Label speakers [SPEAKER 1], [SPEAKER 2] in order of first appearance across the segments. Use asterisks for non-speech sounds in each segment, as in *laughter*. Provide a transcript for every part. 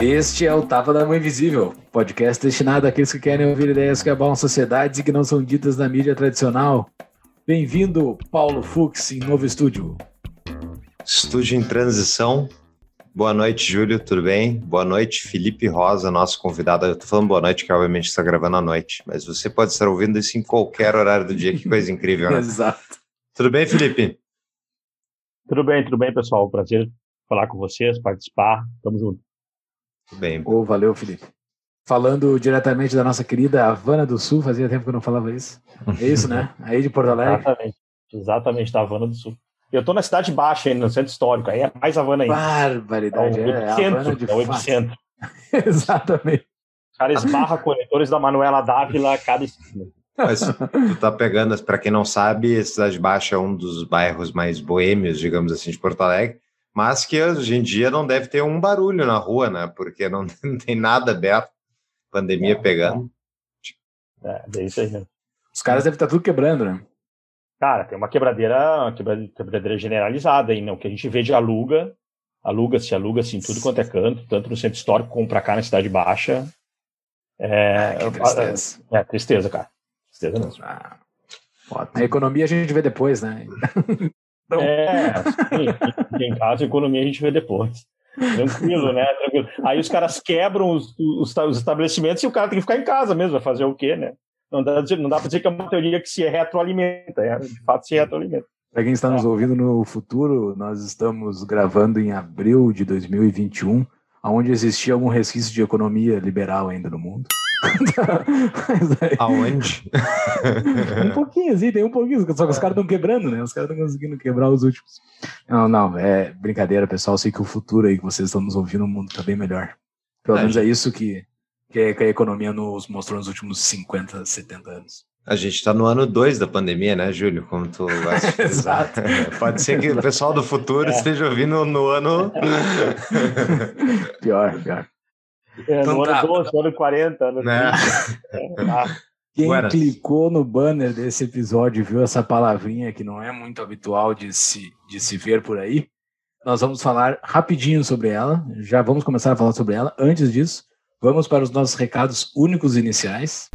[SPEAKER 1] Este é o Tapa da Mãe Invisível, podcast destinado àqueles que querem ouvir ideias que abalam sociedades e que não são ditas na mídia tradicional. Bem-vindo, Paulo Fux, em novo estúdio.
[SPEAKER 2] Estúdio em transição. Boa noite, Júlio, tudo bem? Boa noite, Felipe Rosa, nosso convidado. Eu tô falando boa noite, que obviamente está gravando à noite, mas você pode estar ouvindo isso em qualquer horário do dia, que coisa incrível, né? *laughs*
[SPEAKER 1] Exato.
[SPEAKER 2] Tudo bem, Felipe?
[SPEAKER 3] Tudo bem, tudo bem, pessoal. Prazer falar com vocês, participar. Tamo junto.
[SPEAKER 2] Tudo bem.
[SPEAKER 1] Oh, valeu, Felipe. Falando diretamente da nossa querida Havana do Sul, fazia tempo que eu não falava isso. É isso, né? *laughs* Aí de Porto Alegre.
[SPEAKER 3] Exatamente. Exatamente, da Havana do Sul. Eu tô na cidade baixa ainda, no centro histórico. Aí é mais Havana ainda.
[SPEAKER 1] Barbaridade.
[SPEAKER 3] É o
[SPEAKER 1] É,
[SPEAKER 3] epicentro.
[SPEAKER 1] Havana de
[SPEAKER 3] é o epicentro. *laughs*
[SPEAKER 1] Exatamente.
[SPEAKER 3] O cara esbarra coletores da Manuela Dávila a cada esquina.
[SPEAKER 2] Mas tu tá pegando, para quem não sabe, Cidade Baixa é um dos bairros mais boêmios, digamos assim, de Porto Alegre, mas que hoje em dia não deve ter um barulho na rua, né? Porque não, não *laughs* tem nada aberto, pandemia pegando.
[SPEAKER 3] É, é isso aí mesmo.
[SPEAKER 1] Os caras devem estar tudo quebrando, né?
[SPEAKER 3] Cara, tem uma quebradeira, uma quebra- quebradeira generalizada aí, né? O que a gente vê de aluga, aluga-se, aluga-se em tudo quanto é canto, tanto no centro histórico como pra cá na Cidade Baixa. É,
[SPEAKER 1] Ah, que tristeza.
[SPEAKER 3] é, é tristeza, cara. Tristeza mesmo.
[SPEAKER 1] Ah. A economia a gente vê depois, né? Então- *laughs*
[SPEAKER 3] É, sim, em casa a economia a gente vê depois. Tranquilo, né? Tranquilo. Aí os caras quebram os, os, os estabelecimentos e o cara tem que ficar em casa mesmo, vai fazer o quê, né? Não dá, não dá pra dizer que é uma teoria que se retroalimenta, é, de fato se retroalimenta.
[SPEAKER 1] Para quem está nos ouvindo no futuro, nós estamos gravando em abril de 2021, onde existia algum resquício de economia liberal ainda no mundo. Aí-
[SPEAKER 2] Aonde?
[SPEAKER 1] um pouquinho, assim, tem um pouquinho, só que os caras estão quebrando, né? Os caras estão conseguindo quebrar os últimos. Não, não, é brincadeira, pessoal. Eu sei que o futuro aí que vocês estão nos ouvindo, o mundo tá bem melhor. Pelo
[SPEAKER 2] É,
[SPEAKER 1] menos é isso que, que a- a economia nos mostrou nos últimos 50, 70 anos.
[SPEAKER 2] A gente está no ano 2 da pandemia, né, Júlio? Como tu de frisar. *laughs*
[SPEAKER 1] Exato.
[SPEAKER 2] Pode ser que o pessoal do futuro
[SPEAKER 3] É.
[SPEAKER 2] esteja ouvindo no ano. *laughs*
[SPEAKER 1] Pior, pior.
[SPEAKER 3] É,
[SPEAKER 1] Então
[SPEAKER 3] no
[SPEAKER 1] tá.
[SPEAKER 3] ano 12, no ano 40, ano
[SPEAKER 2] Né?
[SPEAKER 3] 30. *laughs* Ah,
[SPEAKER 1] Quem
[SPEAKER 2] Buenas.
[SPEAKER 1] clicou no banner desse episódio e viu essa palavrinha que não é muito habitual de se, de se ver por aí, nós vamos falar rapidinho sobre ela. Já vamos começar a falar sobre ela. Antes disso, vamos para os nossos recados únicos iniciais.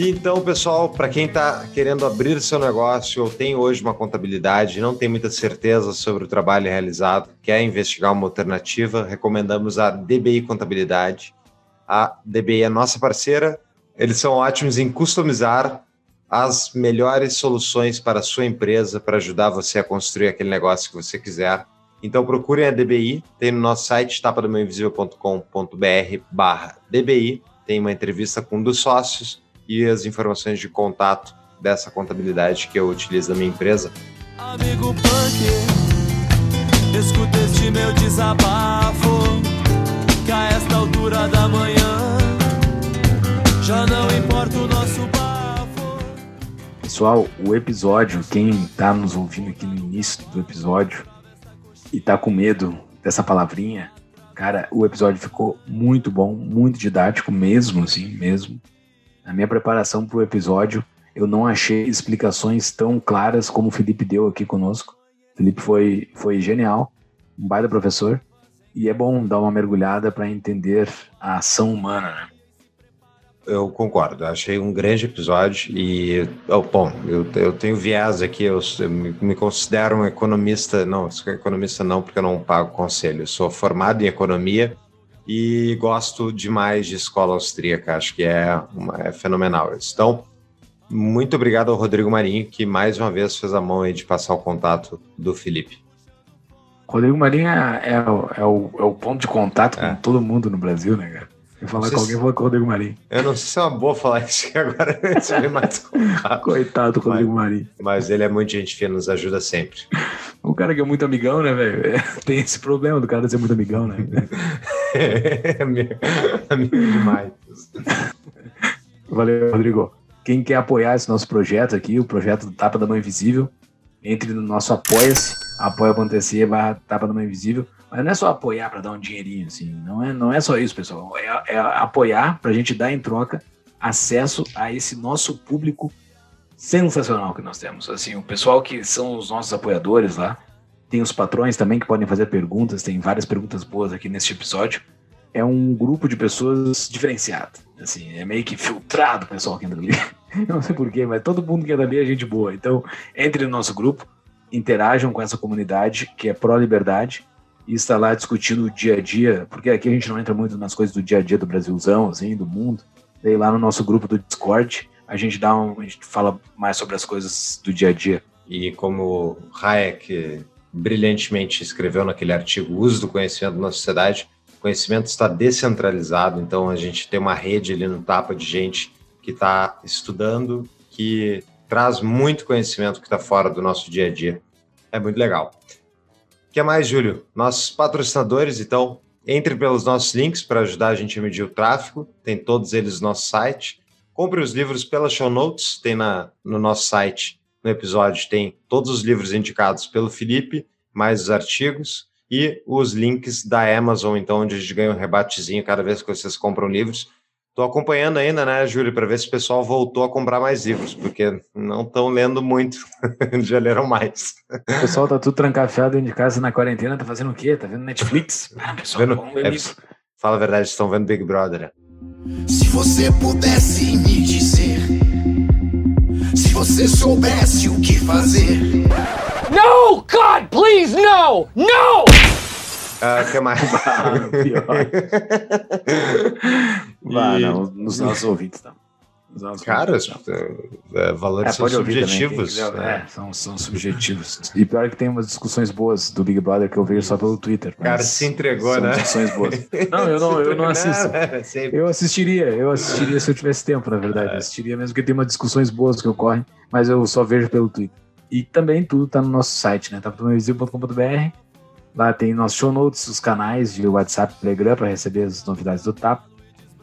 [SPEAKER 2] E então, pessoal, para quem está querendo abrir seu negócio ou tem hoje uma contabilidade e não tem muita certeza sobre o trabalho realizado, quer investigar uma alternativa, recomendamos a DBI Contabilidade. A DBI é nossa parceira, eles são ótimos em customizar as melhores soluções para a sua empresa, para ajudar você a construir aquele negócio que você quiser. Então procurem a DBI, tem no nosso site tapadomainvisível.com.br barra DBI, tem uma entrevista com um dos sócios, e as informações de contato dessa contabilidade que eu utilizo na minha empresa.
[SPEAKER 4] Amigo punk, escuta este meu desabafo. Que a esta altura da manhã já não importa o nosso bafo.
[SPEAKER 1] Pessoal, o episódio, quem está nos ouvindo aqui no início do episódio e tá com medo dessa palavrinha, cara, o episódio ficou muito bom, muito didático mesmo, assim, mesmo. Na minha preparação para o episódio, eu não achei explicações tão claras como o Felipe deu aqui conosco. O Felipe foi, foi genial, um baita professor, e é bom dar uma mergulhada para entender a ação humana, né?
[SPEAKER 2] Eu concordo, achei um grande episódio e, oh, bom, eu, eu tenho viés aqui, eu, eu me, considero um economista, não, economista não, porque eu não pago conselho, eu sou formado em economia e gosto demais de escola austríaca, acho que é, uma, é fenomenal. Então, muito obrigado ao Rodrigo Marinho, que mais uma vez fez a mão de passar o contato do Felipe.
[SPEAKER 1] Rodrigo Marinho é, é o, é o- é o ponto de contato com
[SPEAKER 2] É.
[SPEAKER 1] todo mundo no Brasil, né, cara? Eu falar com alguém, eu vou com o Rodrigo Marinho.
[SPEAKER 2] Eu não sei se é uma boa falar isso que agora é mais. *laughs*
[SPEAKER 1] Coitado do Rodrigo Marinho.
[SPEAKER 2] Mas ele é muito gente fina, nos ajuda sempre. *laughs*
[SPEAKER 1] Um cara que é muito amigão, né, velho? É, *laughs* Tem esse problema do cara ser muito amigão, né? *laughs*
[SPEAKER 2] Amigo amigo demais.
[SPEAKER 1] Valeu, Rodrigo. Quem quer apoiar esse nosso projeto aqui, o projeto do Tapa da Mão Invisível, entre no nosso Apoia-se, apoia.se barra Tapa da Mão Invisível. Mas não é só apoiar para dar um dinheirinho, assim. Não é, não é só isso, pessoal. É, é apoiar pra gente dar em troca acesso a esse nosso público sensacional que nós temos. Assim, o pessoal que são os nossos apoiadores lá. Tem os patrões também que podem fazer perguntas. Tem várias perguntas boas aqui neste episódio. É um grupo de pessoas diferenciado. Assim, é meio que filtrado o pessoal que entra ali. *laughs* Não sei porquê, mas todo mundo que entra ali é gente boa. Então, entre no nosso grupo, interajam com essa comunidade que é pró-liberdade e está lá discutindo o dia a dia, porque aqui a gente não entra muito nas coisas do dia a dia do Brasilzão, assim, do mundo. Daí lá no nosso grupo do Discord, a gente dá um, a gente fala mais sobre as coisas do dia a dia.
[SPEAKER 2] E como Hayek brilhantemente escreveu naquele artigo, o uso do conhecimento na sociedade, o conhecimento está descentralizado, então a gente tem uma rede ali no tapa de gente que está estudando, que traz muito conhecimento que está fora do nosso dia a dia. É muito legal. O que mais, Júlio? Nossos patrocinadores, então, entre pelos nossos links para ajudar a gente a medir o tráfego, tem todos eles no nosso site. Compre os livros pela show notes, tem na, no nosso site, no episódio, tem todos os livros indicados pelo Felipe, mais os artigos e os links da Amazon, então, onde a gente ganha um rebatezinho cada vez que vocês compram livros. Estou acompanhando ainda, né, Júlio, para ver se o pessoal voltou a comprar mais livros, porque não estão lendo muito, *laughs* já leram mais.
[SPEAKER 1] O pessoal tá tudo trancafiado dentro de casa na quarentena, tá fazendo o quê? Tá vendo Netflix? Ah, pessoal,
[SPEAKER 2] Vendo-
[SPEAKER 1] vamos
[SPEAKER 2] é,
[SPEAKER 1] livro.
[SPEAKER 2] Fala a verdade, estão vendo Big Brother.
[SPEAKER 5] Se você pudesse me dizer, você soubesse o que fazer,
[SPEAKER 6] No! God, please, no! No!
[SPEAKER 2] Ah, que mais? *laughs*
[SPEAKER 1] Ah, pior. *laughs* Vá, não, nos nossos ouvintes, tá? Nos nossos
[SPEAKER 2] Cara,
[SPEAKER 1] ouvintes, tá?
[SPEAKER 2] é, valores
[SPEAKER 1] É,
[SPEAKER 2] são
[SPEAKER 1] também,
[SPEAKER 2] subjetivos. né?
[SPEAKER 1] é, são, são subjetivos. E pior que tem umas discussões boas do Big Brother que eu vejo só pelo Twitter.
[SPEAKER 2] O cara se entregou,
[SPEAKER 1] são
[SPEAKER 2] né?
[SPEAKER 1] discussões boas. Não, eu não, eu não *laughs* assisto.
[SPEAKER 2] é sempre.
[SPEAKER 1] Eu assistiria, eu assistiria se eu tivesse tempo, na verdade. Eu assistiria mesmo porque tem umas discussões boas que ocorrem, mas eu só vejo pelo Twitter. E também tudo tá no nosso site, né? tapadomainvisível.com.br. Lá tem nossos show notes, os canais de WhatsApp e Telegram para receber as novidades do TAP.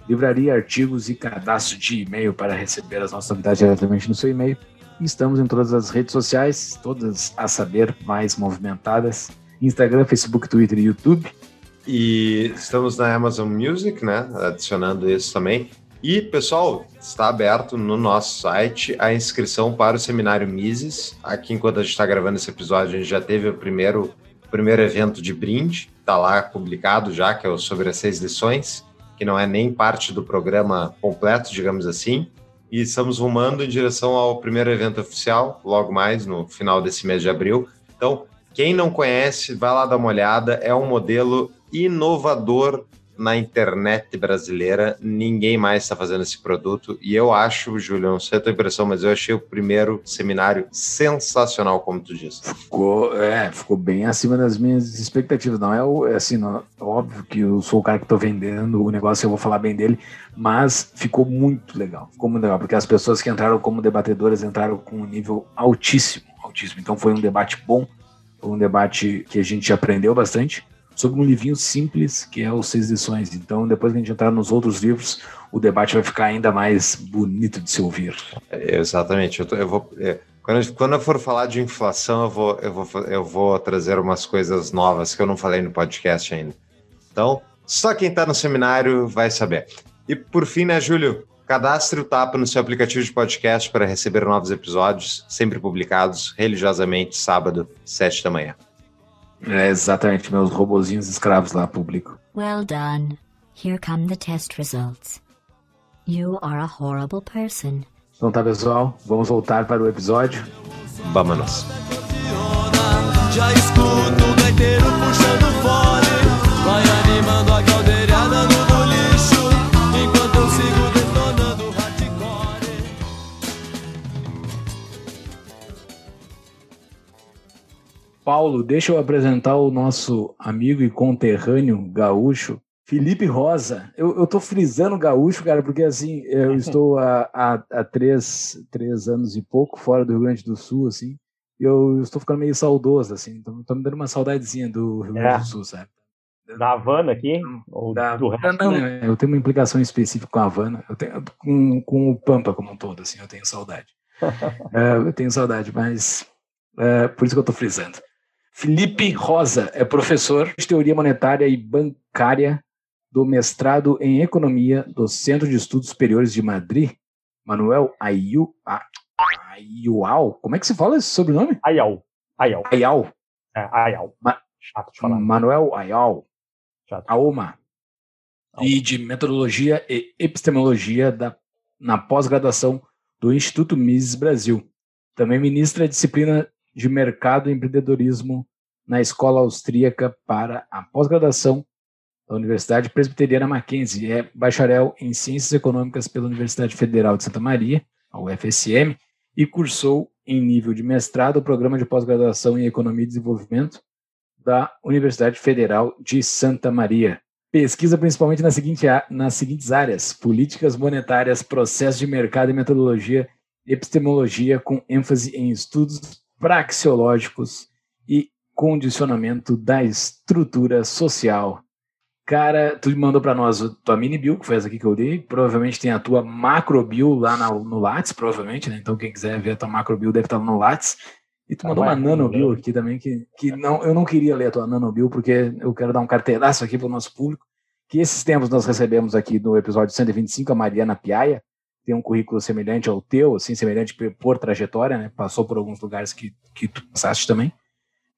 [SPEAKER 1] Livraria, artigos e cadastro de e-mail para receber as nossas novidades diretamente no seu e-mail. Estamos em todas as redes sociais, todas a saber mais movimentadas: Instagram, Facebook, Twitter e YouTube.
[SPEAKER 2] E estamos na Amazon Music, né? Adicionando isso também. E, pessoal, está aberto no nosso site a inscrição para o seminário Mises. Aqui, enquanto a gente está gravando esse episódio, a gente já teve o primeiro, o primeiro evento de brinde. Está lá publicado já, que é sobre as seis lições, que não é nem parte do programa completo, digamos assim. E estamos rumando em direção ao primeiro evento oficial, logo mais, no final desse mês de abril. Então, quem não conhece, vai lá dar uma olhada. É um modelo inovador na internet brasileira. Ninguém mais está fazendo esse produto. E eu acho, Júlio, não sei a tua impressão, mas eu achei o primeiro seminário sensacional, como tu disse.
[SPEAKER 1] Ficou, é, ficou bem acima das minhas expectativas. Não é o- é assim, não, óbvio que eu sou o cara que tô vendendo o negócio, eu vou falar bem dele, mas ficou muito legal. Ficou muito legal, porque as pessoas que entraram como debatedoras entraram com um nível altíssimo, altíssimo. Então foi um debate bom, foi um debate que a gente aprendeu bastante sobre um livrinho simples que é os Seis Lições. Então, depois que a gente entrar nos outros livros, o debate vai ficar ainda mais bonito de se ouvir.
[SPEAKER 2] É, exatamente. Eu, tô- eu vou. é, quando, eu- for falar de inflação, eu vou, eu, vou, eu vou trazer umas coisas novas que eu não falei no podcast ainda. Então, só quem está no seminário vai saber. E por fim, né, Júlio? Cadastre o Tapa no seu aplicativo de podcast para receber novos episódios, sempre publicados religiosamente, sábado, sete da manhã.
[SPEAKER 1] É exatamente, meus robozinhos escravos lá publicam.
[SPEAKER 7] Well done. Here come the test results. You are a horrible person.
[SPEAKER 1] Então tá, pessoal, vamos voltar para o episódio.
[SPEAKER 2] Vamos.
[SPEAKER 4] Já escuto o gaiteiro puxando fole
[SPEAKER 1] Paulo, deixa eu apresentar o nosso amigo e conterrâneo gaúcho, Felipe Rosa. Eu, eu tô frisando gaúcho, cara, porque assim, eu *laughs* estou há, há, há três, três anos e pouco fora do Rio Grande do Sul, assim, e eu estou ficando meio saudoso, assim, então tô me dando uma saudadezinha do Rio Grande
[SPEAKER 3] É.
[SPEAKER 1] do Sul, sabe?
[SPEAKER 3] Da Havana aqui? Ou
[SPEAKER 1] Da-
[SPEAKER 3] do resto?
[SPEAKER 1] não, não, eu tenho uma implicação específica com a Havana, eu tenho, com, com o Pampa como um todo, assim, eu tenho saudade. *laughs* É, eu tenho saudade, mas é, por isso que eu estou frisando. Felipe Rosa é professor de teoria monetária e bancária do mestrado em economia do Centro de Estudos Superiores de Madrid, Manuel Ayu, A- Ayual. Como é que se fala esse sobrenome?
[SPEAKER 3] Ayal. Ayal.
[SPEAKER 1] Ayal.
[SPEAKER 3] É, Ayal.
[SPEAKER 1] Ma-
[SPEAKER 3] Chato de falar.
[SPEAKER 1] Manuel Ayal.
[SPEAKER 3] Chato.
[SPEAKER 1] AOMA. E de metodologia e epistemologia da, na pós-graduação do Instituto Mises Brasil. Também ministra a disciplina de mercado e empreendedorismo na Escola Austríaca para a pós-graduação da Universidade Presbiteriana Mackenzie. É bacharel em Ciências Econômicas pela Universidade Federal de Santa Maria, a UFSM, e cursou em nível de mestrado o programa de pós-graduação em Economia e Desenvolvimento da Universidade Federal de Santa Maria. Pesquisa principalmente nas, seguinte nas seguintes áreas: políticas monetárias, processo de mercado e metodologia, epistemologia, com ênfase em estudos praxeológicos e condicionamento da estrutura social. Cara, tu mandou para nós a tua mini bio, que foi essa aqui que eu dei. Provavelmente tem a tua macro bio lá na- no Lattes, provavelmente, né? Então quem quiser ver a tua macro bio deve estar lá no Lattes. E tu
[SPEAKER 3] Ah,
[SPEAKER 1] mandou
[SPEAKER 3] vai,
[SPEAKER 1] uma nano bio
[SPEAKER 3] né?
[SPEAKER 1] aqui também, que, que não, eu não queria ler a tua nano bio, porque eu quero dar um carteiraço aqui para o nosso público, que esses tempos nós recebemos aqui no episódio 125 a Mariana Piaia, tem um currículo semelhante ao teu, assim, semelhante por, trajetória, né? Passou por alguns lugares que, que tu passaste também.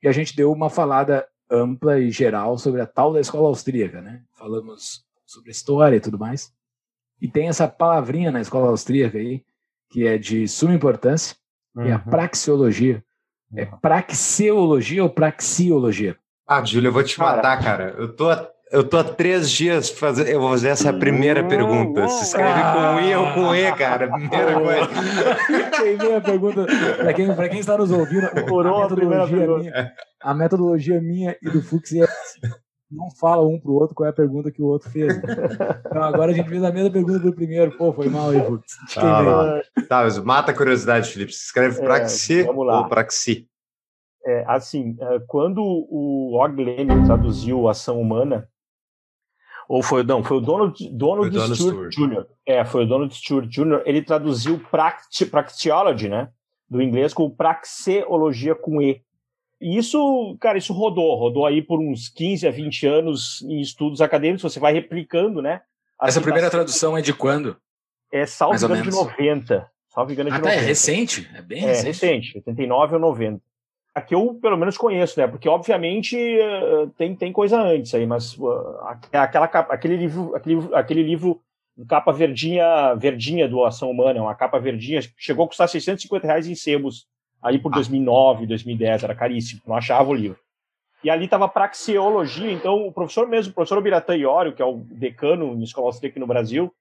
[SPEAKER 1] E a gente deu uma falada ampla e geral sobre a tal da escola austríaca, né? Falamos sobre história e tudo mais. E tem essa palavrinha na escola austríaca aí, que é de suma importância, que é a
[SPEAKER 3] Uhum.
[SPEAKER 1] praxeologia. É praxeologia ou praxiologia?
[SPEAKER 2] Ah, Júlio, eu vou te matar, cara. Eu tô, há- eu tô há três dias fazendo. Eu vou fazer essa primeira pergunta. Se escreve com I ou com E, cara. Primeira coisa.
[SPEAKER 1] Quem vê a pergunta, para quem, pra quem está nos ouvindo,
[SPEAKER 3] a primeira pergunta.
[SPEAKER 1] minha, a metodologia minha e do Fux é não fala um pro outro qual é a pergunta que o outro fez. Então agora a gente fez a mesma pergunta pro primeiro. Pô, foi mal aí, Fux.
[SPEAKER 2] Tá. Tá, mas mata a curiosidade, Felipe. Se escreve
[SPEAKER 3] É,
[SPEAKER 2] praxi
[SPEAKER 3] lá.
[SPEAKER 2] ou praxi?
[SPEAKER 3] É, assim, é, quando o Og Lenin traduziu Ação Humana, ou foi, não, foi o Donald, Donald,
[SPEAKER 2] Foi
[SPEAKER 3] Stewart,
[SPEAKER 2] Stewart.
[SPEAKER 3] Jr., é, foi o Donald Stewart Jr., ele traduziu practi, Practiology, né, do inglês, com Praxeologia com E. E isso, cara, isso rodou, rodou aí por uns 15 a 20 anos em estudos acadêmicos, você vai replicando, né?
[SPEAKER 1] Essa primeira tradução é de quando?
[SPEAKER 3] É, salvo engano, de
[SPEAKER 1] menos?
[SPEAKER 3] 90. Salvo engano, de
[SPEAKER 1] Ah, tá, é
[SPEAKER 3] 90.
[SPEAKER 1] recente. É bem
[SPEAKER 3] É,
[SPEAKER 1] recente.
[SPEAKER 3] recente, 89 ou 90. A que eu, pelo menos, conheço, né? Porque, obviamente, eh, tem, tem coisa antes aí, mas uh, a- aquela, capa- aquele, livro, aquele, livro- aquele livro capa verdinha, verdinha do Ação Humana, uma capa verdinha, chegou a custar 650 reais em sebos, aí por 2009, 2010, era caríssimo, não achava o livro. E ali estava praxeologia, então o professor mesmo, o professor Biratã Iório, que é o decano em escola austríaca no Brasil,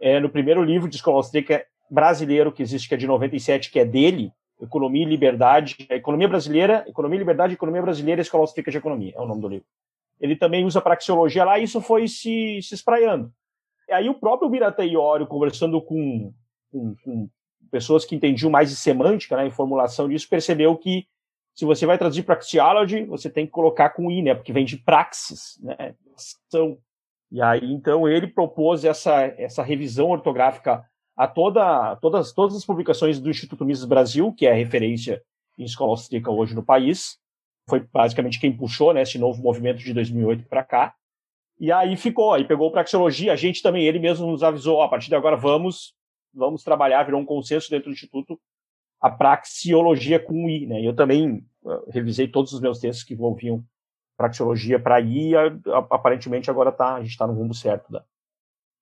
[SPEAKER 3] é, no primeiro livro de escola austríaca brasileiro que existe, que é de 97, que é dele, Economia e Liberdade, Economia Brasileira, Economia e Liberdade, Economia Brasileira e Escola Austríaca de Economia, é o nome do livro. Ele também usa praxeologia lá e isso foi se, se espraiando. E aí o próprio Biratã Iório, conversando com, com, com pessoas que entendiam mais de semântica, né, em formulação disso, percebeu que se você vai traduzir praxeology, você tem que colocar com i, né, porque vem de praxis, né, ação. E aí, então, ele propôs essa, essa revisão ortográfica a toda, todas, todas as publicações do Instituto Mises Brasil, que é a referência em escola austríaca hoje no país. Foi basicamente quem puxou né, esse novo movimento de 2008 para cá. E aí ficou, aí pegou praxeologia, a gente também, ele mesmo nos avisou, a partir de agora vamos, vamos trabalhar, virou um consenso dentro do Instituto, a praxeologia com I, né? Eu também uh, revisei todos os meus textos que envolviam praxeologia para I, e aparentemente agora tá, a gente está no rumo certo da,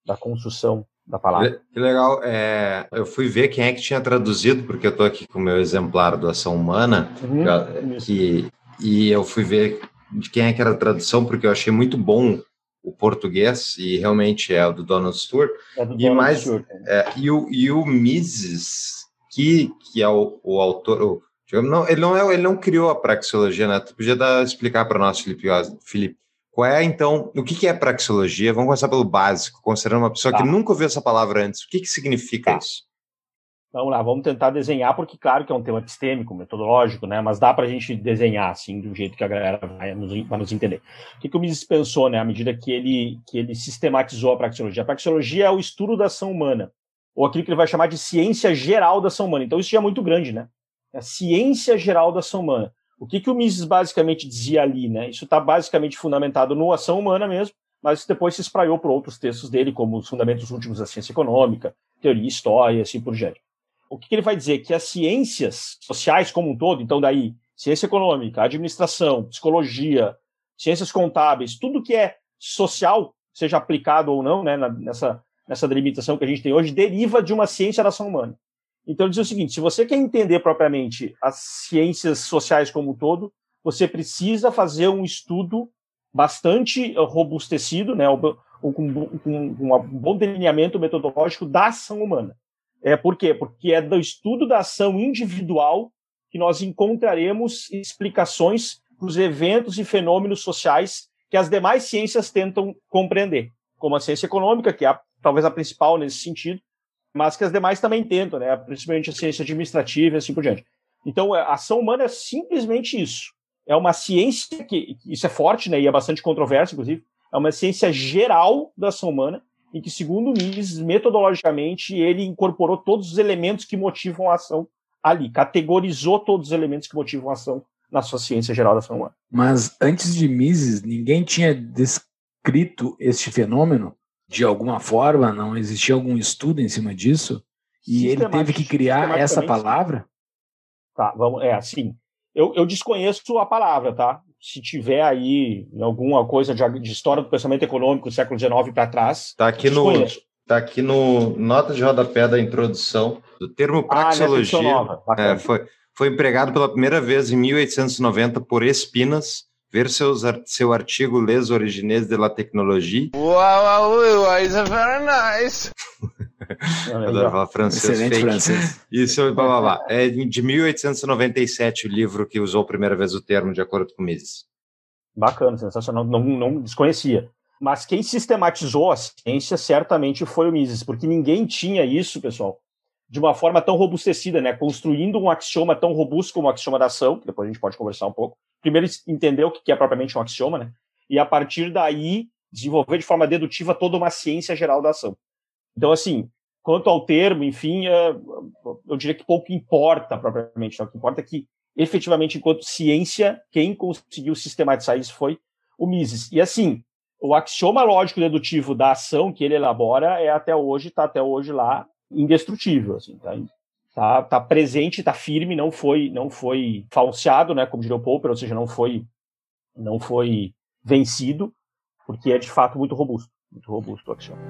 [SPEAKER 3] da construção da palavra.
[SPEAKER 2] Que legal. É, eu fui ver quem é que tinha traduzido, porque eu estou aqui com o meu exemplar do Ação Humana,
[SPEAKER 3] Uhum,
[SPEAKER 2] que- e eu fui ver de quem é que era a tradução, porque eu achei muito bom o português, e realmente é o do Donald Stewart.
[SPEAKER 3] É do
[SPEAKER 2] E
[SPEAKER 3] Donald
[SPEAKER 2] mais-
[SPEAKER 3] Stewart, né?
[SPEAKER 2] É, e, o, e o Mises, que, que é o, o autor, o- não, ele, não é, ele não criou a praxeologia, né? Tu podia dar, explicar para nós, Felipe, Felipe, Qual é, então, o que é praxeologia? Vamos começar pelo básico, considerando uma pessoa
[SPEAKER 3] Tá.
[SPEAKER 2] que nunca ouviu essa palavra antes. O que que significa
[SPEAKER 3] Tá.
[SPEAKER 2] isso?
[SPEAKER 3] Vamos lá, vamos tentar desenhar, porque claro que é um tema epistêmico, metodológico, né? Mas dá para a gente desenhar assim, do jeito que a galera vai nos, vai nos entender. O que, que o Mises pensou, né? À medida que ele, que ele sistematizou a praxeologia. A praxeologia é o estudo da ação humana, ou aquilo que ele vai chamar de ciência geral da ação humana. Então isso já é muito grande, né? É a ciência geral da ação humana. O que, que o Mises basicamente dizia ali, né? Isso está basicamente fundamentado no ação humana mesmo, mas depois se espraiou por outros textos dele, como os fundamentos últimos da ciência econômica, teoria e história, assim por diante o que, que ele vai dizer? Que as ciências sociais como um todo, então daí, ciência econômica, administração, psicologia, ciências contábeis, tudo que é social, seja aplicado ou não, né, nessa, nessa delimitação que a gente tem hoje, deriva de uma ciência da ação humana. Então ele diz o seguinte, se você quer entender propriamente as ciências sociais como um todo, você precisa fazer um estudo bastante eh, robustecido, né, com, com- com um bom delineamento metodológico da ação humana. É, por quê? Porque é do estudo da ação individual que nós encontraremos explicações para os eventos e fenômenos sociais que as demais ciências tentam compreender, como a ciência econômica, que é a- talvez a principal nesse sentido, mas que as demais também tentam, né? principalmente a ciência administrativa e assim por diante. Então, a ação humana é simplesmente isso. É uma ciência que, isso é forte, né? e é bastante controverso, inclusive, é uma ciência geral da ação humana, em que, segundo Mises, metodologicamente, ele incorporou todos os elementos que motivam a ação ali, categorizou todos os elementos que motivam a ação na sua ciência geral da ação humana.
[SPEAKER 1] Mas antes de Mises, ninguém tinha descrito este fenômeno de alguma forma, não existia algum estudo em cima disso, e ele teve que criar essa palavra.
[SPEAKER 3] Tá, vamos, é assim. Eu, eu desconheço a palavra, tá? Se tiver aí alguma coisa de, de história do pensamento econômico do século XIX para trás,
[SPEAKER 2] Tá aqui no, tá aqui no nota de rodapé da introdução do termo
[SPEAKER 3] Ah,
[SPEAKER 2] praxeologia.
[SPEAKER 3] Bacana.
[SPEAKER 2] É, foi, foi empregado pela primeira vez em 1890 por Espinas. Ver seus, seu artigo Les Origines de la Technologie.
[SPEAKER 4] Wow, wow, is very nice. *laughs*
[SPEAKER 2] Adoro falar francês.
[SPEAKER 1] Excelente
[SPEAKER 2] fake.
[SPEAKER 1] francês.
[SPEAKER 2] Isso, blá, blá, blá. É de 1897 o livro que usou a primeira vez o termo, de acordo com Mises.
[SPEAKER 3] Bacana, sensacional. Não, não desconhecia. Mas quem sistematizou a ciência certamente foi o Mises, porque ninguém tinha isso, pessoal, de uma forma tão robustecida, né? Construindo um axioma tão robusto como o axioma da ação, que depois a gente pode conversar um pouco. Primeiro entender o que é propriamente um axioma, né? E a partir daí desenvolver de forma dedutiva toda uma ciência geral da ação. Então, assim, quanto ao termo, enfim, é, eu diria que pouco importa propriamente. né? O que importa é que, efetivamente, enquanto ciência, quem conseguiu sistematizar isso foi o Mises. E assim, o axioma lógico dedutivo da ação que ele elabora é até hoje, está até hoje lá, indestrutível. Assim, tá, tá, tá presente, tá firme, não foi, não foi falseado, né, como diria o Popper, ou seja, não foi, não foi vencido, porque é de fato muito robusto, muito robusto o axioma.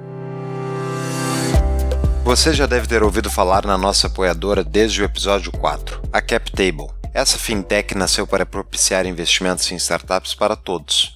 [SPEAKER 2] Você já deve ter ouvido falar na nossa apoiadora desde o episódio 4, a CapTable. Essa fintech nasceu para propiciar investimentos em startups para todos.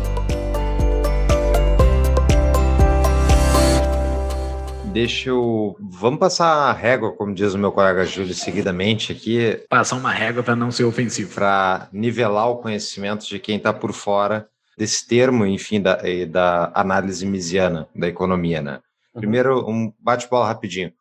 [SPEAKER 2] Deixa eu. Vamos passar a régua, como diz o meu colega Júlio, seguidamente aqui,
[SPEAKER 1] Passar uma régua para não ser ofensivo.
[SPEAKER 2] para nivelar o conhecimento de quem está por fora desse termo, enfim, da, da análise misiana da economia, né? Primeiro, um bate-bola rapidinho.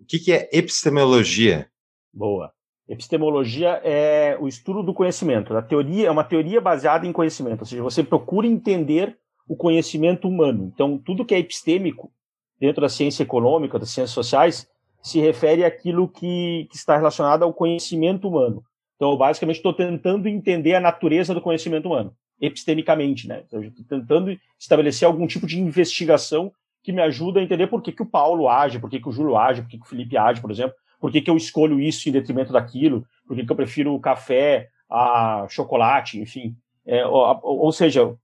[SPEAKER 2] O que, que é epistemologia?
[SPEAKER 3] Boa. Epistemologia é o estudo do conhecimento. A teoria é uma teoria baseada em conhecimento, ou seja, você procura entender o conhecimento humano. Então, tudo que é epistêmico dentro da ciência econômica, das ciências sociais, se refere àquilo que, que está relacionado ao conhecimento humano. Então, eu basicamente estou tentando entender a natureza do conhecimento humano, epistemicamente, né? Então, estou tentando estabelecer algum tipo de investigação que me ajuda a entender por que, que o Paulo age, por que, que o Júlio age, por que, que o Felipe age, por exemplo, por que, que eu escolho isso em detrimento daquilo, por que, que eu prefiro café a chocolate, enfim. É, ou, ou seja,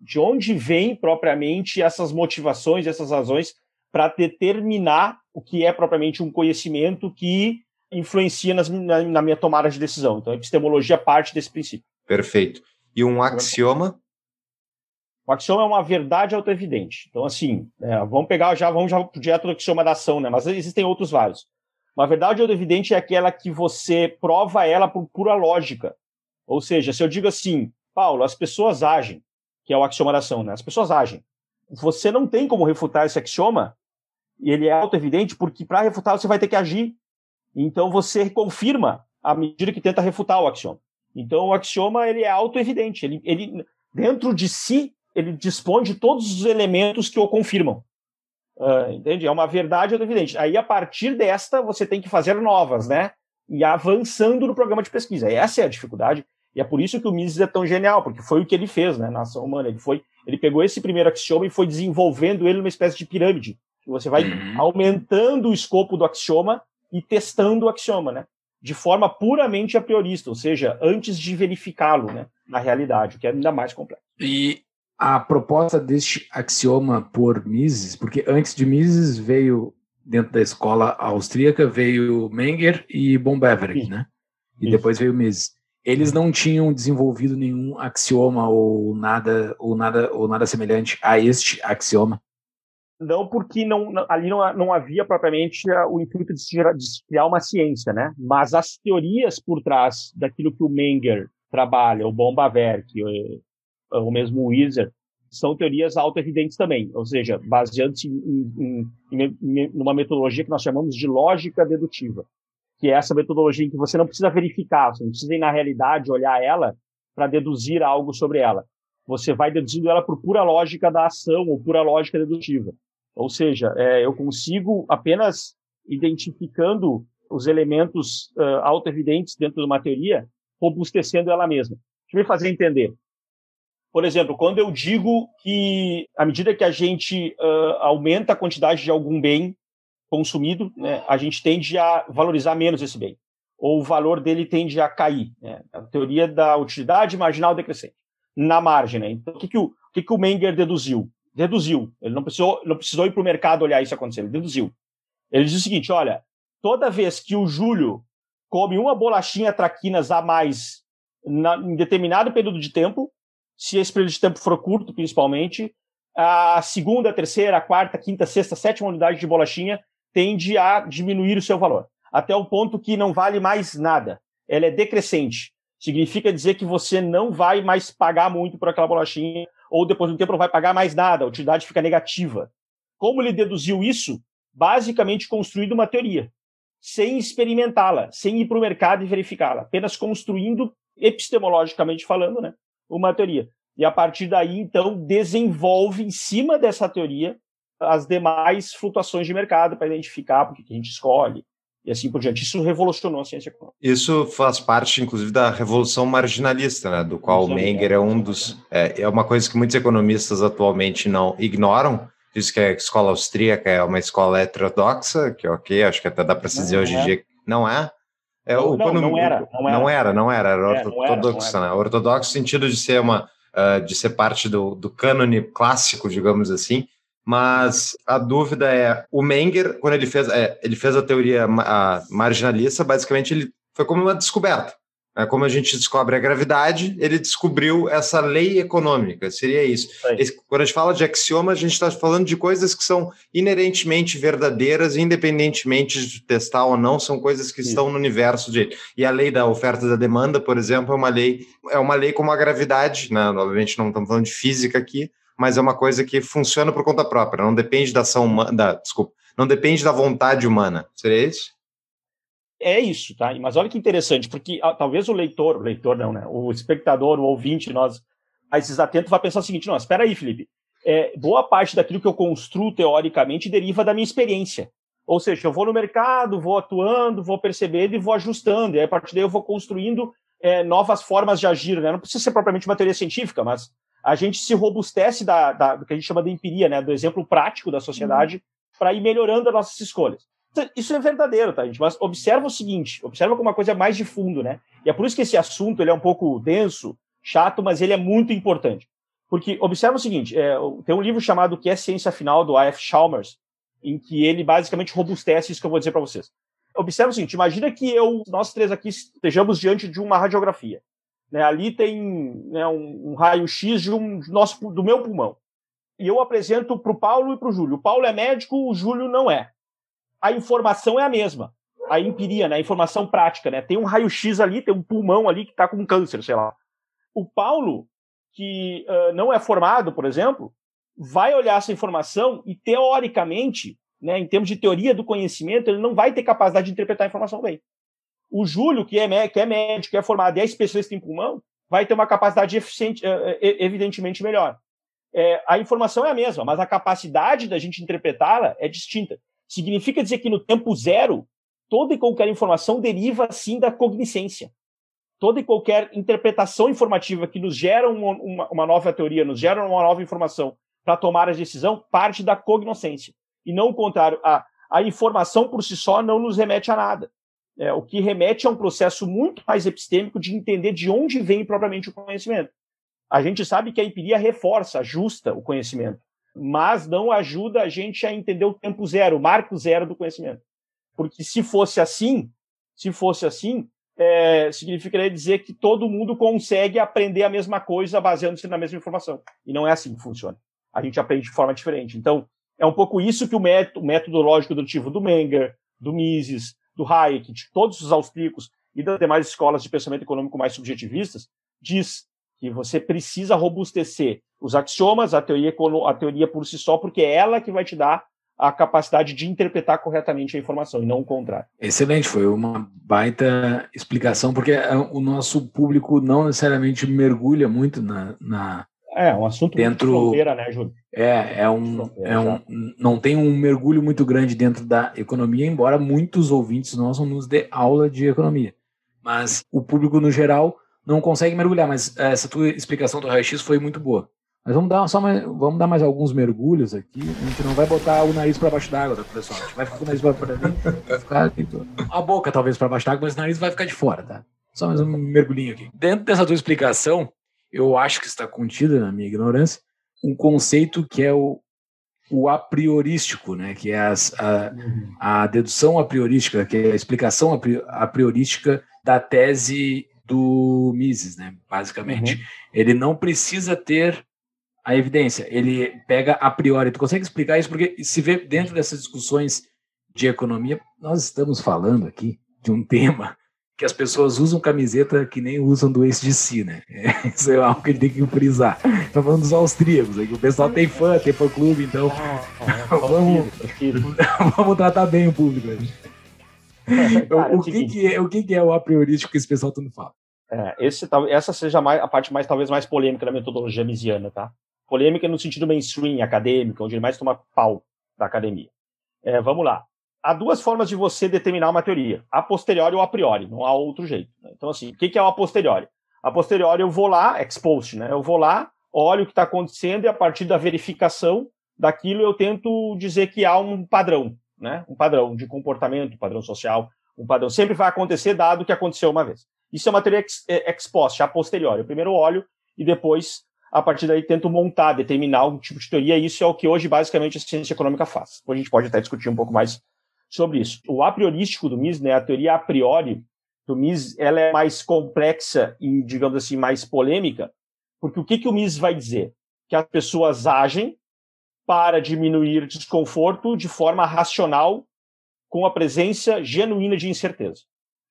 [SPEAKER 3] De onde vêm propriamente essas motivações, essas razões para determinar o que é propriamente um conhecimento que influencia nas, na, na minha tomada de decisão. Então, a epistemologia parte desse princípio.
[SPEAKER 2] Perfeito. E um axioma?
[SPEAKER 3] O axioma é uma verdade autoevidente. Então, assim, é, vamos pegar já, vamos já direto do axioma da ação, né? Mas existem outros vários. Uma verdade autoevidente é aquela que você prova ela por pura lógica. Ou seja, se eu digo assim, Paulo, as pessoas agem, que é o axioma da ação, né? As pessoas agem. Você não tem como refutar esse axioma, ele é autoevidente, porque para refutar você vai ter que agir. Então você confirma à medida que tenta refutar o axioma. Então o axioma ele é autoevidente. Ele, ele dentro de si ele dispõe de todos os elementos que o confirmam. Uh, entende? É uma verdade evidente. Aí, a partir desta, você tem que fazer novas, né? E avançando no programa de pesquisa. Essa é a dificuldade. E é por isso que o Mises é tão genial, porque foi o que ele fez, né, na ação humana. Ele foi, ele pegou esse primeiro axioma e foi desenvolvendo ele numa espécie de pirâmide. Você vai uhum. aumentando o escopo do axioma e testando o axioma, né? De forma puramente a priorista, ou seja, antes de verificá-lo, né, na realidade, o que é ainda mais complexo.
[SPEAKER 1] E a proposta deste axioma por Mises, porque antes de Mises veio, dentro da escola austríaca, veio Menger e Bombeverg, né? E Isso. depois veio Mises. Eles não tinham desenvolvido nenhum axioma ou nada, ou nada, ou nada semelhante a este axioma.
[SPEAKER 3] Não, porque não, ali não, não havia propriamente o intuito de, de criar uma ciência, né? Mas as teorias por trás daquilo que o Menger trabalha, o Bombaverk, mesmo o Weiser, são teorias auto-evidentes também, ou seja, baseando-se em, em, numa metodologia que nós chamamos de lógica dedutiva, que é essa metodologia em que você não precisa verificar, você não precisa ir na realidade olhar ela para deduzir algo sobre ela. Você vai deduzindo ela por pura lógica da ação ou pura lógica dedutiva. Ou seja, é, eu consigo apenas identificando os elementos uh, auto-evidentes dentro de uma teoria, robustecendo ela mesma. Deixa eu me fazer entender. Por exemplo, quando eu digo que à medida que a gente uh, aumenta a quantidade de algum bem consumido, né, a gente tende a valorizar menos esse bem, ou o valor dele tende a cair. Né? A teoria da utilidade marginal decrescente, na margem. Né? Então, o que, que, o, o que, que o Menger deduziu? Deduziu. Ele não precisou, não precisou ir para o mercado olhar isso acontecer, ele deduziu. Ele diz o seguinte: olha, toda vez que o Júlio come uma bolachinha traquinas a mais na, em determinado período de tempo, se esse período de tempo for curto, principalmente, a segunda, a terceira, a quarta, a quinta, a sexta, a sétima unidade de bolachinha tende a diminuir o seu valor, até o ponto que não vale mais nada. Ela é decrescente. Significa dizer que você não vai mais pagar muito por aquela bolachinha, ou depois de um tempo não vai pagar mais nada, a utilidade fica negativa. Como ele deduziu isso? Basicamente construindo uma teoria, sem experimentá-la, sem ir para o mercado e verificá-la, apenas construindo, epistemologicamente falando, né, uma teoria. E a partir daí, então, desenvolve em cima dessa teoria as demais flutuações de mercado para identificar porque que a gente escolhe e assim por diante. Isso revolucionou a ciência econômica.
[SPEAKER 2] Isso faz parte, inclusive, da revolução marginalista, né, do qual o Menger é um dos. É, é uma coisa que muitos economistas atualmente não ignoram. Diz que a escola austríaca é uma escola heterodoxa, que ok, acho que até dá para se dizer hoje em é. dia que não é.
[SPEAKER 3] É, não, não, não, era,
[SPEAKER 2] não, era, não era. Não era, era, é, ortodoxo, né? Ortodoxo no sentido de ser uma, uh, de ser parte do, do cânone clássico, digamos assim. Mas a dúvida é, o Menger, quando ele fez, é, ele fez a teoria a marginalista, basicamente ele foi como uma descoberta. É, como a gente descobre a gravidade, ele descobriu essa lei econômica, seria isso. Esse, quando a gente fala de axioma, a gente está falando de coisas que são inerentemente verdadeiras, independentemente de testar ou não, são coisas que estão no universo de. E a lei da oferta e da demanda, por exemplo, é uma lei, é uma lei como a gravidade, né? obviamente não estamos falando de física aqui, mas é uma coisa que funciona por conta própria, não depende da ação humana, desculpa, não depende da vontade humana. Seria isso?
[SPEAKER 3] é isso, tá? Mas olha que interessante, porque ah, talvez o leitor, o leitor não, né? O espectador, o ouvinte, nós mais atentos vai pensar o seguinte: não, espera aí, Felipe. É, boa parte daquilo que eu construo teoricamente deriva da minha experiência. Ou seja, eu vou no mercado, vou atuando, vou percebendo e vou ajustando. E aí, a partir daí eu vou construindo é, novas formas de agir. Né? Não precisa ser propriamente uma teoria científica, mas a gente se robustece da, da, do que a gente chama de empiria, né? do exemplo prático da sociedade, uhum. para ir melhorando as nossas escolhas. Isso é verdadeiro, tá, gente? Mas observa o seguinte, observa como uma coisa mais de fundo, né? E é por isso que esse assunto ele é um pouco denso, chato, mas ele é muito importante. Porque observa o seguinte, é, tem um livro chamado Que é Ciência Final, do A.F. Chalmers, em que ele basicamente robustece isso que eu vou dizer para vocês. Observa o seguinte, imagina que eu, nós três aqui estejamos diante de uma radiografia. Né? Ali tem né, um, um raio-x um, nosso, do meu pulmão. E eu apresento para o Paulo e para o Júlio. O Paulo é médico, o Júlio não é. A informação é a mesma. A empiria, né? a informação prática. Né? Tem um raio-x ali, tem um pulmão ali que está com câncer, sei lá. O Paulo, que uh, não é formado, por exemplo, vai olhar essa informação e, teoricamente, né, em termos de teoria do conhecimento, ele não vai ter capacidade de interpretar a informação bem. O Júlio, que é, que é médico, que é formado e é especialista em pulmão, vai ter uma capacidade eficiente, uh, evidentemente melhor. É, a informação é a mesma, mas a capacidade da gente interpretá-la é distinta. Significa dizer que no tempo zero, toda e qualquer informação deriva, sim, da cognicência. Toda e qualquer interpretação informativa que nos gera uma, uma, uma nova teoria, nos gera uma nova informação para tomar a decisão, parte da cognoscência. E não o contrário. A, a informação por si só não nos remete a nada. É, o que remete a um processo muito mais epistêmico de entender de onde vem propriamente o conhecimento. A gente sabe que a empiria reforça, ajusta o conhecimento, mas não ajuda a gente a entender o tempo zero, o marco zero do conhecimento. Porque se fosse assim, se fosse assim, é, significaria dizer que todo mundo consegue aprender a mesma coisa baseando-se na mesma informação. E não é assim que funciona. A gente aprende de forma diferente. Então, é um pouco isso que o método, o método lógico dedutivo do Menger, do Mises, do Hayek, de todos os austríacos e das demais escolas de pensamento econômico mais subjetivistas, diz que você precisa robustecer os axiomas, a teoria, a teoria por si só, porque é ela que vai te dar a capacidade de interpretar corretamente a informação e não o contrário.
[SPEAKER 1] Excelente, foi uma baita explicação, porque é, o nosso público não necessariamente mergulha muito na. na
[SPEAKER 3] é, um assunto
[SPEAKER 1] dentro,
[SPEAKER 3] de fronteira, né, Júlio?
[SPEAKER 1] É, é um, é um, não tem um mergulho muito grande dentro da economia, embora muitos ouvintes nossos nos dê aula de economia. Mas o público no geral não consegue mergulhar, mas essa tua explicação do raio-x foi muito boa. Mas vamos dar só mais, vamos dar mais alguns mergulhos aqui. A gente não vai botar o nariz para baixo d'água, tá, pessoal? A gente vai ficar com o nariz para dentro, vai ficar a boca talvez para baixo d'água, mas o nariz vai ficar de fora, tá? Só mais um mergulhinho aqui. Dentro dessa tua explicação, eu acho que está contida na minha ignorância um conceito que é o, o a priorístico, né? Que é as, a, a dedução a priorística, que é a explicação a priorística da tese do Mises, né? Basicamente, uhum. ele não precisa ter a evidência, ele pega a priori. Tu consegue explicar isso? Porque se vê dentro dessas discussões de economia, nós estamos falando aqui de um *laughs* tema que as pessoas usam camiseta que nem usam do ACDC, né? É, *laughs* isso é algo que a gente tem que frisar. Tá falando dos austríacos, aqui o pessoal tem fã, tem fã clube, então *laughs* vamos, *laughs* vamos tratar bem o público. Cara, o, que, que, é, o que, que é o a priorístico que esse pessoal tanto fala?
[SPEAKER 3] É, esse, essa seja mais, a parte mais talvez mais polêmica da metodologia misiana, tá? Polêmica no sentido mainstream, acadêmico, onde ele mais toma pau da academia. É, vamos lá. Há duas formas de você determinar uma teoria: a posteriori ou a priori. Não há outro jeito. Né? Então, assim, o que é o a posteriori? A posteriori eu vou lá, ex post, né? Eu vou lá, olho o que está acontecendo e a partir da verificação daquilo eu tento dizer que há um padrão né? Um padrão de comportamento, um padrão social, um padrão sempre vai acontecer dado que aconteceu uma vez. Isso é uma teoria ex, é, ex post, a posteriori. Eu primeiro olho e depois, a partir daí, tento montar, determinar um tipo de teoria. Isso é o que hoje, basicamente, a ciência econômica faz. Depois a gente pode até discutir um pouco mais sobre isso. O a priorístico do Mises, né, a teoria a priori do Mises, ela é mais complexa e, digamos assim, mais polêmica, porque o que, que o Mises vai dizer? Que as pessoas agem para diminuir desconforto de forma racional com a presença genuína de incerteza.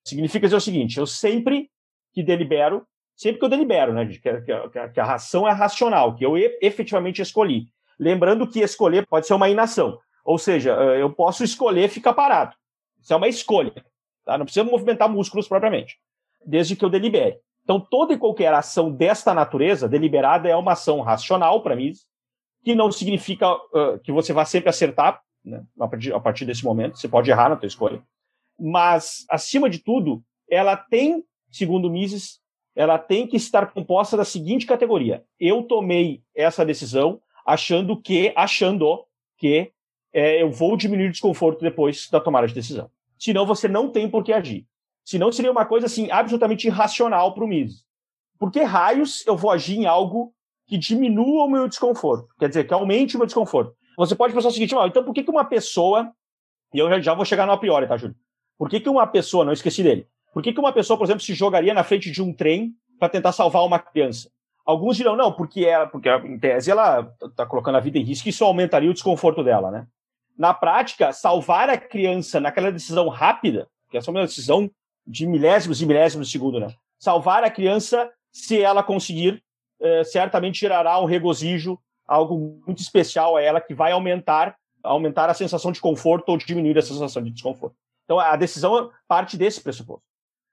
[SPEAKER 3] Significa dizer o seguinte: eu sempre que delibero, sempre que eu delibero, né, que, que, que a ração é racional, que eu efetivamente escolhi. Lembrando que escolher pode ser uma inação, ou seja, eh, eu posso escolher ficar parado. Isso é uma escolha. Tá? Não precisa movimentar músculos propriamente, desde que eu delibere. Então, toda e qualquer ação desta natureza, deliberada, é uma ação racional para mim, que não significa uh, que você vai sempre acertar né, a, partir, a partir desse momento, você pode errar na tua escolha. Mas, acima de tudo, ela tem, segundo Mises, ela tem que estar composta da seguinte categoria. Eu tomei essa decisão achando que, achando que é, eu vou diminuir o desconforto depois da tomada de decisão. Senão você não tem por que agir. Senão seria uma coisa assim absolutamente irracional para o Mises. Por que raios eu vou agir em algo que diminua o meu desconforto. Quer dizer, que aumente o meu desconforto. Você pode pensar o seguinte, então por que, que uma pessoa, e eu já, vou chegar no a priori, tá, Júlio? Por que, que uma pessoa, não esqueci dele, por que, que uma pessoa, por exemplo, se jogaria na frente de um trem para tentar salvar uma criança? Alguns dirão, não, porque ela, porque em tese ela está colocando a vida em risco e isso aumentaria o desconforto dela, né? Na prática, salvar a criança naquela decisão rápida, que é uma decisão de milésimos e milésimos de segundo, né? Salvar a criança, se ela conseguir, eh, certamente gerará um regozijo, algo muito especial a ela que vai aumentar, aumentar a sensação de conforto ou diminuir a sensação de desconforto. Então, a decisão parte desse pressuposto.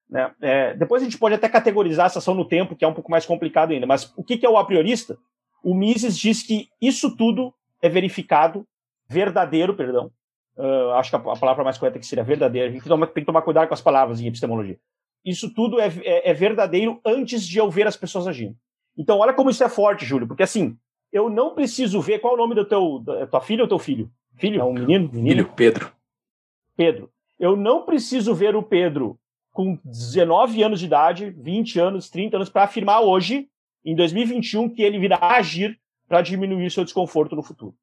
[SPEAKER 3] Né? É, depois a gente pode até categorizar essa ação no tempo, que é um pouco mais complicado ainda. Mas o que, que é o a priorista? O Mises diz que isso tudo é verificado, verdadeiro, perdão. Uh, acho que a, a, palavra mais correta que seria verdadeiro. A gente tem que tomar cuidado com as palavras em epistemologia. Isso tudo é, é, é verdadeiro antes de eu ver as pessoas agindo. Então, olha como isso é forte, Júlio, porque assim, eu não preciso ver qual é o nome do teu, da tua filha ou teu filho? Filho? É um menino? menino?
[SPEAKER 1] Filho, Pedro.
[SPEAKER 3] Pedro. Eu não preciso ver o Pedro com 19 anos de idade, 20 anos, 30 anos, para afirmar hoje, em 2021, que ele virá agir para diminuir seu desconforto no futuro.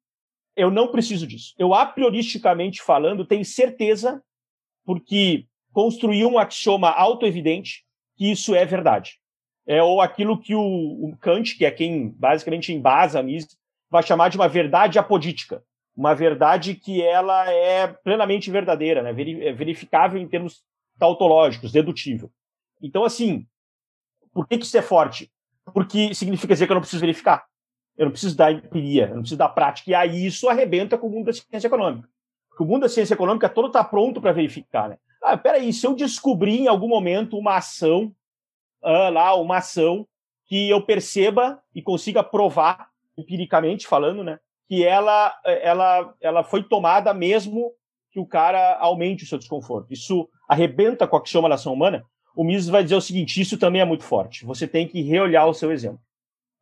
[SPEAKER 3] Eu não preciso disso. Eu, a prioristicamente falando, tenho certeza, porque construí um axioma autoevidente, que isso é verdade. É, ou aquilo que o, o Kant, que é quem basicamente embasa a Mises, vai chamar de uma verdade apodítica. Uma verdade que ela é plenamente verdadeira, né? É verificável em termos tautológicos, dedutível. Então, assim, por que, que isso é forte? Porque significa dizer que eu não preciso verificar. Eu não preciso da empiria, eu não preciso da prática. E aí isso arrebenta com o mundo da ciência econômica. Porque o mundo da ciência econômica todo está pronto para verificar. Né? Ah, peraí, se eu descobrir em algum momento uma ação, ah, lá, uma ação que eu perceba e consiga provar, empiricamente falando, né, que ela, ela, ela foi tomada mesmo que o cara aumente o seu desconforto. Isso arrebenta com a axioma da ação humana. O Mises vai dizer o seguinte: isso também é muito forte. Você tem que reolhar o seu exemplo.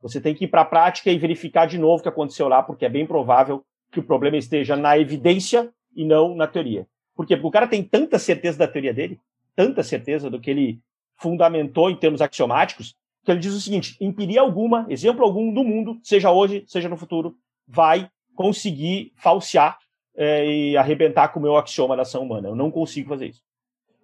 [SPEAKER 3] Você tem que ir para a prática e verificar de novo o que aconteceu lá, porque é bem provável que o problema esteja na evidência e não na teoria. Por quê? Porque o cara tem tanta certeza da teoria dele, tanta certeza do que ele fundamentou em termos axiomáticos, que ele diz o seguinte: empiria alguma, exemplo algum do mundo, seja hoje, seja no futuro, vai conseguir falsear é, e arrebentar com o meu axioma da ação humana. Eu não consigo fazer isso.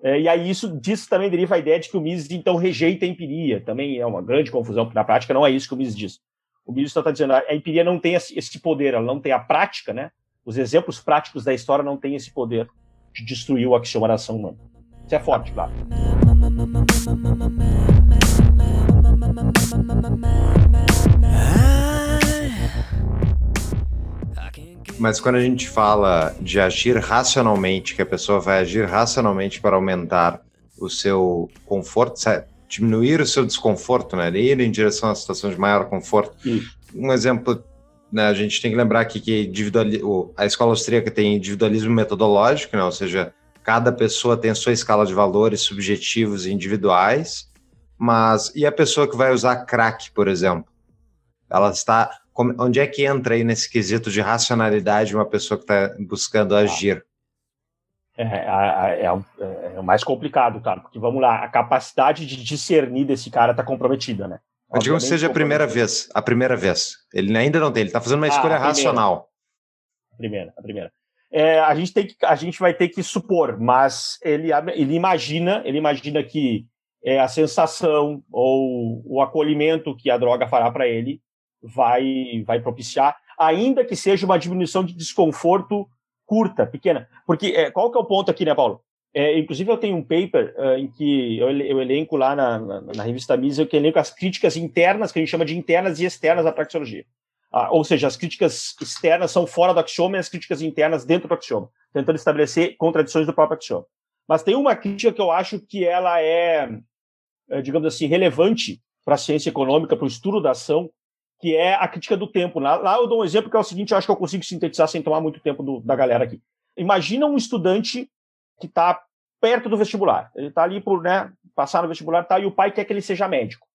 [SPEAKER 3] É, e aí isso disso também deriva a ideia de que o Mises então rejeita a empiria. Também é uma grande confusão, porque na prática não é isso que o Mises diz. O Mises está dizendo a empiria não tem esse poder, ela não tem a prática, né? Os exemplos práticos da história não têm esse poder de destruir o axioma da ação humana. Isso é forte, claro.
[SPEAKER 2] Mas quando a gente fala de agir racionalmente, que a pessoa vai agir racionalmente para aumentar o seu conforto, diminuir o seu desconforto, né? Ir em direção a situação de maior conforto. Um exemplo, né, a gente tem que lembrar aqui que a escola austríaca tem individualismo metodológico, né? Ou seja, cada pessoa tem a sua escala de valores subjetivos e individuais, mas e a pessoa que vai usar crack, por exemplo? Ela está como, onde é que entra aí nesse quesito de racionalidade uma pessoa que está buscando agir?
[SPEAKER 3] É, é, é, é, o mais complicado, cara, porque vamos lá, a capacidade de discernir desse cara está comprometida, né?
[SPEAKER 2] Mas digamos que seja a primeira vez, a primeira vez. Ele ainda não tem, ele está fazendo uma ah, escolha a racional.
[SPEAKER 3] A primeira, a primeira. É, a gente tem que, a gente vai ter que supor, mas ele, ele imagina, ele imagina que é, a sensação ou o acolhimento que a droga fará para ele vai, vai propiciar, ainda que seja uma diminuição de desconforto curta, pequena. Porque é, qual que é o ponto aqui, né, Paulo? É, inclusive, eu tenho um paper uh, em que eu, eu elenco lá na, na, na revista Misa, que elenco as críticas internas, que a gente chama de internas e externas da praxeologia. Ah, ou seja, as críticas externas são fora do axioma e as críticas internas dentro do axioma, tentando estabelecer contradições do próprio axioma. Mas tem uma crítica que eu acho que ela é digamos assim, relevante para a ciência econômica, para o estudo da ação, que é a crítica do tempo. Lá, eu dou um exemplo que é o seguinte, eu acho que eu consigo sintetizar sem tomar muito tempo do, da galera aqui. Imagina um estudante que está perto do vestibular. Ele está ali por né, passar no vestibular tá, e o pai quer que ele seja médico.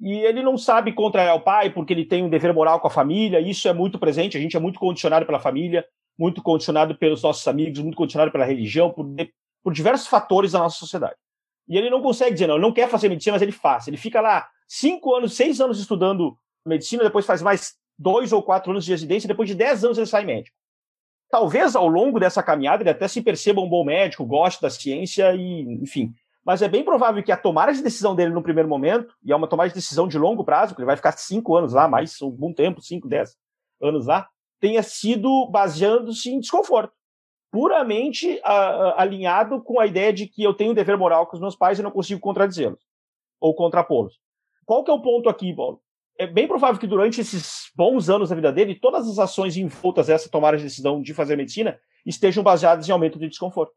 [SPEAKER 3] E ele não sabe contra o pai porque ele tem um dever moral com a família, isso é muito presente, a gente é muito condicionado pela família, muito condicionado pelos nossos amigos, muito condicionado pela religião, por, por diversos fatores da nossa sociedade. E ele não consegue dizer não, ele não quer fazer medicina, mas ele faz. Ele fica lá cinco anos, seis anos estudando medicina, depois faz mais dois ou quatro anos de residência, depois de dez anos ele sai médico. Talvez ao longo dessa caminhada ele até se perceba um bom médico, goste da ciência e, enfim. Mas é bem provável que a tomada de decisão dele no primeiro momento, e é uma tomada de decisão de longo prazo, que ele vai ficar cinco anos lá, mais um bom tempo, cinco, dez anos lá, tenha sido baseando-se em desconforto. Puramente a, a, alinhado com a ideia de que eu tenho um dever moral com os meus pais e não consigo contradizê-los ou contrapô-los. Qual que é o ponto aqui, Paulo? É bem provável que durante esses bons anos da vida dele, todas as ações envoltas essa tomada de decisão de fazer medicina estejam baseadas em aumento de desconforto.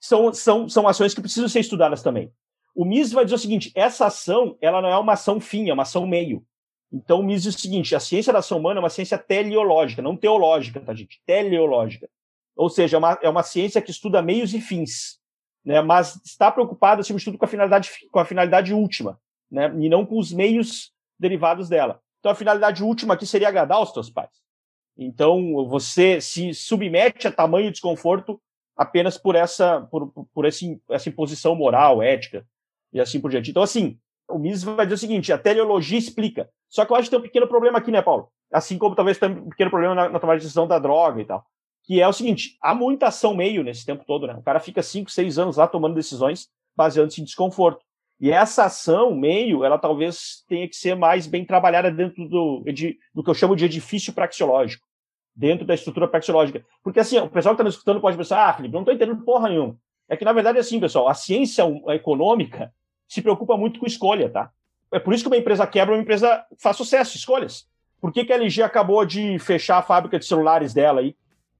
[SPEAKER 3] São, são, são ações que precisam ser estudadas também. O Mises vai dizer o seguinte: essa ação ela não é uma ação fim, é uma ação meio. Então o Mises diz o seguinte: a ciência da ação humana é uma ciência teleológica, não teológica, tá, gente? Teleológica. Ou seja, é uma, é uma ciência que estuda meios e fins, né? mas está preocupada, acima de tudo, com a finalidade, com a finalidade última, né? e não com os meios derivados dela. Então a finalidade última aqui seria agradar os teus pais. Então você se submete a tamanho desconforto apenas por essa por, por esse, essa imposição moral, ética e assim por diante. Então assim, o Mises vai dizer o seguinte, a teleologia explica. Só que eu acho que tem um pequeno problema aqui, né, Paulo? Assim como talvez tem um pequeno problema na, na tomada de decisão da droga e tal. Que é o seguinte, há muita ação meio nesse tempo todo, né? O cara fica 5, 6 anos lá tomando decisões baseando-se em desconforto. E essa ação, meio, ela talvez tenha que ser mais bem trabalhada dentro do, do que eu chamo de edifício praxeológico, dentro da estrutura praxeológica. Porque assim, o pessoal que está me escutando pode pensar, ah, Felipe, não estou entendendo porra nenhuma. É que, na verdade, é assim, pessoal, a ciência econômica se preocupa muito com escolha, tá? É por isso que uma empresa quebra, uma empresa faz sucesso, escolhas. Por que, que a LG acabou de fechar a fábrica de celulares dela aí,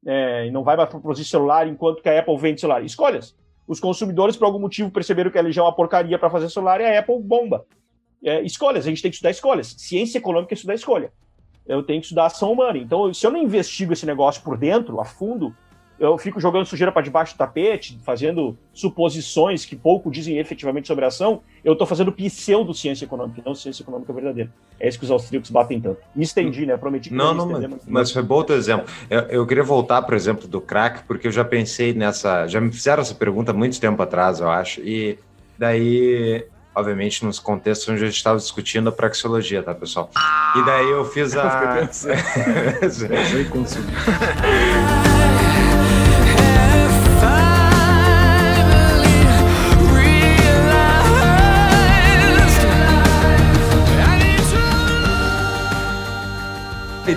[SPEAKER 3] é, e não vai mais produzir celular enquanto que a Apple vende celular? Escolhas os consumidores, por algum motivo, perceberam que a LG é uma porcaria para fazer celular e a Apple bomba. É, escolhas, a gente tem que estudar escolhas. Ciência econômica é estudar escolha. Eu tenho que estudar ação humana. Então, se eu não investigo esse negócio por dentro, a fundo, eu fico jogando sujeira para debaixo do tapete, fazendo suposições que pouco dizem efetivamente sobre a ação, eu estou fazendo pseudo-ciência econômica, não ciência econômica verdadeira. É isso que os austríacos batem tanto. Me estendi, né? Prometi que
[SPEAKER 2] não, não, não mas, mas foi bom o teu exemplo. Eu, eu, queria voltar, por exemplo, do crack, porque eu já pensei nessa. Já me fizeram essa pergunta muito tempo atrás, eu acho, e daí obviamente nos contextos onde a gente estava discutindo a praxeologia, tá, pessoal? E daí eu fiz a. *laughs* E *laughs*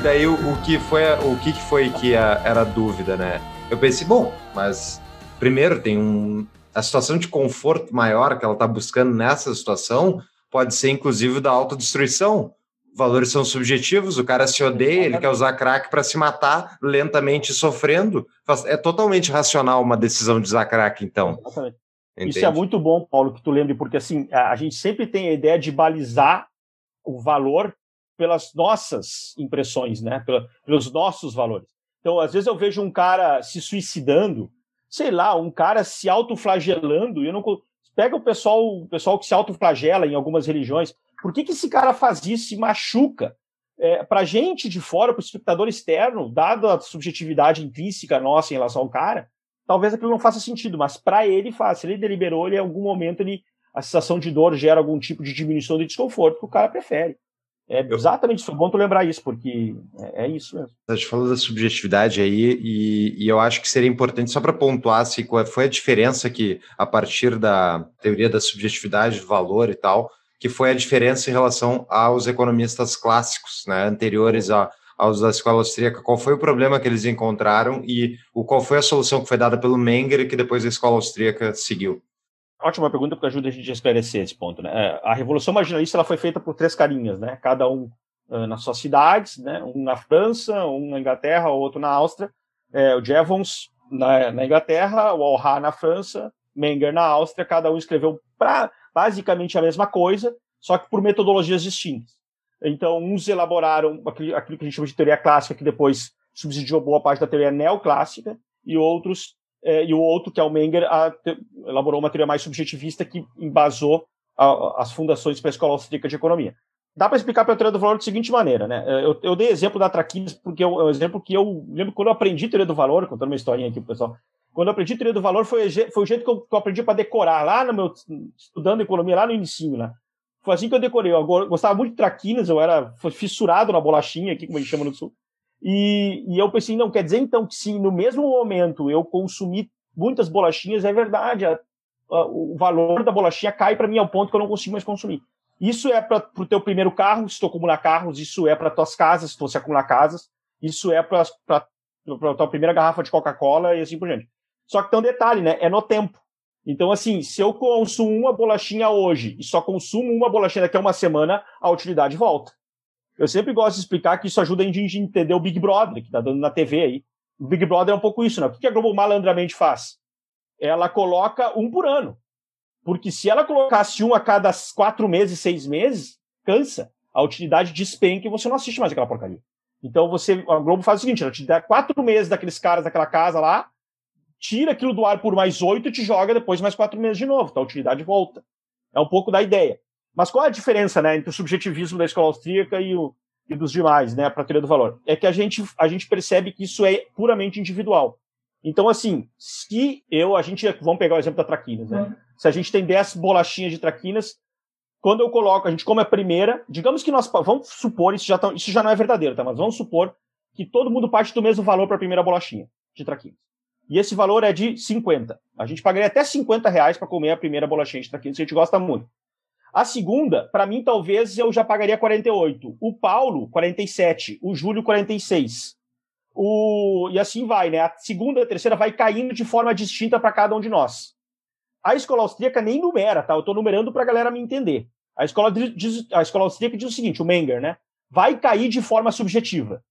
[SPEAKER 2] daí o, o, que foi o que foi que a, era a dúvida, né? Eu pensei, bom, mas primeiro tem um a situação de conforto maior que ela está buscando nessa situação pode ser inclusive da autodestruição. Valores são subjetivos, o cara se odeia, ele quer usar crack para se matar lentamente sofrendo. É totalmente racional uma decisão de usar crack, então.
[SPEAKER 3] Exatamente. Isso é muito bom, Paulo, que tu lembre, porque assim, a gente sempre tem a ideia de balizar o valor pelas nossas impressões, né? pelos nossos valores. Então, às vezes eu vejo um cara se suicidando, sei lá, um cara se autoflagelando, eu não pega o pessoal, o pessoal que se autoflagela em algumas religiões, por que, que esse cara faz isso, se machuca? É, para gente de fora, para o espectador externo, dada a subjetividade intrínseca nossa em relação ao cara, talvez aquilo não faça sentido, mas para ele faz. Se ele deliberou, ele, em algum momento ele, a sensação de dor gera algum tipo de diminuição de desconforto que o cara prefere. É exatamente isso, é bom tu lembrar isso, porque é, é isso mesmo.
[SPEAKER 2] A gente falou da subjetividade aí, e, e eu acho que seria importante, só para pontuar, se qual foi a diferença que, a partir da teoria da subjetividade, do valor e tal, que foi a diferença em relação aos economistas clássicos, né, anteriores a, aos da escola austríaca, qual foi o problema que eles encontraram e o, qual foi a solução que foi dada pelo Menger que depois a escola austríaca seguiu?
[SPEAKER 3] Ótima pergunta, porque ajuda a gente a esclarecer esse ponto. Né? É, a Revolução Marginalista ela foi feita por três carinhas, né? cada um uh, nas suas cidades, né? um na França, um na Inglaterra, outro na Áustria. É, o Jevons na, na, Inglaterra, o Alha na França, Menger na Áustria, cada um escreveu pra, basicamente a mesma coisa, só que por metodologias distintas. Então, uns elaboraram aquilo, aquilo que a gente chama de teoria clássica, que depois subsidiou boa parte da teoria neoclássica, e outros e o outro, que é o Menger, elaborou uma teoria mais subjetivista que embasou a, as fundações para a Escola Austríaca de Economia. Dá para explicar a teoria do valor da seguinte maneira, né? É, eu, eu dei exemplo da Traquinas porque é um exemplo que eu lembro quando eu aprendi teoria do valor, contando uma historinha aqui pro pessoal. Quando eu aprendi teoria do valor foi, foi o jeito que eu, que eu aprendi para decorar lá no meu estudando economia lá no início, né? Foi assim que eu decorei. Eu go- gostava muito de traquinas, eu era fissurado na bolachinha, aqui como a gente chama no sul. E, e eu pensei, não, quer dizer então que se no mesmo momento eu consumir muitas bolachinhas, é verdade, a- a- o valor da bolachinha cai para mim ao ponto que eu não consigo mais consumir. Isso é para o teu primeiro carro, se tu acumular carros, isso é para tuas casas, se você acumular casas, isso é para a tua primeira garrafa de Coca-Cola e assim por diante. Só que tem um detalhe, né? É no tempo. Então, assim, se eu consumo uma bolachinha hoje e só consumo uma bolachinha daqui a uma semana, a utilidade volta. Eu sempre gosto de explicar que isso ajuda a gente a entender o Big Brother, que tá dando na TV aí. O Big Brother é um pouco isso, né? O que que a Globo malandramente faz? Ela coloca um por ano. Porque se ela colocasse um a cada quatro meses, seis meses, cansa. A utilidade despenca e você não assiste mais aquela porcaria. Então você, a Globo faz o seguinte, ela te dá quatro meses daqueles caras daquela casa lá, tira aquilo do ar por mais oito e te joga depois mais quatro meses de novo. Então a utilidade volta. É um pouco da ideia. Mas qual é a diferença, né, entre o subjetivismo da escola austríaca e, o, e dos demais, né, para a teoria do valor? É que a gente, a gente percebe que isso é puramente individual. Então, assim, se eu, a gente, vamos pegar o exemplo da traquinas, né? Se a gente tem 10 bolachinhas de traquinas, quando eu coloco, a gente come a primeira, digamos que nós, vamos supor, isso já, tá, isso já não é verdadeiro, tá? Mas vamos supor que todo mundo parte do mesmo valor para a primeira bolachinha de traquinas. E esse valor é de 50. A gente pagaria até 50 reais para comer a primeira bolachinha de traquinas, que a gente gosta muito. A segunda, para mim, talvez eu já pagaria 48. O Paulo, 47. O Júlio, 46. O... E assim vai, né? A segunda e a terceira vai caindo de forma distinta para cada um de nós. A escola austríaca nem numera, tá? Eu estou numerando para a galera me entender. A escola, diz, a escola austríaca diz o seguinte, o Menger, né? Vai cair de forma subjetiva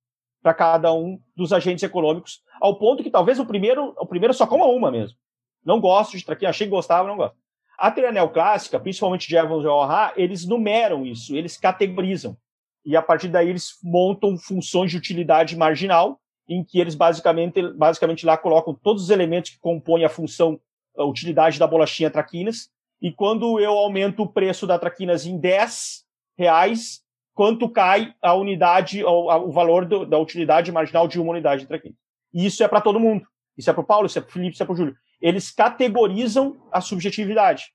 [SPEAKER 3] para cada um dos agentes econômicos, ao ponto que talvez o primeiro, o primeiro só coma uma mesmo. Não gosto de traquinha, achei que gostava, não gosto. A teoria neoclássica, principalmente de Evans e O'Hara, eles numeram isso, eles categorizam. E a partir daí eles montam funções de utilidade marginal, em que eles basicamente, basicamente lá colocam todos os elementos que compõem a função, a utilidade da bolachinha traquinas. E quando eu aumento o preço da traquinas em 10 reais, quanto cai a unidade, o, valor do, da utilidade marginal de uma unidade de traquinas. E isso é para todo mundo. Isso é para o Paulo, isso é para o Felipe, isso é para o Júlio. Eles categorizam a subjetividade.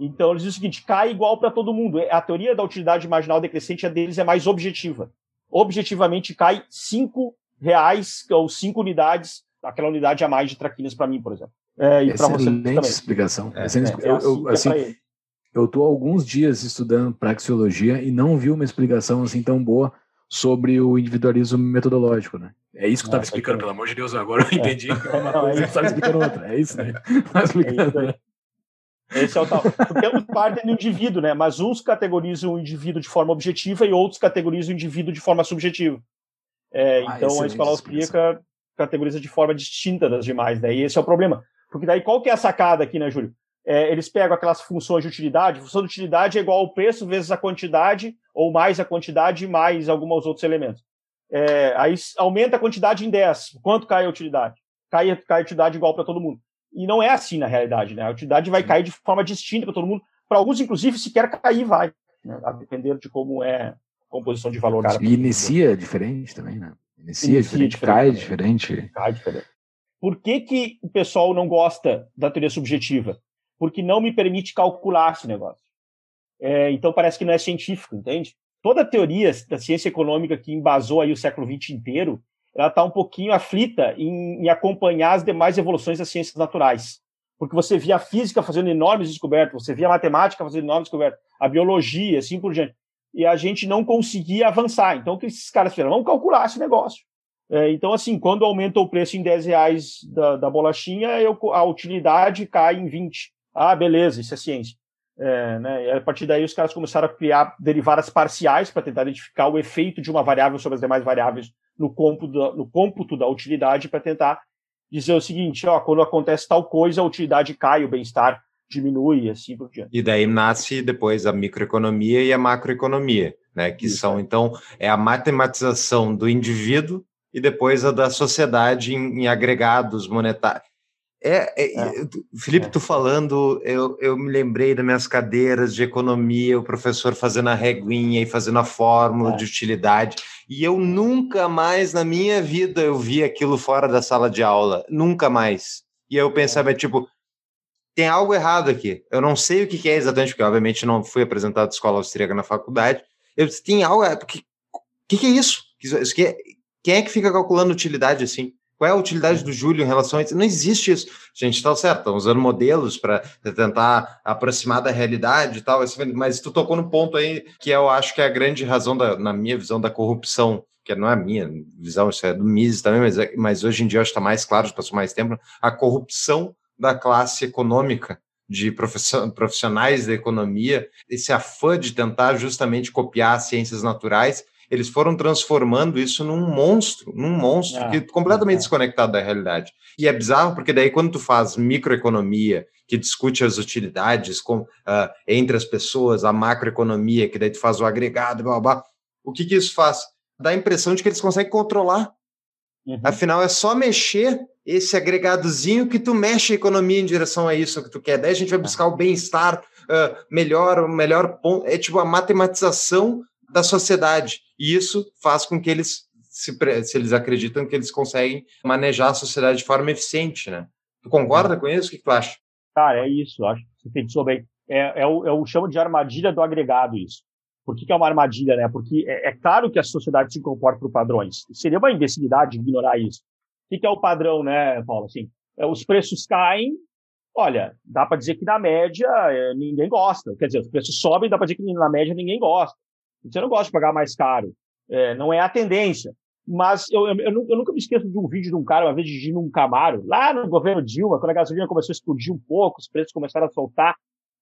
[SPEAKER 3] Então, eles dizem o seguinte: cai igual para todo mundo. A teoria da utilidade marginal decrescente a deles é mais objetiva. Objetivamente, cai 5 reais ou 5 unidades, aquela unidade a mais de traquinas para mim, por exemplo.
[SPEAKER 1] É, e para você também. explicação.
[SPEAKER 3] É,
[SPEAKER 1] Excelente é, eu, eu, assim, assim eu estou alguns dias estudando praxeologia e não vi uma explicação assim tão boa sobre o individualismo metodológico, né? É isso que eu estava explicando, pelo amor de Deus, agora eu entendi. *laughs* É. Não, é você estava explicando outra, é isso, né? *laughs* Tá explicando.
[SPEAKER 3] É Esse é o tal. Porque ambos partem do indivíduo, né? Mas uns categorizam o indivíduo de forma objetiva e outros categorizam o indivíduo de forma subjetiva. É, ah, então a escola austríaca categoriza de forma distinta das demais, né? E esse é o problema. Porque daí qual que é a sacada aqui, né, Júlio? É, eles pegam aquelas funções de utilidade, função de utilidade é igual ao preço vezes a quantidade, ou mais a quantidade mais alguns outros elementos. É, aí aumenta a quantidade em 10. Quanto cai a utilidade? Cai, cai a utilidade igual para todo mundo. E não é assim na realidade, né? A utilidade vai cair de forma distinta para todo mundo. Para alguns, inclusive, sequer cair vai, né? a depender de como é a composição de valor.
[SPEAKER 1] E inicia diferente também, né? Inicia, inicia diferente, diferente, cai também. diferente.
[SPEAKER 3] Cai diferente. Por que, que o pessoal não gosta da teoria subjetiva? Porque não me permite calcular esse negócio. É, então parece que não é científico, entende? Toda a teoria da ciência econômica que embasou aí o século XX inteiro, ela está um pouquinho aflita em, em, acompanhar as demais evoluções das ciências naturais. Porque você via a física fazendo enormes descobertas, você via a matemática fazendo enormes descobertas, a biologia, assim por diante. E a gente não conseguia avançar. Então, o que esses caras fizeram? Vamos calcular esse negócio. É, então, assim, quando aumenta o preço em 10 reais da, da bolachinha, eu, a utilidade cai em 20. Ah, beleza, isso é ciência. É, né, e a partir daí os caras começaram a criar derivadas parciais para tentar identificar o efeito de uma variável sobre as demais variáveis no cômputo da, no cômputo da utilidade para tentar dizer o seguinte, ó, quando acontece tal coisa, a utilidade cai, o bem-estar diminui e assim por diante.
[SPEAKER 2] E daí nasce depois a microeconomia e a macroeconomia, né, que Isso. são então é a matematização do indivíduo e depois a da sociedade em, em agregados monetários. É, é, é, Felipe, é. tu falando, eu, eu me lembrei das minhas cadeiras de economia, o professor fazendo a reguinha e fazendo a fórmula é. de utilidade, e eu nunca mais na minha vida eu vi aquilo fora da sala de aula, nunca mais. E eu pensava, tipo, tem algo errado aqui. Eu não sei o que, é exatamente, porque obviamente não fui apresentado escola austríaca na faculdade. Eu disse, tem algo. O que, que, que é isso? Isso que é- Quem é que fica calculando utilidade assim? Qual é a utilidade do Júlio em relação a isso? Não existe isso. A gente está certo, estão usando modelos para tentar aproximar da realidade e tal, mas tu tocou no ponto aí que eu acho que é a grande razão, da, na minha visão, da corrupção, que não é a minha visão, isso é do Mises também, mas, é- mas hoje em dia eu acho que está mais claro, já passou mais tempo, a corrupção da classe econômica, de profissio- profissionais da economia, esse afã de tentar justamente copiar as ciências naturais, eles foram transformando isso num monstro, num monstro
[SPEAKER 3] É,
[SPEAKER 2] que completamente
[SPEAKER 3] é.
[SPEAKER 2] desconectado da realidade. E é bizarro porque daí quando tu faz microeconomia, que discute as utilidades com, ah, entre as pessoas, a macroeconomia, que daí tu faz o agregado, blá, blá, blá, o que que isso faz? Dá a impressão de que eles conseguem controlar.
[SPEAKER 3] Uhum.
[SPEAKER 2] Afinal, é só mexer esse agregadozinho que tu mexe a economia em direção a isso que tu quer. Daí a gente vai buscar o bem-estar ah, melhor, o melhor ponto. É tipo a matematização da sociedade. E isso faz com que eles, se, se eles acreditam que eles conseguem manejar a sociedade de forma eficiente, né? Tu concorda com isso? O que tu acha?
[SPEAKER 3] Cara, é isso, acho que você pensou bem. É, é, o, é o chamo de armadilha do agregado isso. Por que, que é uma armadilha, né? Porque é, é claro que a sociedade se comporta por padrões. Seria uma imbecilidade ignorar isso. O que, que é o padrão, né, Paulo? Assim, é, os preços caem, olha, dá para dizer que na média é, ninguém gosta. Quer dizer, os preços sobem, dá para dizer que na média ninguém gosta. Você não gosta de pagar mais caro. É, não é a tendência. Mas eu, eu, eu nu- eu nunca me esqueço de um vídeo de um cara, uma vez dirigindo um Camaro, lá no governo Dilma, quando a gasolina começou a explodir um pouco, os preços começaram a soltar,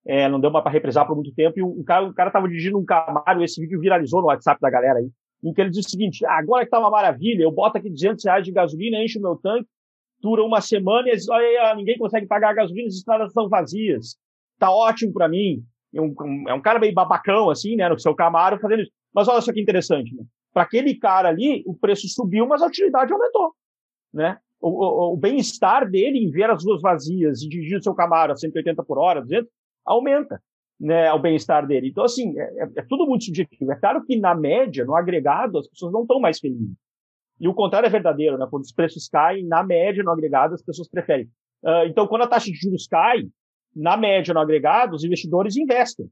[SPEAKER 3] é, não deu para represar por muito tempo, e um o cara tava dirigindo um Camaro, esse vídeo viralizou no WhatsApp da galera aí, em que ele diz o seguinte, ah, agora que tá uma maravilha, eu boto aqui 200 reais de gasolina, encho o meu tanque, dura uma semana e olha aí, ninguém consegue pagar a gasolina, as estradas estão vazias. Tá ótimo para mim. Um, é um cara meio babacão, assim, né, no seu Camaro, fazendo isso. Mas olha só que interessante, né? Para aquele cara ali, o preço subiu, mas a utilidade aumentou, né? O, o- o bem-estar dele em ver as ruas vazias e dirigir o seu Camaro a 180 por hora, 200, aumenta, né, o bem-estar dele. Então, assim, é, é- é tudo muito subjetivo. É claro que, na média, no agregado, as pessoas não estão mais felizes. E o contrário é verdadeiro, né? Quando os preços caem, na média, no agregado, as pessoas preferem. Ah, então, quando a taxa de juros cai, na média, no agregado, os investidores investem.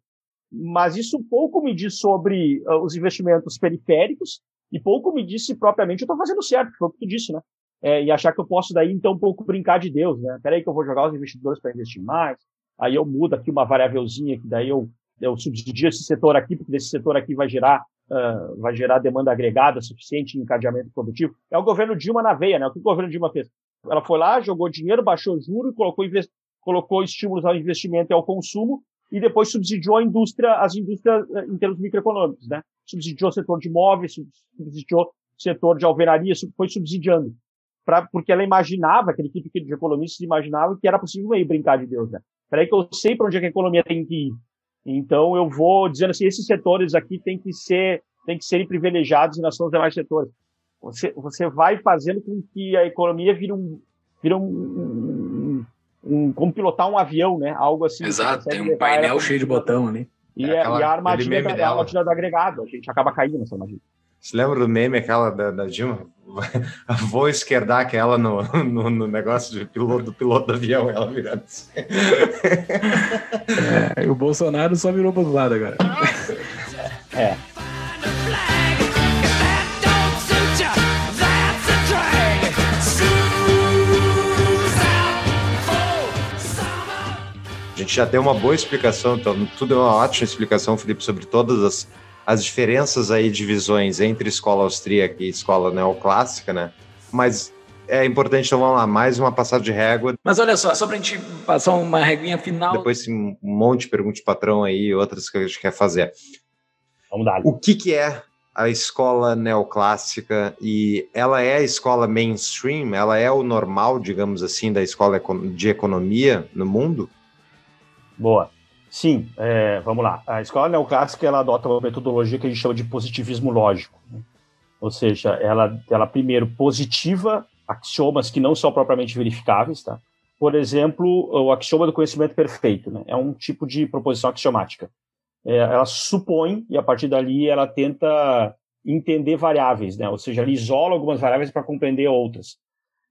[SPEAKER 3] Mas isso pouco me diz sobre ah, os investimentos periféricos e pouco me diz se propriamente eu estou fazendo certo, que foi o que tu disse, né? É, e achar que eu posso daí, então, um pouco brincar de Deus, né? Peraí que eu vou jogar os investidores para investir mais, aí eu mudo aqui uma variávelzinha que daí eu, eu subsidio esse setor aqui, porque desse setor aqui vai gerar ah, vai gerar demanda agregada suficiente em encadeamento produtivo. É o governo Dilma na veia, né? O que o governo Dilma fez? Ela foi lá, jogou dinheiro, baixou juro e colocou. Colocou estímulos ao investimento e ao consumo e depois subsidiou a indústria, as indústrias eh, em termos microeconômicos, né? Subsidiou o setor de imóveis, subsidiou o setor de alvenaria, foi subsidiando. Pra, porque ela imaginava, aquele equipe de economistas imaginava que era possível meio brincar de Deus, né? Peraí que eu sei para onde é que a economia tem que ir. Então eu vou dizendo assim, esses setores aqui têm que ser, têm que serem privilegiados em relação aos demais setores. Você, você vai fazendo com que a economia vire um, vire um, um, um- como pilotar um avião, né? Algo assim.
[SPEAKER 1] Exato, tem um painel cheio de botão ali.
[SPEAKER 3] E,
[SPEAKER 2] É
[SPEAKER 3] é-
[SPEAKER 2] aquela-
[SPEAKER 3] e a armadilha da, a
[SPEAKER 2] dela.
[SPEAKER 3] armadilha do agregado. A gente acaba caindo nessa armadilha.
[SPEAKER 2] Você lembra do meme aquela da, da Dilma? *laughs* Vou esquerdar aquela no, no, no negócio de piloto, do piloto do avião, ela virando assim. *laughs*
[SPEAKER 1] É, e o Bolsonaro só virou pro outro lado agora.
[SPEAKER 3] É.
[SPEAKER 2] gente já deu uma boa explicação, então tudo é uma ótima explicação, Felipe, sobre todas as, as diferenças aí de visões entre escola austríaca e escola neoclássica, né? Mas é importante, então vamos lá, mais uma passada de régua,
[SPEAKER 1] Mas olha só, só pra gente passar uma reguinha final.
[SPEAKER 2] depois tem um monte de perguntas de patrão aí e outras que a gente quer fazer.
[SPEAKER 3] Vamos dar.
[SPEAKER 2] O que, que é a escola neoclássica e ela é a escola mainstream? Ela é o normal, digamos assim, da escola de economia no mundo?
[SPEAKER 3] Boa. Sim, é, vamos lá. A escola neoclássica ela adota uma metodologia que a gente chama de positivismo lógico. né? Ou seja, ela, ela primeiro positiva axiomas que não são propriamente verificáveis, tá? Por exemplo, o axioma do conhecimento perfeito, né? É um tipo de proposição axiomática. É, ela supõe e a partir dali ela tenta entender variáveis, né? Ou seja, ela isola algumas variáveis para compreender outras.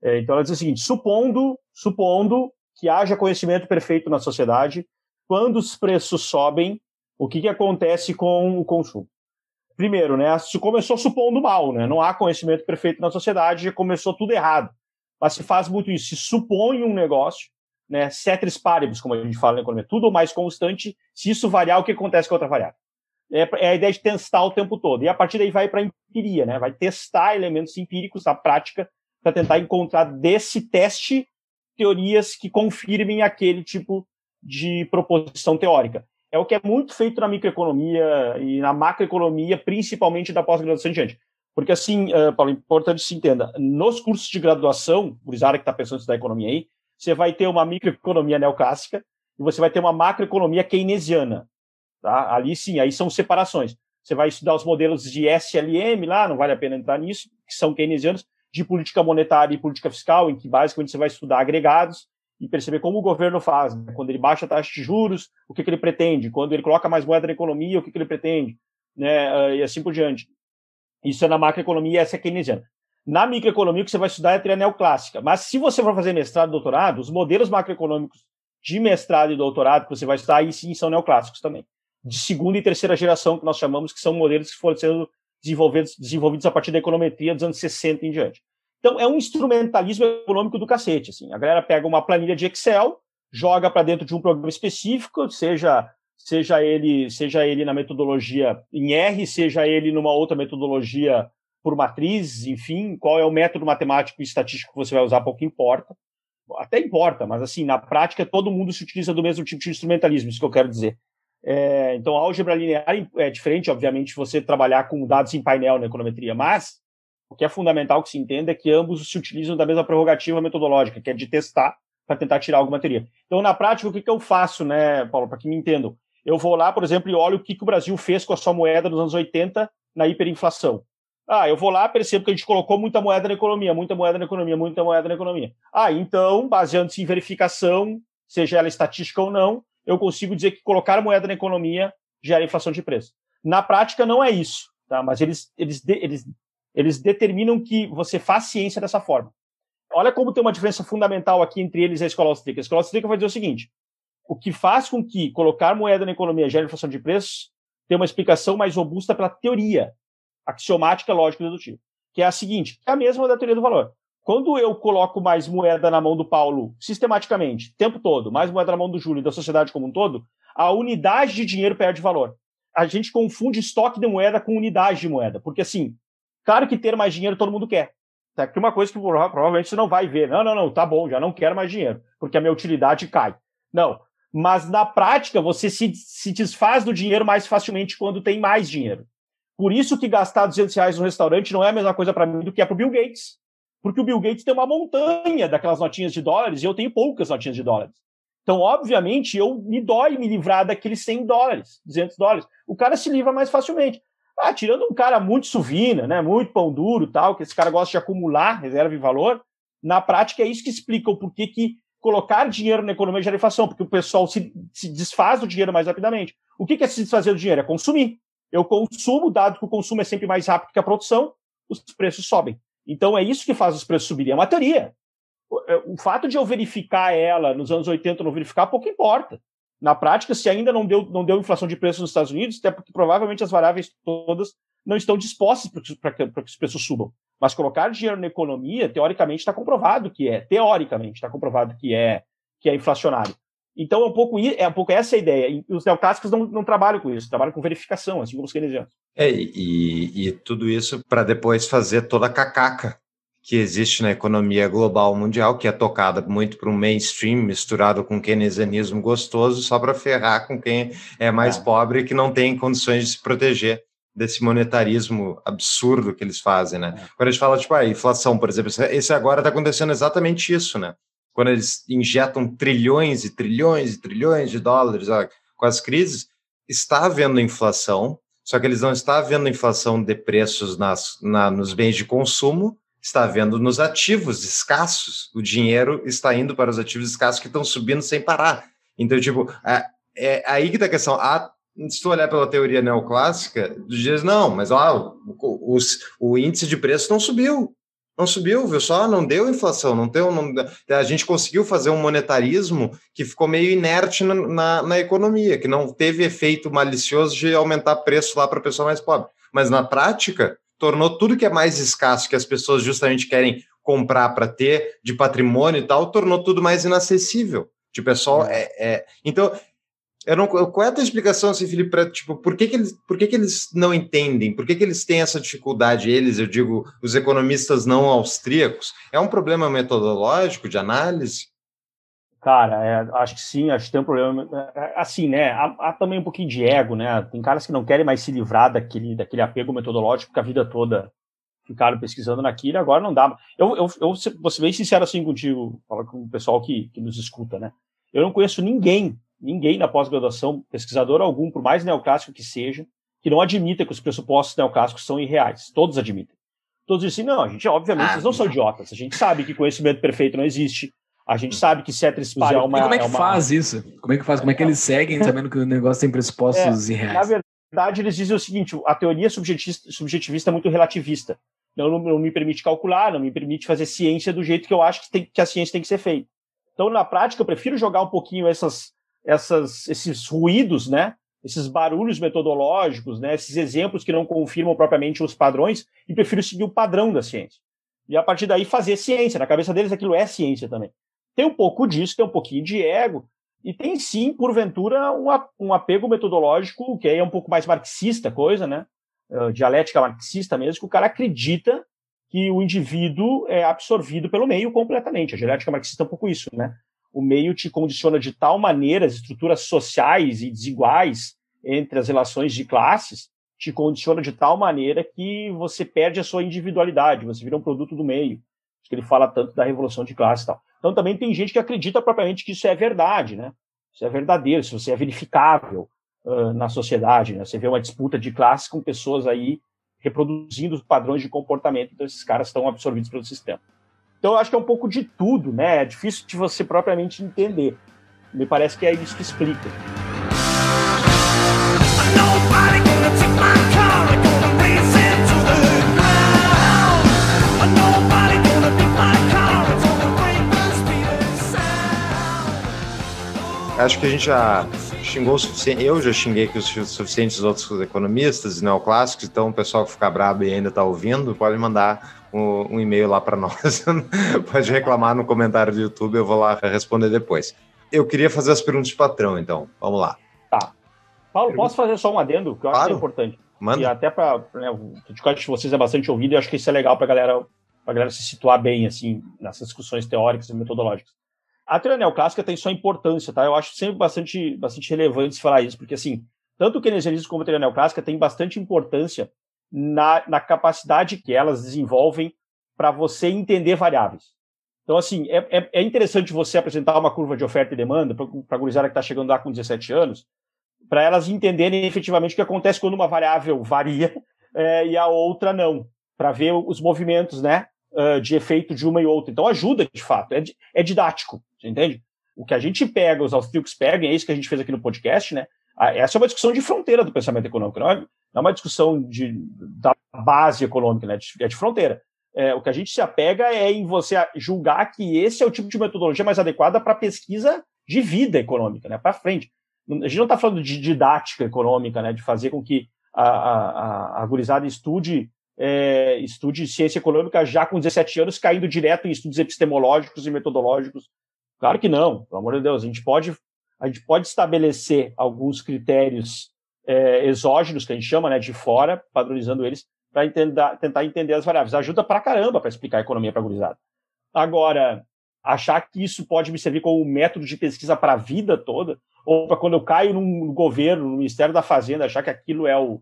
[SPEAKER 3] É, então ela diz o seguinte: supondo, supondo que haja conhecimento perfeito na sociedade. Quando os preços sobem, o que, que acontece com o consumo? Primeiro, né, se começou supondo mal, né, não há conhecimento perfeito na sociedade, já começou tudo errado. Mas se faz muito isso, se supõe um negócio, né, ceteris paribus, como a gente fala na economia, tudo mais constante, se isso variar, o que acontece com outra variável? É, é a ideia de testar o tempo todo. E a partir daí vai para a empiria, né, vai testar elementos empíricos na prática para tentar encontrar desse teste teorias que confirmem aquele tipo de proposição teórica é o que é muito feito na microeconomia e na macroeconomia, principalmente da pós-graduação em diante. Porque, assim, uh, Paulo, é importante se entenda, nos cursos de graduação, por Isara que está pensando em estudar economia aí, você vai ter uma microeconomia neoclássica e você vai ter uma macroeconomia keynesiana. Tá? Ali sim, aí são separações. Você vai estudar os modelos de SLM lá, não vale a pena entrar nisso, que são keynesianos, de política monetária e política fiscal, em que basicamente você vai estudar agregados, e perceber como o governo faz. Né? Quando ele baixa a taxa de juros, o que, que ele pretende? Quando ele coloca mais moeda na economia, o que, que ele pretende? Né? E assim por diante. Isso é na macroeconomia, essa é keynesiana. Na microeconomia, o que você vai estudar é a teoria neoclássica. Mas se você for fazer mestrado e doutorado, os modelos macroeconômicos de mestrado e doutorado que você vai estudar, aí sim são neoclássicos também. De segunda e terceira geração, que nós chamamos, que são modelos que foram sendo desenvolvidos, desenvolvidos a partir da econometria dos anos 60 em diante. Então, é um instrumentalismo econômico do cacete. Assim. A galera pega uma planilha de Excel, joga para dentro de um programa específico, seja seja ele seja ele na metodologia em R, seja ele numa outra metodologia por matriz, enfim, qual é o método matemático e estatístico que você vai usar, pouco importa. Até importa, mas assim, na prática todo mundo se utiliza do mesmo tipo de instrumentalismo, isso que eu quero dizer. É, então, a álgebra linear é diferente, obviamente, você trabalhar com dados em painel na econometria, mas o que é fundamental que se entenda é que ambos se utilizam da mesma prerrogativa metodológica, que é de testar para tentar tirar alguma teoria. Então, na prática, o que, que eu faço, né, Paulo, para que me entendam? Eu vou lá, por exemplo, e olho o que, que o Brasil fez com a sua moeda nos anos 80 na hiperinflação. Ah, eu vou lá, percebo que a gente colocou muita moeda na economia, muita moeda na economia, muita moeda na economia. Ah, então, baseando-se em verificação, seja ela estatística ou não, eu consigo dizer que colocar moeda na economia gera inflação de preço. Na prática, não é isso, tá? mas eles, eles, eles eles determinam que você faz ciência dessa forma. Olha como tem uma diferença fundamental aqui entre eles e a escola austríaca. A escola austríaca vai dizer o seguinte: o que faz com que colocar moeda na economia gere inflação de preços tem uma explicação mais robusta pela teoria axiomática lógica dedutiva, que é a seguinte, é a mesma da teoria do valor. Quando eu coloco mais moeda na mão do Paulo sistematicamente, o tempo todo, mais moeda na mão do Júlio e da sociedade como um todo, a unidade de dinheiro perde valor. A gente confunde estoque de moeda com unidade de moeda, porque assim, Claro que ter mais dinheiro todo mundo quer. Tá aqui uma coisa que provavelmente você não vai ver. Não, não, não, tá bom, já não quero mais dinheiro, porque a minha utilidade cai. Não. Mas na prática, você se, se desfaz do dinheiro mais facilmente quando tem mais dinheiro. Por isso que gastar 200 reais no restaurante não é a mesma coisa para mim do que é para o Bill Gates. Porque o Bill Gates tem uma montanha daquelas notinhas de dólares e eu tenho poucas notinhas de dólares. Então, obviamente, eu me dói me livrar daqueles 100 dólares, 200 dólares. O cara se livra mais facilmente. Ah, tirando um cara muito suvina, né, muito pão duro tal, que esse cara gosta de acumular reserva e valor, na prática é isso que explica o porquê que colocar dinheiro na economia gera inflação, porque o pessoal se, se desfaz do dinheiro mais rapidamente. O que é se desfazer do dinheiro? É consumir. Eu consumo, dado que o consumo é sempre mais rápido que a produção, os preços sobem. Então é isso que faz os preços subirem. É uma teoria. O, é, o fato de eu verificar ela nos anos 80 ou não verificar, pouco importa na prática, se ainda não deu, não deu inflação de preços nos Estados Unidos, até porque provavelmente as variáveis todas não estão dispostas para que, que, os preços subam. Mas colocar dinheiro na economia, teoricamente, está comprovado que é, teoricamente, está comprovado que é, que é inflacionário. Então é um pouco, é um pouco essa a ideia. E os neoclássicos não, não trabalham com isso, trabalham com verificação, assim como os keynesianos.
[SPEAKER 2] É, e, e tudo isso para depois fazer toda a cacaca que existe na economia global mundial, que é tocada muito para um mainstream misturado com keynesianismo gostoso, só para ferrar com quem é mais é. pobre e que não tem condições de se proteger desse monetarismo absurdo que eles fazem, né? É. Quando a gente fala, tipo, a ah, inflação, por exemplo, esse agora está acontecendo exatamente isso, né? Quando eles injetam trilhões e trilhões e trilhões de dólares ó, com as crises, está havendo inflação, só que eles não estão havendo inflação de preços nas, na, nos bens de consumo, está vendo nos ativos escassos. O dinheiro está indo para os ativos escassos que estão subindo sem parar. Então, tipo, é, é aí que está a questão. Ah, se tu olhar pela teoria neoclássica, dos dias, não, mas ó, o, o, o índice de preço não subiu. Não subiu, viu só? Não deu inflação, não deu. Não... A gente conseguiu fazer um monetarismo que ficou meio inerte na, na, na economia, que não teve efeito malicioso de aumentar preço lá para a pessoa mais pobre. Mas na prática, tornou tudo que é mais escasso, que as pessoas justamente querem comprar para ter de patrimônio e tal, tornou tudo mais inacessível. Tipo, é só. É, é... Então, eu não, qual é a tua explicação, assim, Felipe, para tipo, por que, que, eles, por que, que eles não entendem? Por que, que eles têm essa dificuldade? Eles, eu digo, os economistas não austríacos, é um problema metodológico de análise?
[SPEAKER 3] Cara, é, acho que sim, acho que tem um problema. é, Assim, né? Há, há também um pouquinho de ego, né? Tem caras que não querem mais se livrar daquele, daquele apego metodológico que a vida toda ficaram pesquisando naquilo, agora não dá. Eu, eu, eu vou ser bem sincero assim contigo, falar com o pessoal que, que nos escuta, né? Eu não conheço ninguém ninguém na pós-graduação, pesquisador algum, por mais neoclássico que seja, que não admita que os pressupostos neoclássicos são irreais. Todos admitem. Todos dizem, não, a gente, obviamente,
[SPEAKER 1] Ah,
[SPEAKER 3] eles não são idiotas. A gente sabe que conhecimento perfeito não existe. A gente sabe que paribus é uma...
[SPEAKER 1] e como é que
[SPEAKER 3] uma-
[SPEAKER 1] faz isso? Como é que faz? Como é que eles seguem *laughs* sabendo que o negócio tem pressupostos
[SPEAKER 3] Na
[SPEAKER 1] irreais?
[SPEAKER 3] verdade, eles dizem o seguinte: a teoria subjetivista, subjetivista é muito relativista. Não, não, não me permite calcular, não me permite fazer ciência do jeito que eu acho que, tem- que a ciência tem que ser feita. Então, na prática, eu prefiro jogar um pouquinho essas, essas, esses ruídos, né? Esses barulhos metodológicos, né? Esses exemplos que não confirmam propriamente os padrões, e prefiro seguir o padrão da ciência. E a partir daí fazer ciência. Na cabeça deles, aquilo é ciência também. Tem um pouco disso, tem um pouquinho de ego, e tem sim, porventura, um, apego metodológico, que aí é um pouco mais marxista coisa, né? Eh, dialética marxista mesmo, que o cara acredita que o indivíduo é absorvido pelo meio completamente. A dialética marxista é um pouco isso, né? O meio te condiciona de tal maneira, as estruturas sociais e desiguais entre as relações de classes te condiciona de tal maneira que você perde a sua individualidade, você vira um produto do meio. Acho que ele fala tanto da revolução de classe e tal. Então também tem gente que acredita propriamente que isso é verdade, né? Isso é verdadeiro, isso é verificável ah, na sociedade, né? Você vê uma disputa de classes com pessoas aí reproduzindo os padrões de comportamento, então esses caras estão absorvidos pelo sistema. Então eu acho que é um pouco de tudo, né? É difícil de você propriamente entender. Me parece que é isso que explica.
[SPEAKER 2] Acho que a gente já xingou o suficiente. Eu já xinguei aqui os suficientes outros economistas e neoclássicos, então o pessoal que ficar brabo e ainda está ouvindo, pode mandar um, um e-mail lá para *laughs* nós. pode reclamar no comentário do YouTube, eu vou lá responder depois. Eu queria fazer as perguntas de patrão, então. Vamos lá.
[SPEAKER 3] Paulo, posso fazer só um adendo, que eu acho que
[SPEAKER 2] Claro.
[SPEAKER 3] é importante. E
[SPEAKER 2] Manda.
[SPEAKER 3] até para né, o podcast de vocês é bastante ouvido e eu acho que isso é legal para galera, a galera se situar bem assim nessas discussões teóricas e metodológicas. A teoria neoclássica tem sua importância, tá? Eu acho sempre bastante, bastante relevante falar isso, porque assim, tanto o keynesianismo como a teoria neoclássica tem bastante importância na, na capacidade que elas desenvolvem para você entender variáveis. Então, assim, é, é, é interessante você apresentar uma curva de oferta e demanda para a gurizada que está chegando lá com 17 anos, para elas entenderem efetivamente o que acontece quando uma variável varia eh, *laughs* e a outra não, para ver os movimentos, né, ah, de efeito de uma e outra. Então ajuda, de fato, é, é didático, entende? O que a gente pega, os austríacos pegam, é isso que a gente fez aqui no podcast, né? Ah, Essa é uma discussão de fronteira do pensamento econômico, não é, não é uma discussão de, da base econômica, né? É de fronteira. É, o que a gente se apega é em você julgar que esse é o tipo de metodologia mais adequada para pesquisa de vida econômica, né? Para frente. A gente não está falando de didática econômica, né? De fazer com que a, a, a, a gurizada estude, é, estude ciência econômica já com 17 anos, caindo direto em estudos epistemológicos e metodológicos. Claro que não, pelo amor de Deus. A gente pode, a gente pode estabelecer alguns critérios é, exógenos, que a gente chama, né? De fora, padronizando eles, para tentar entender as variáveis. Ajuda pra caramba para explicar a economia para gurizada. Agora, achar que isso pode me servir como método de pesquisa para a vida toda, ou para quando eu caio num governo, no Ministério da Fazenda, achar que aquilo é o,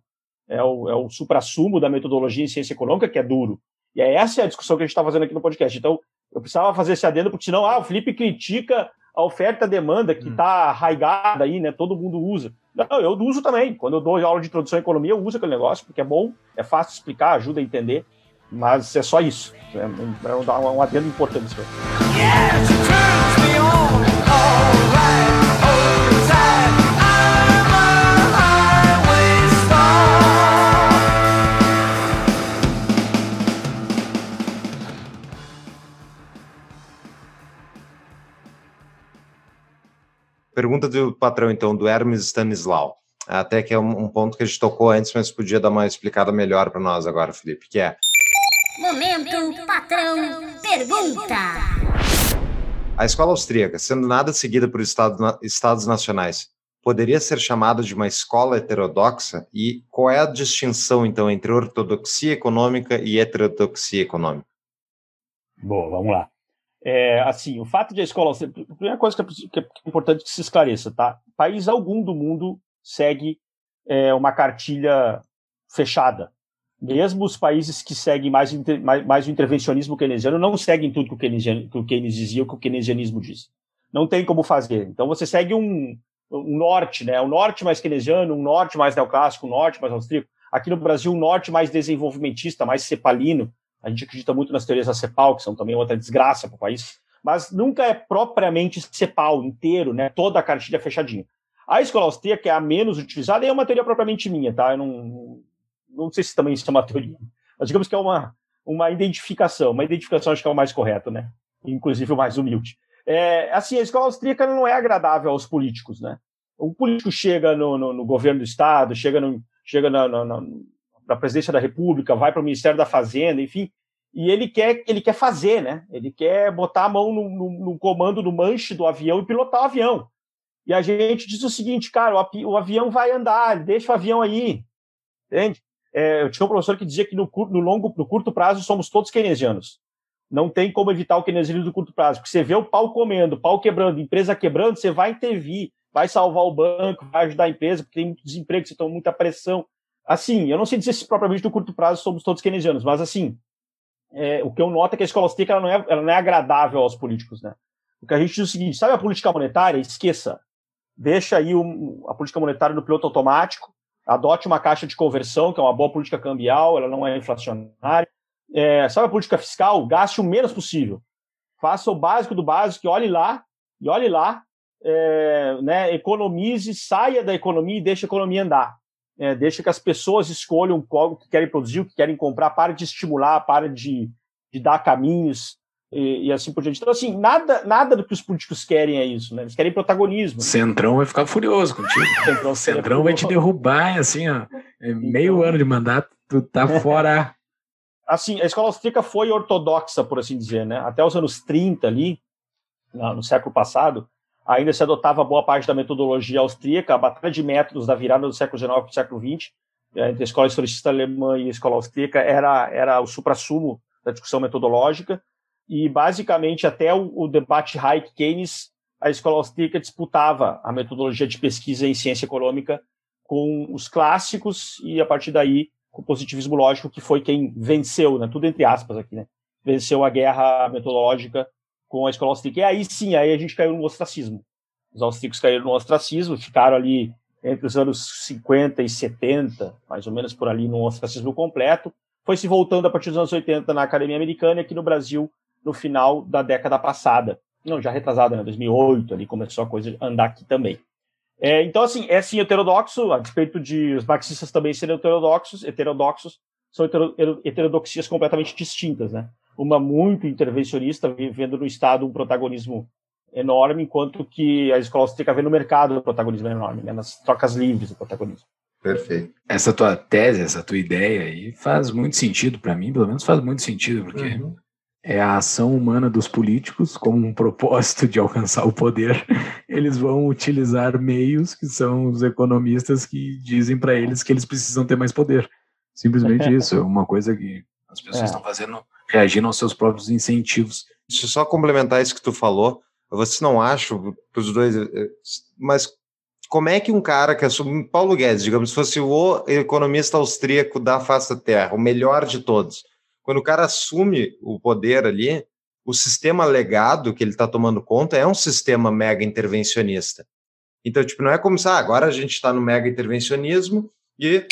[SPEAKER 3] é o, é o supra-sumo da metodologia em ciência econômica, que é duro. E é essa é a discussão que a gente está fazendo aqui no podcast. Então, eu precisava fazer esse adendo, porque senão, ah, o Felipe critica a oferta e demanda que está arraigada aí, né? Todo mundo usa. Não, eu uso também. Quando eu dou aula de introdução à economia, eu uso aquele negócio, porque é bom, é fácil de explicar, ajuda a entender. Mas é só isso. É um, é um adendo importante isso
[SPEAKER 2] pergunta do patrão, então, do Hermes Stanislau. Até que é um, um ponto que a gente tocou antes, mas podia dar uma explicada melhor para nós agora, Felipe, que é
[SPEAKER 8] Momento patrão pergunta.
[SPEAKER 2] a escola austríaca, sendo nada seguida por estado, estados nacionais, poderia ser chamada de uma escola heterodoxa? E qual é a distinção, então, entre ortodoxia econômica e heterodoxia econômica?
[SPEAKER 3] Boa, vamos lá. É, assim, o fato de a escola. A primeira coisa que é, que é importante que se esclareça, tá? País algum do mundo segue é, uma cartilha fechada. Mesmo os países que seguem mais, mais, mais o intervencionismo keynesiano não seguem tudo que o, que o Keynes dizia, o que o keynesianismo diz. Não tem como fazer. Então você segue um, um norte, né? Um norte mais keynesiano, um norte mais neoclássico, um norte mais austríaco. Aqui no Brasil, um norte mais desenvolvimentista, mais cepalino. A gente acredita muito nas teorias da CEPAL, que são também outra desgraça para o país. Mas nunca é propriamente CEPAL inteiro, né? Toda a cartilha fechadinha. A escola austríaca é a menos utilizada e é uma teoria propriamente minha, tá? Eu não, não sei se também isso é uma teoria, mas digamos que é uma, uma identificação. Uma identificação acho que é o mais correto, né? Inclusive o mais humilde. É, assim, a escola austríaca não é agradável aos políticos, né? O político chega no, no, no governo do Estado, chega, no, chega na, na, na presidência da República, vai para o Ministério da Fazenda, enfim, e ele quer, ele quer fazer, né? Ele quer botar a mão no, no, no comando do manche do avião e pilotar o avião. E a gente diz o seguinte, cara, o, o avião vai andar, deixa o avião aí, entende? É, eu tinha um professor que dizia que no, cur- no longo, no curto prazo somos todos keynesianos. Não tem como evitar o keynesianismo do curto prazo, porque você vê o pau comendo, pau quebrando, empresa quebrando, você vai intervir, vai salvar o banco, vai ajudar a empresa, porque tem muito desemprego, você toma muita pressão. Assim, eu não sei dizer se propriamente no curto prazo somos todos keynesianos, mas assim, é, o que eu noto é que a escola ela não, é, ela não é agradável aos políticos, né? O que a gente diz é o seguinte, sabe a política monetária? Esqueça. Deixa aí um- a política monetária no piloto automático, adote uma caixa de conversão, que é uma boa política cambial, ela não é inflacionária. É, sabe a política fiscal? Gaste o menos possível. Faça o básico do básico, olhe lá, e olhe lá, é, né, economize, saia da economia e deixe a economia andar. É, deixa que as pessoas escolham qual que querem produzir, o que querem comprar, para de estimular, para de, de dar caminhos e, e assim por diante. Então, assim, nada, nada do que os políticos querem é isso, né? Eles querem protagonismo.
[SPEAKER 1] Centrão vai ficar furioso contigo. *laughs*
[SPEAKER 3] Centrão,
[SPEAKER 1] O Centrão vai te derrubar, assim, ó. É meio
[SPEAKER 3] Então-
[SPEAKER 1] ano de mandato, tu tá *laughs* fora.
[SPEAKER 3] assim, a escola austríaca foi ortodoxa, por assim dizer, né? Até os anos 30 ali, no século passado, ainda se adotava boa parte da metodologia austríaca, a batalha de métodos da virada do século XIX para o século XX, eh, entre a escola historicista alemã e a escola austríaca, era, era o suprassumo da discussão metodológica, e basicamente até o, o debate Hayek-Keynes, a escola austríaca disputava a metodologia de pesquisa em ciência econômica com os clássicos, e a partir daí com o positivismo lógico, que foi quem venceu, né, tudo entre aspas aqui, né, venceu a guerra metodológica com a escola austríaca. E aí sim, aí a gente caiu no ostracismo. Os austríacos caíram no ostracismo, ficaram ali entre os anos 50 e 70, mais ou menos por ali, no ostracismo completo. Foi se voltando a partir dos anos 80 na Academia Americana e aqui no Brasil no final da década passada. Não, já retrasada, né, 2008, ali começou a coisa a andar aqui também. É, então, assim, é sim heterodoxo, a despeito de os marxistas também serem heterodoxos, heterodoxos são hetero, heterodoxias completamente distintas, né? Uma muito intervencionista, vivendo no Estado um protagonismo enorme, enquanto que a escola austríaca vê no mercado um protagonismo enorme, né? nas trocas livres do protagonismo.
[SPEAKER 2] Perfeito.
[SPEAKER 1] Essa tua tese, essa tua ideia aí faz muito sentido para mim, pelo menos faz muito sentido, porque
[SPEAKER 2] Uhum.
[SPEAKER 1] é a ação humana dos políticos como um propósito de alcançar o poder. *laughs* Eles vão utilizar meios que são os economistas que dizem para eles que eles precisam ter mais poder. Simplesmente *laughs* isso, é uma coisa que as pessoas
[SPEAKER 3] É.
[SPEAKER 1] estão fazendo, reagindo aos seus próprios incentivos.
[SPEAKER 2] Deixa eu só complementar isso que tu falou. Vocês não acham, os dois, eh, eh, mas como é que um cara que assume, Paulo Guedes, digamos, fosse o economista austríaco da face terra, o melhor de todos, quando o cara assume o poder ali, o sistema legado que ele está tomando conta é um sistema mega intervencionista. Então, tipo, não é como se, ah, agora a gente está no mega intervencionismo e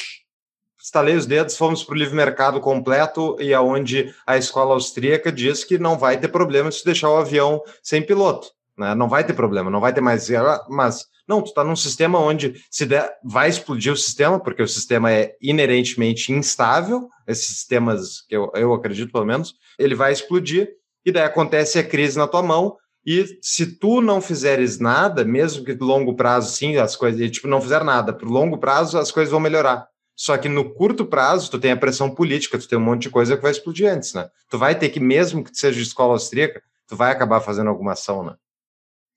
[SPEAKER 2] estalei os dedos, fomos para o livre mercado completo e aonde a escola austríaca diz que não vai ter problema se deixar o avião sem piloto, né? Não vai ter problema, não vai ter mais, mas não, tu está num sistema onde se der, vai explodir o sistema, porque o sistema é inerentemente instável, esses sistemas que eu, eu acredito pelo menos, ele vai explodir e daí acontece a crise na tua mão E se tu não fizeres nada, mesmo que longo prazo, sim, as coisas, tipo, não fizer nada, por longo prazo as coisas vão melhorar. Só que no curto prazo, tu tem a pressão política, tu tem um monte de coisa que vai explodir antes, né? Tu vai ter que, mesmo que seja de escola austríaca, tu vai acabar fazendo alguma ação, né?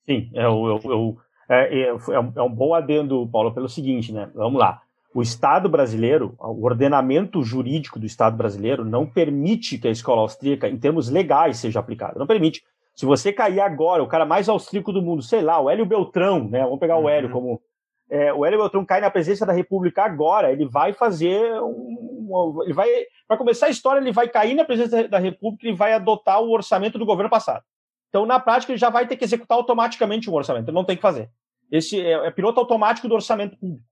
[SPEAKER 3] Sim, é, eu, eu, é, é, é um bom adendo, Paulo, pelo seguinte, né? Vamos lá. O Estado brasileiro, o ordenamento jurídico do Estado brasileiro não permite que a escola austríaca, em termos legais, seja aplicada. Não permite. Se você cair agora, o cara mais austríaco do mundo, sei lá, o Hélio Beltrão, né? Vamos pegar o Hélio
[SPEAKER 2] Uhum.
[SPEAKER 3] como é, o Hélio Beltrão cai na presidência da República agora, ele vai fazer um, um- ele vai para começar a história, ele vai cair na presidência da República e vai adotar o orçamento do governo passado. Então, na prática, ele já vai ter que executar automaticamente um orçamento, ele não tem que fazer. Esse é, é piloto automático do orçamento público.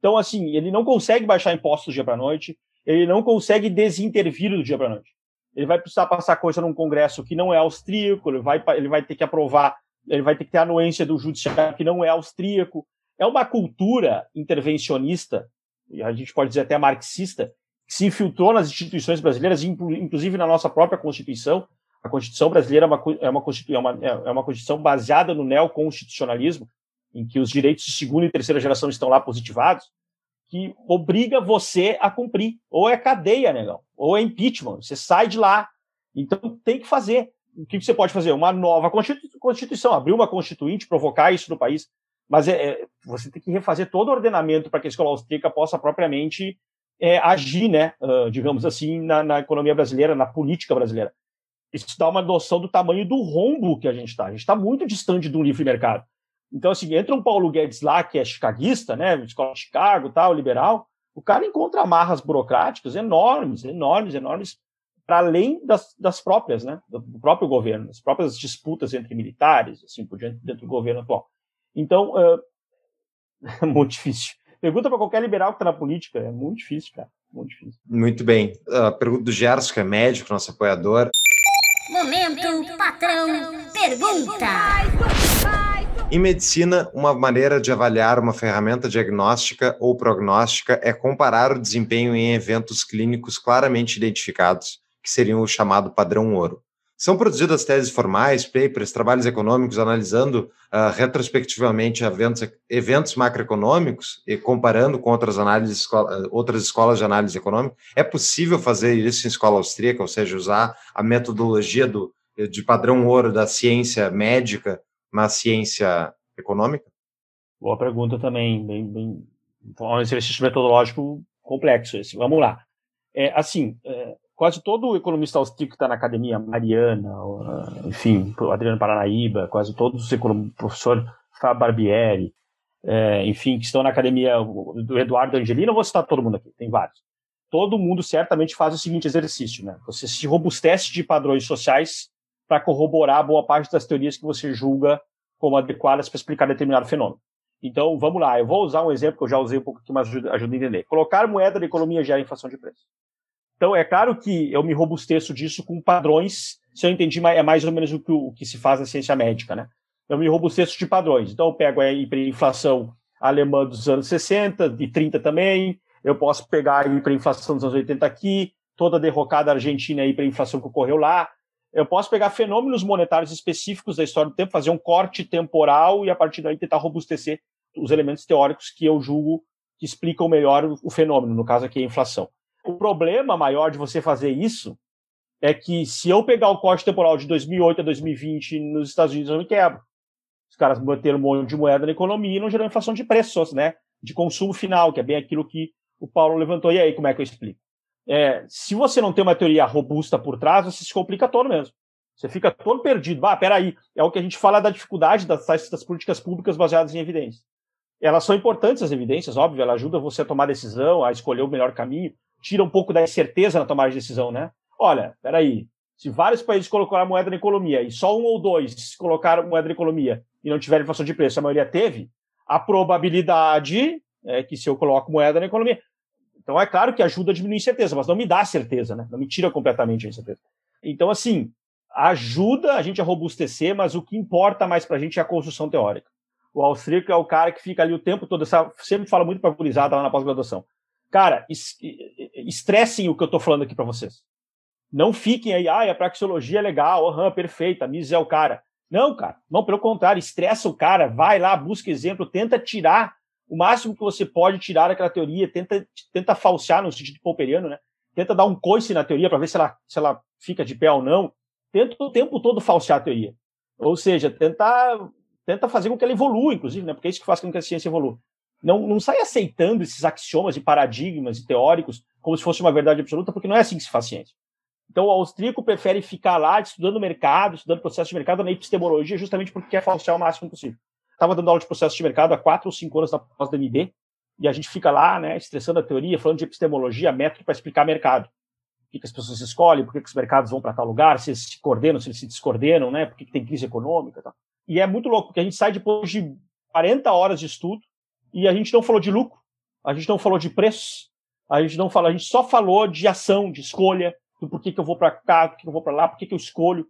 [SPEAKER 3] Então, assim, ele não consegue baixar impostos do dia para noite, ele não consegue desintervir do dia para noite. Ele vai precisar passar coisa num congresso que não é austríaco, ele vai, ele vai ter que aprovar, ele vai ter que ter a anuência do judiciário que não é austríaco. É uma cultura intervencionista, e a gente pode dizer até marxista, que se infiltrou nas instituições brasileiras, inclu- inclusive na nossa própria Constituição. A Constituição brasileira é uma, co- é uma, é uma, é uma Constituição baseada no neoconstitucionalismo, em que os direitos de segunda e terceira geração estão lá positivados, que obriga você a cumprir. Ou é cadeia, negão, ou é impeachment, você sai de lá. Então tem que fazer. O que você pode fazer? Uma nova constitu- Constituição, abrir uma constituinte, provocar isso no país. Mas é, é, você tem que refazer todo o ordenamento para que a escola austríaca possa propriamente é, agir, né, ah, digamos assim, na, na economia brasileira, na política brasileira. Isso dá uma noção do tamanho do rombo que a gente está. A gente está muito distante do livre mercado. Então, assim, entra um Paulo Guedes lá, que é chicaguista, né, escola de Chicago, tal, liberal, o cara encontra amarras burocráticas enormes, enormes, enormes, para além das, das próprias, né, do próprio governo, das próprias disputas entre militares, assim por diante, dentro do governo atual. Então, *laughs* é muito difícil. Pergunta para qualquer liberal que está na política, é muito difícil, cara, muito difícil.
[SPEAKER 2] Muito bem. A pergunta do Gerson, que é médico, nosso apoiador.
[SPEAKER 8] Momento patrão pergunta.
[SPEAKER 2] Em medicina, uma maneira de avaliar uma ferramenta diagnóstica ou prognóstica é comparar o desempenho em eventos clínicos claramente identificados, que seriam o chamado padrão ouro. São produzidas teses formais, papers, trabalhos econômicos analisando ah, retrospectivamente eventos, eventos macroeconômicos e comparando com outras análises, escola- outras escolas de análise econômica. É possível fazer isso em escola austríaca, ou seja, usar a metodologia do, de padrão ouro da ciência médica na ciência econômica?
[SPEAKER 3] Boa pergunta também, bem, bem, um exercício metodológico complexo esse. Vamos lá. É, assim, é, quase todo economista austríaco que está na academia, Mariana, ah, enfim, Adriano Paranaíba, quase todos os economistas, professor Fábio Barbieri, é, enfim, que estão na academia do Eduardo Angelino, eu vou citar todo mundo aqui, tem vários. Todo mundo certamente faz o seguinte exercício, né? Você se robustece de padrões sociais para corroborar boa parte das teorias que você julga como adequadas para explicar determinado fenômeno. Então, vamos lá, eu vou usar um exemplo que eu já usei um pouco aqui, mas ajuda, ajuda a entender. Colocar moeda na economia gera inflação de preço. Então, é claro que eu me robusteço disso com padrões, se eu entendi, é mais ou menos o que, o que se faz na ciência médica, né? Eu me robusteço de padrões. Então, eu pego a hiperinflação alemã dos anos 60 e 30 também, eu posso pegar a hiperinflação dos anos 80 aqui, toda a derrocada argentina e a hiperinflação que ocorreu lá, eu posso pegar fenômenos monetários específicos da história do tempo, fazer um corte temporal e a partir daí tentar robustecer os elementos teóricos que eu julgo que explicam melhor o fenômeno, no caso aqui a inflação. O problema maior de você fazer isso é que se eu pegar o corte temporal de 2008 a 2020 nos Estados Unidos, eu me quebro. Os caras manteram um monte de moeda na economia e não geraram inflação de preços, né? De consumo final, que é bem aquilo que o Paulo levantou. E aí, como é que eu explico? É, se você não tem uma teoria robusta por trás, você se complica todo mesmo. Você fica todo perdido. Ah, peraí, é o que a gente fala da dificuldade das, das políticas públicas baseadas em evidências. Elas são importantes, as evidências, óbvio, ela ajuda você a tomar decisão, a escolher o melhor caminho, tira um pouco da incerteza na tomada de decisão, né? Olha, peraí, se vários países colocaram moeda na economia e só um ou dois colocaram moeda na economia e não tiveram inflação de preço, a maioria teve, a probabilidade é que se eu coloco moeda na economia. Então é claro que ajuda a diminuir a incerteza, mas não me dá certeza, né? Não me tira completamente a incerteza. Então, assim, ajuda a gente a robustecer, mas o que importa mais para a gente é a construção teórica. O austríaco é o cara que fica ali o tempo todo, essa- sempre fala muito para a lá na pós-graduação. Cara, es- estressem o que eu estou falando aqui para vocês. Não fiquem aí, ah, a praxeologia é legal, aham, perfeita, Mises é o cara. Não, cara, não, pelo contrário, estressa o cara, vai lá, busca exemplo, tenta tirar o máximo que você pode tirar daquela teoria, tenta, tenta falsear no sentido pouperiano, né? Tenta dar um coice na teoria para ver se ela, se ela fica de pé ou não. Tenta o tempo todo falsear a teoria. Ou seja, tentar tenta fazer com que ela evolua, inclusive, né? Porque é isso que faz com que a ciência evolua. Não, não sai aceitando esses axiomas e paradigmas e teóricos como se fosse uma verdade absoluta, porque não é assim que se faz ciência. Então, o austríaco prefere ficar lá estudando o mercado, estudando processo de mercado na epistemologia, justamente porque quer falsear o máximo possível. Estava dando aula de processo de mercado há quatro ou cinco anos após da MB, e a gente fica lá, né, estressando a teoria, falando de epistemologia, método para explicar mercado. Por que, que as pessoas escolhem, por que, que os mercados vão para tal lugar, se eles se coordenam, se eles se descoordenam, né, por que, que tem crise econômica e tal. E é muito louco, porque a gente sai depois de 40 horas de estudo e a gente não falou de lucro, a gente não falou de preços, a gente não falou, a gente só falou de ação, de escolha, do por que, eu vou para cá, por que, eu vou para lá, por que, que eu escolho.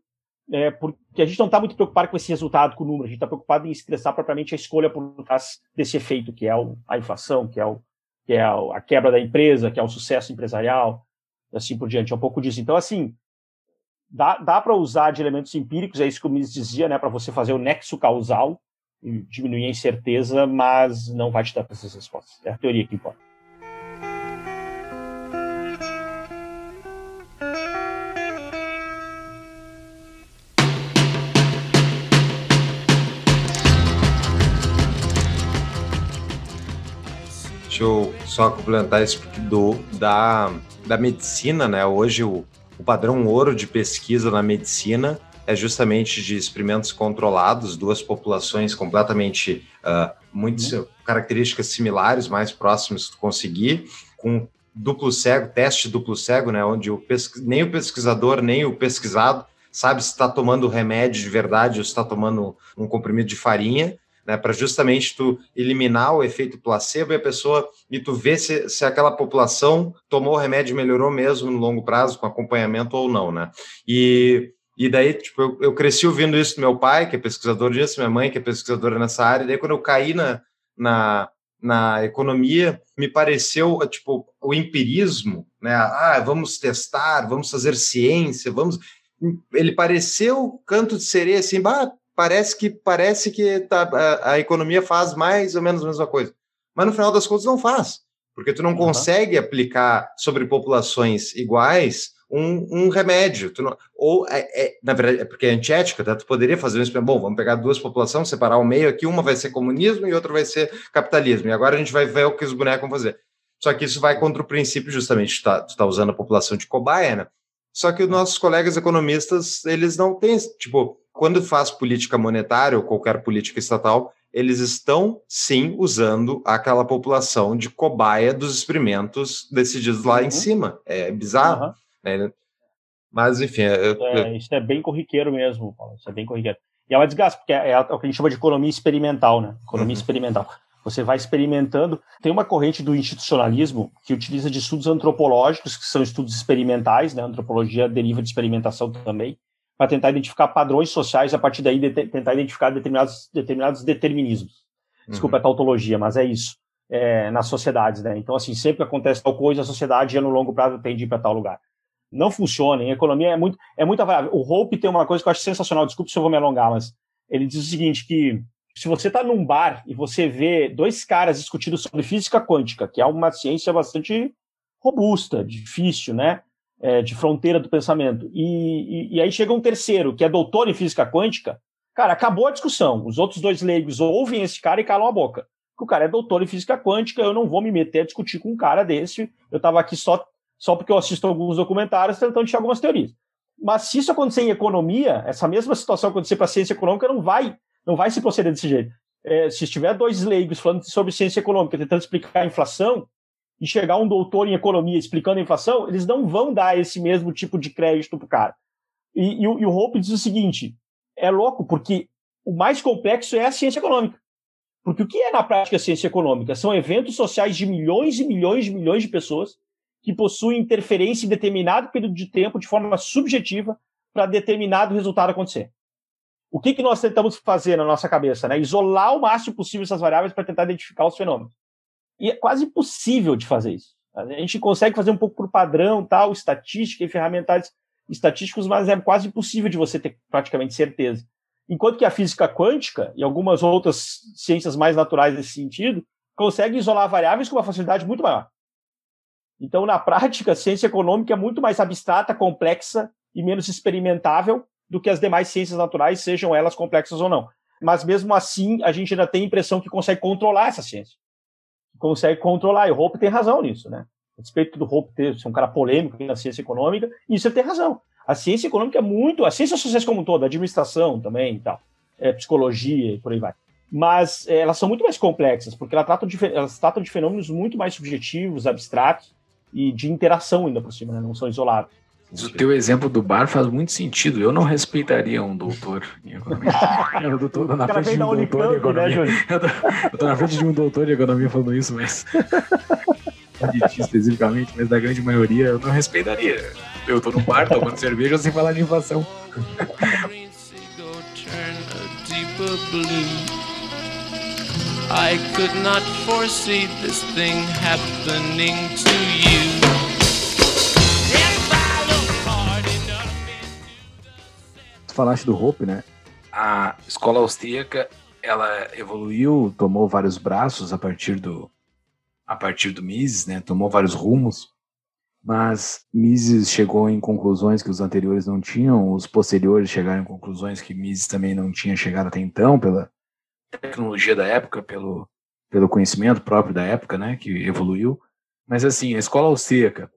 [SPEAKER 3] É, porque a gente não está muito preocupado com esse resultado, com o número, a gente está preocupado em estressar propriamente a escolha por trás desse efeito, que é a inflação, que é, o, que é a quebra da empresa, que é o sucesso empresarial, e assim por diante. É um pouco disso. Então, assim, dá, dá para usar de elementos empíricos, é isso que o Mises dizia, né, para você fazer o nexo causal diminuir a incerteza, mas não vai te dar essas respostas. É a teoria que importa.
[SPEAKER 2] Deixa eu só complementar isso do, da, da medicina, né? Hoje o, o padrão ouro de pesquisa na medicina é justamente de experimentos controlados, duas populações completamente uh, muito uhum. características similares, mais próximas que conseguir, com duplo cego, teste duplo cego, né, onde o nem o pesquisador nem o pesquisado sabe se está tomando remédio de verdade ou se está tomando um comprimido de farinha, né, para justamente tu eliminar o efeito placebo e a pessoa e tu ver se, se aquela população tomou o remédio e melhorou mesmo no longo prazo com acompanhamento ou não, né? E e daí, tipo, eu, eu, cresci ouvindo isso do meu pai, que é pesquisador disso, minha mãe, que é pesquisadora nessa área. E daí, quando eu caí na, na, na economia, me pareceu, tipo, o empirismo, né? Ah, vamos testar, vamos fazer ciência, vamos... Ele pareceu canto de sereia, assim, bah, parece que parece que tá, a, a, economia faz mais ou menos a mesma coisa. Mas no final das contas não faz, porque tu não uhum. consegue aplicar sobre populações iguais um, um remédio. Não, ou, é, é, na verdade, é porque é antiética, tá? tu poderia fazer um experimento. Bom, vamos pegar duas populações, separar o meio aqui, uma vai ser comunismo e outra vai ser capitalismo. E agora a gente vai ver o que os bonecos vão fazer. Só que isso vai contra o princípio, justamente, tu tá, tu tá usando a população de cobaia, né? Só que os nossos colegas economistas, eles não têm, tipo, quando faz política monetária ou qualquer política estatal, eles estão sim usando aquela população de cobaia dos experimentos decididos lá uhum. em cima. É bizarro. Uhum. Né? Mas, enfim. Eu,
[SPEAKER 3] é, Isso é bem corriqueiro mesmo, Paulo. Isso é bem corriqueiro. E é uma desgaste, porque é, é o que a gente chama de economia experimental, né? Economia uhum. experimental. Você vai experimentando. Tem uma corrente do institucionalismo que utiliza de estudos antropológicos, que são estudos experimentais, né? A antropologia deriva de experimentação também, para tentar identificar padrões sociais e a partir daí de tentar identificar determinados, determinados determinismos. Desculpa uhum. a tautologia, mas é isso. É, nas sociedades, né? Então, assim, sempre que acontece tal coisa, a sociedade, no longo prazo, tende a ir para tal lugar não funciona. Em economia é muito, é muito variável. O Hope tem uma coisa que eu acho sensacional, desculpe se eu vou me alongar, mas ele diz o seguinte, que se você está num bar e você vê dois caras discutindo sobre física quântica, que é uma ciência bastante robusta, difícil, né? É, de fronteira do pensamento, e, e, e aí chega um terceiro, que é doutor em física quântica, cara, acabou a discussão. Os outros dois leigos ouvem esse cara e calam a boca. Porque o cara é doutor em física quântica, eu não vou me meter a discutir com um cara desse. Eu estava aqui só só porque eu assisto alguns documentários tentando tirar algumas teorias. Mas se isso acontecer em economia, essa mesma situação acontecer para a ciência econômica, não vai, não vai se proceder desse jeito. É, se estiver dois leigos falando sobre ciência econômica, tentando explicar a inflação, e chegar um doutor em economia explicando a inflação, eles não vão dar esse mesmo tipo de crédito para o cara. E, e, e o Hope diz o seguinte: é louco, porque o mais complexo é a ciência econômica. Porque o que é na prática ciência econômica? São eventos sociais de milhões e milhões e milhões de pessoas que possuem interferência em determinado período de tempo de forma subjetiva para determinado resultado acontecer. O que, que nós tentamos fazer na nossa cabeça? Né? Isolar o máximo possível essas variáveis para tentar identificar os fenômenos. E é quase impossível de fazer isso. A gente consegue fazer um pouco por padrão, tal, estatística e ferramentais estatísticos, mas é quase impossível de você ter praticamente certeza. Enquanto que a física quântica e algumas outras ciências mais naturais nesse sentido conseguem isolar variáveis com uma facilidade muito maior. Então, na prática, a ciência econômica é muito mais abstrata, complexa e menos experimentável do que as demais ciências naturais, sejam elas complexas ou não. Mas mesmo assim, a gente ainda tem a impressão que consegue controlar essa ciência. Consegue controlar, e o Hope tem razão nisso, né? A respeito do Hope ter, ser um cara polêmico na ciência econômica, isso ele tem razão. A ciência econômica é muito, a ciência sociais como um todo, administração também e tal, é, psicologia e por aí vai. Mas é, elas são muito mais complexas, porque elas tratam, de, elas tratam de fenômenos muito mais subjetivos, abstratos e de interação ainda por cima, né? não são isolados.
[SPEAKER 1] O teu exemplo do bar faz muito sentido. Eu não respeitaria um doutor em economia. *laughs* Eu tô, na frente de um doutor em economia. Eu, tô, eu tô na frente de um doutor em economia falando isso, mas. *laughs* de ti especificamente, mas da grande maioria eu não respeitaria. Eu tô no bar tomando *laughs* cerveja sem falar de inflação.
[SPEAKER 4] I could not foresee this thing happening to you.
[SPEAKER 1] Tu falaste do Hope, né? A escola austríaca, ela evoluiu, tomou vários braços a partir do a partir do Mises, né? Tomou vários rumos. Mas Mises chegou em conclusões que os anteriores não tinham, os posteriores chegaram em conclusões que Mises também não tinha chegado até então pela tecnologia da época, pelo, pelo conhecimento próprio da época, né, que evoluiu. Mas assim, a escola austríaca,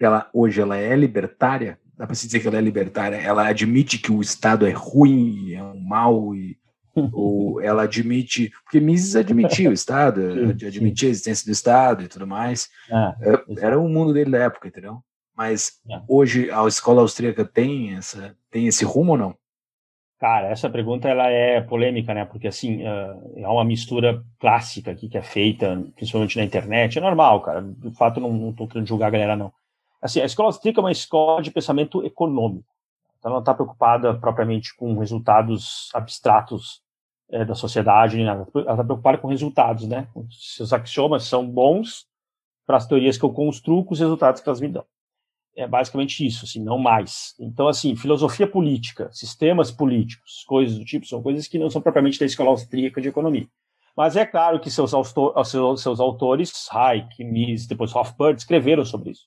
[SPEAKER 1] ela hoje ela é libertária, dá para se dizer que ela é libertária, ela admite que o Estado é ruim, é um mal e *laughs* ou ela admite, porque Mises admitia o Estado, *laughs* admitia a existência do Estado e tudo mais.
[SPEAKER 3] Ah,
[SPEAKER 1] era o mundo dele da época, entendeu? Mas hoje a escola austríaca tem essa tem esse rumo ou não?
[SPEAKER 3] Cara, essa pergunta ela é polêmica, né? Porque assim, uh, é uma mistura clássica aqui que é feita, principalmente na internet. É normal, cara. De fato, não, tô querendo julgar a galera, não. Assim, a escola austríaca é uma escola de pensamento econômico. Então, ela não está preocupada propriamente com resultados abstratos é, da sociedade, ela está preocupada com resultados, né? Se os axiomas são bons para as teorias que eu construo, com os resultados que elas me dão é basicamente isso, assim, não mais. Então, assim, filosofia política, sistemas políticos, coisas do tipo, são coisas que não são propriamente da escola austríaca de economia. Mas é claro que seus, seus, seus autores, Hayek, Mises, depois Hofbard, escreveram sobre isso.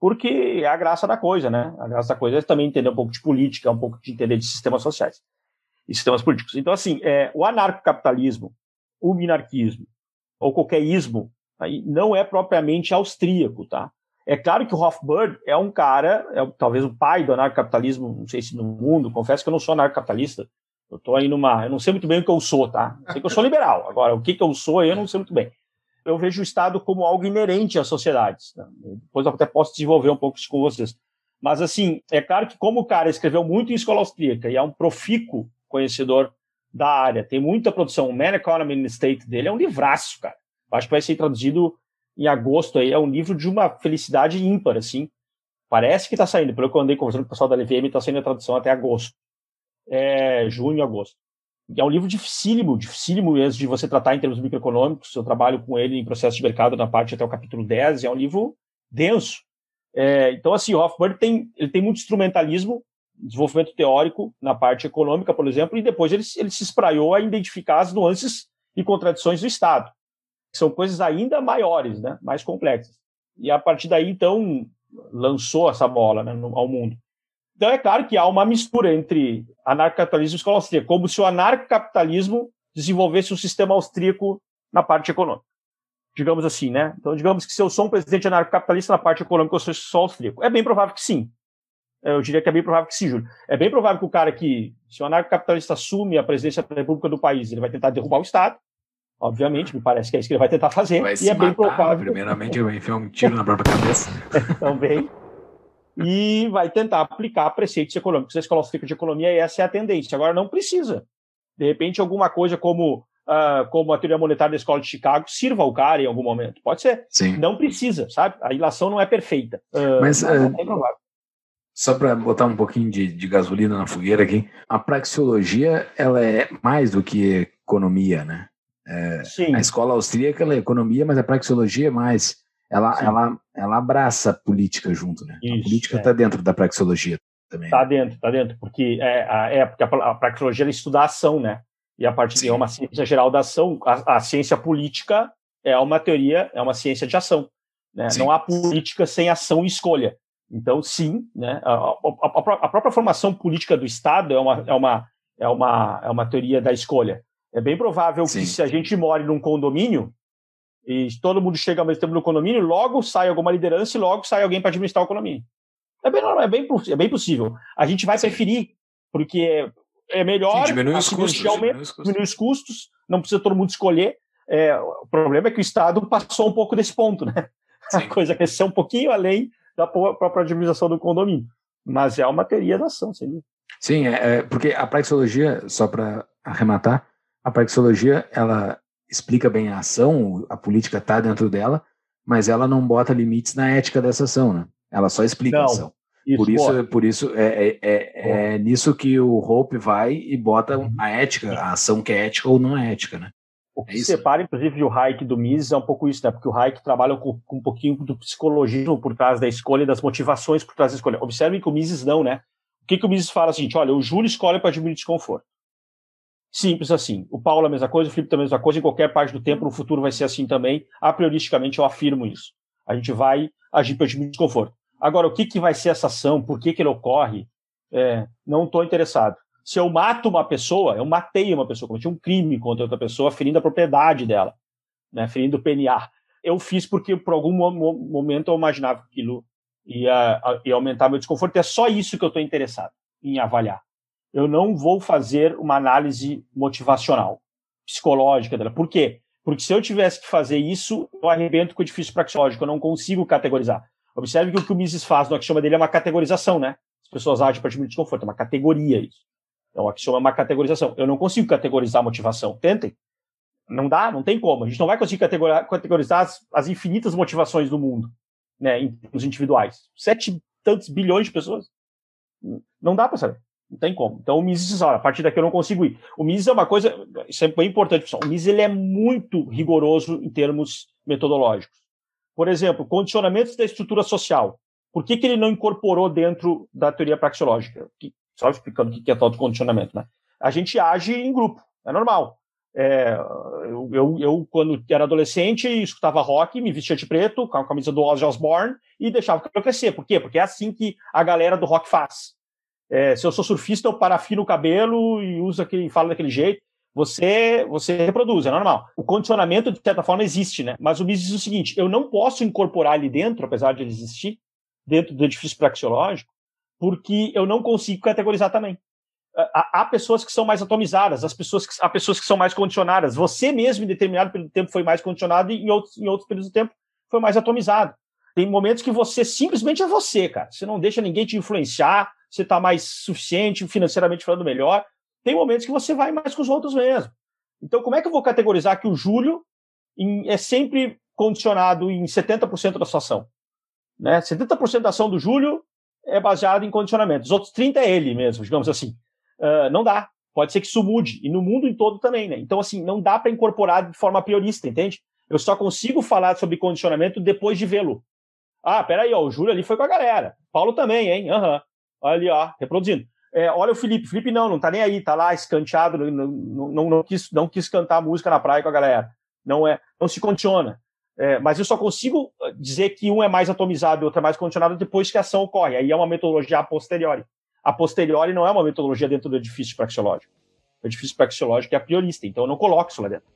[SPEAKER 3] Porque é a graça da coisa, né? A graça da coisa é também entender um pouco de política, um pouco de entender de sistemas sociais e sistemas políticos. Então, assim, é, o anarcocapitalismo, o minarquismo, ou qualquer ismo, aí, não é propriamente austríaco, tá? É claro que o Hofbird é um cara, é talvez o pai do anarcocapitalismo, não sei se no mundo, confesso que eu não sou anarcocapitalista. Eu estou aí numa. Eu não sei muito bem o que eu sou, tá? Eu sei que eu sou liberal. Agora, o que, que eu sou, eu não sei muito bem. Eu vejo o Estado como algo inerente às sociedades. Tá? Depois eu até posso desenvolver um pouco isso com vocês. Mas, assim, é claro que, como o cara escreveu muito em escola austríaca e é um profícuo conhecedor da área, tem muita produção, o Man Economy and State dele é um livraço, cara. Acho que vai ser traduzido em agosto aí, é um livro de uma felicidade ímpar, assim. Parece que está saindo, pelo que eu andei conversando com o pessoal da LVM, está saindo a tradução até agosto. É, junho, agosto. É um livro dificílimo, dificílimo mesmo de você tratar em termos microeconômicos. Eu trabalho com ele em processo de mercado na parte até o capítulo 10, e é um livro denso. É, então, assim, o Hofbard tem, ele tem muito instrumentalismo, desenvolvimento teórico na parte econômica, por exemplo, e depois ele, ele se espraiou a identificar as nuances e contradições do Estado são coisas ainda maiores, né, mais complexas. E a partir daí, então, lançou essa bola né, ao mundo. Então, é claro que há uma mistura entre anarcocapitalismo e escola austríaca, como se o anarcocapitalismo desenvolvesse um sistema austríaco na parte econômica. Digamos assim, né? Então, digamos que se eu sou um presidente anarcocapitalista na parte econômica, eu sou austríaco. É bem provável que sim. Eu diria que é bem provável que sim, Júlio. É bem provável que o cara que, se o anarcocapitalista assume a presidência da República do país, ele vai tentar derrubar o Estado, Obviamente, me parece que é isso que ele vai tentar fazer.
[SPEAKER 1] Vai
[SPEAKER 3] e é bem
[SPEAKER 1] matar,
[SPEAKER 3] provável.
[SPEAKER 1] Primeiramente, *laughs* vai enfiar um tiro na própria cabeça. *laughs*
[SPEAKER 3] também. E vai tentar aplicar preceitos econômicos. Escola austríaca de economia, essa é a tendência. Agora, não precisa. De repente, alguma coisa como, uh, como a teoria monetária da escola de Chicago sirva ao cara em algum momento. Pode ser.
[SPEAKER 1] Sim.
[SPEAKER 3] Não precisa, sabe? A ilação não é perfeita. Uh,
[SPEAKER 1] Mas,
[SPEAKER 3] é
[SPEAKER 1] uh,
[SPEAKER 3] bem provável.
[SPEAKER 1] Só para botar um pouquinho de, de gasolina na fogueira aqui, a praxeologia ela é mais do que economia, né? É,
[SPEAKER 3] Sim.
[SPEAKER 1] a escola austríaca ela é economia, mas a praxeologia é mais. Ela,
[SPEAKER 3] Sim.
[SPEAKER 1] ela, ela abraça a política junto, né? a
[SPEAKER 3] Isso,
[SPEAKER 1] política
[SPEAKER 3] é.
[SPEAKER 1] está dentro da praxeologia. também.
[SPEAKER 3] Tá dentro, tá dentro, porque é, a, é porque a, a praxeologia ela estuda a ação, né? E a partir de é uma ciência geral da ação, a, a, ciência política é uma teoria, é uma ciência de ação. Né? Não há política sem ação e escolha. Então, sim, né? A, a, a, própria formação política do Estado é uma, é uma, é uma, é uma teoria da escolha. É bem provável sim. que se a gente more num condomínio e todo mundo chega ao mesmo tempo no condomínio, logo sai alguma liderança e logo sai alguém para administrar o condomínio. É bem, normal, é bem, é bem possível. A gente vai preferir, porque é melhor.
[SPEAKER 1] Sim, diminui os custos.
[SPEAKER 3] Diminui os custos. diminui os custos, não precisa todo mundo escolher. É, o problema é que o Estado passou um pouco desse ponto, né? *laughs* Sim. A coisa cresceu um pouquinho além da própria administração do condomínio. Mas é uma teoria da ação, sim.
[SPEAKER 1] Sim, é, é porque a praxeologia, só para arrematar, a praxeologia, ela explica bem a ação, a política está dentro dela, mas ela não bota limites na ética dessa ação, né? Ela só explica
[SPEAKER 3] não.
[SPEAKER 1] a ação. Isso, por isso, por isso é, é, é, é, nisso que o Hope vai e bota uhum. a ética, a ação que é ética ou não é ética, né?
[SPEAKER 3] O que é separa, inclusive, o Hayek do Mises é um pouco isso, né? Porque o Hayek trabalha com, com, um pouquinho do psicologismo por trás da escolha e das motivações por trás da escolha. Observem que o Mises não, né? O que, que o Mises fala? É o seguinte, olha, o Júlio escolhe para diminuir desconforto. Simples assim. O Paulo a mesma coisa, o Felipe a mesma coisa, em qualquer parte do tempo, no futuro vai ser assim também. A prioristicamente eu afirmo isso. A gente vai agir para diminuir desconforto. Agora, o que, que vai ser essa ação? Por que, que ele ocorre? É, não estou interessado. Se eu mato uma pessoa, eu matei uma pessoa, cometi um crime contra outra pessoa, ferindo a propriedade dela, né, ferindo o PNA. Eu fiz porque, por algum momento, eu imaginava que aquilo ia, ia aumentar meu desconforto. É só isso que eu estou interessado em avaliar. Eu não vou fazer uma análise motivacional, psicológica dela. Por quê? Porque se eu tivesse que fazer isso, eu arrebento com o edifício praxeológico, eu não consigo categorizar. Observe que o que o Mises faz no axioma dele é uma categorização, né? As pessoas agem para diminuir desconforto, é uma categoria isso. Então, o axioma é uma categorização. Eu não consigo categorizar a motivação. Tentem. Não dá, não tem como. A gente não vai conseguir categorizar as, as infinitas motivações do mundo, né, em individuais. Sete tantos bilhões de pessoas. Não dá para saber. Não tem como. Então o Mises diz, olha, a partir daqui eu não consigo ir. O Mises é uma coisa, isso é bem importante, pessoal. O Mises ele é muito rigoroso em termos metodológicos. Por exemplo, condicionamentos da estrutura social. Por que, que ele não incorporou dentro da teoria praxeológica? Só explicando o que é tal de condicionamento. Né? A gente age em grupo, é normal. É, eu, eu, eu, quando era adolescente, escutava rock, me vestia de preto, com a camisa do Ozzy Osbourne, e deixava o cabelo crescer. Por quê? Porque é assim que a galera do rock faz. É, se eu sou surfista, eu parafino o cabelo e uso aquele, falo daquele jeito você você reproduz, é normal. O condicionamento, de certa forma, existe, né? Mas o Mises diz o seguinte: eu não posso incorporar ali dentro, apesar de ele existir, dentro do edifício praxeológico, porque eu não consigo categorizar também. Há, há pessoas que são mais atomizadas, as pessoas que, há pessoas que são mais condicionadas. Você mesmo, em determinado período de tempo, foi mais condicionado e em outros, em outros períodos de tempo foi mais atomizado. Tem momentos que você simplesmente é você, cara. Você não deixa ninguém te influenciar, você está mais suficiente, financeiramente falando melhor tem momentos que você vai mais com os outros mesmo. Então, como é que eu vou categorizar que o em, é sempre condicionado em 70% da sua ação? Né? 70% da ação do Júlio é baseado em condicionamento. Os outros 30% é ele mesmo, digamos assim. Uh, não dá. Pode ser que isso mude. E no mundo em todo também, né? Então, assim, não dá para incorporar de forma priorista, entende? Eu só consigo falar sobre condicionamento depois de vê-lo. Ah, peraí, ó, o Júlio ali foi com a galera. Paulo também, hein? Aham. Uhum. Ali, ó, reproduzindo. É, olha o Felipe. Felipe não, não tá nem aí, tá lá escanteado, não, não, não, não, quis, não quis cantar música na praia com a galera. Não é, não se condiciona. É, mas eu só consigo dizer que um é mais atomizado e outro é mais condicionado depois que a ação ocorre. Aí é uma metodologia a posteriori. A posteriori não é uma metodologia dentro do edifício praxeológico. O edifício praxeológico é a priorista, então eu não coloco isso lá dentro.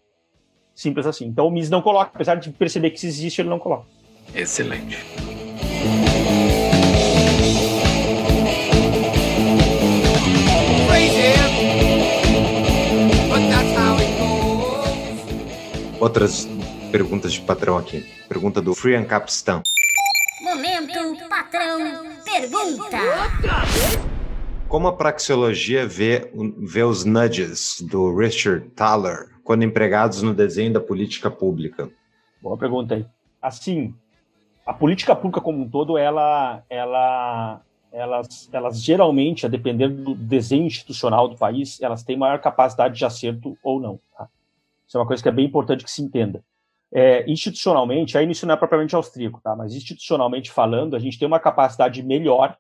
[SPEAKER 3] Simples assim. Então o MIS não coloca, apesar de perceber que isso existe, ele não coloca.
[SPEAKER 1] Excelente.
[SPEAKER 2] Outras perguntas de patrão aqui. Pergunta do Free Capistan.
[SPEAKER 8] Momento patrão pergunta.
[SPEAKER 2] Como a praxeologia vê, vê os nudges do Richard Thaler quando empregados no desenho da política pública?
[SPEAKER 3] Boa pergunta aí. Assim, a política pública como um todo, ela, ela, elas, elas geralmente, a depender do desenho institucional do país, elas têm maior capacidade de acerto ou não. Tá? Isso é uma coisa que é bem importante que se entenda. É, institucionalmente, aí isso não é propriamente austríaco, tá? mas institucionalmente falando, a gente tem uma capacidade melhor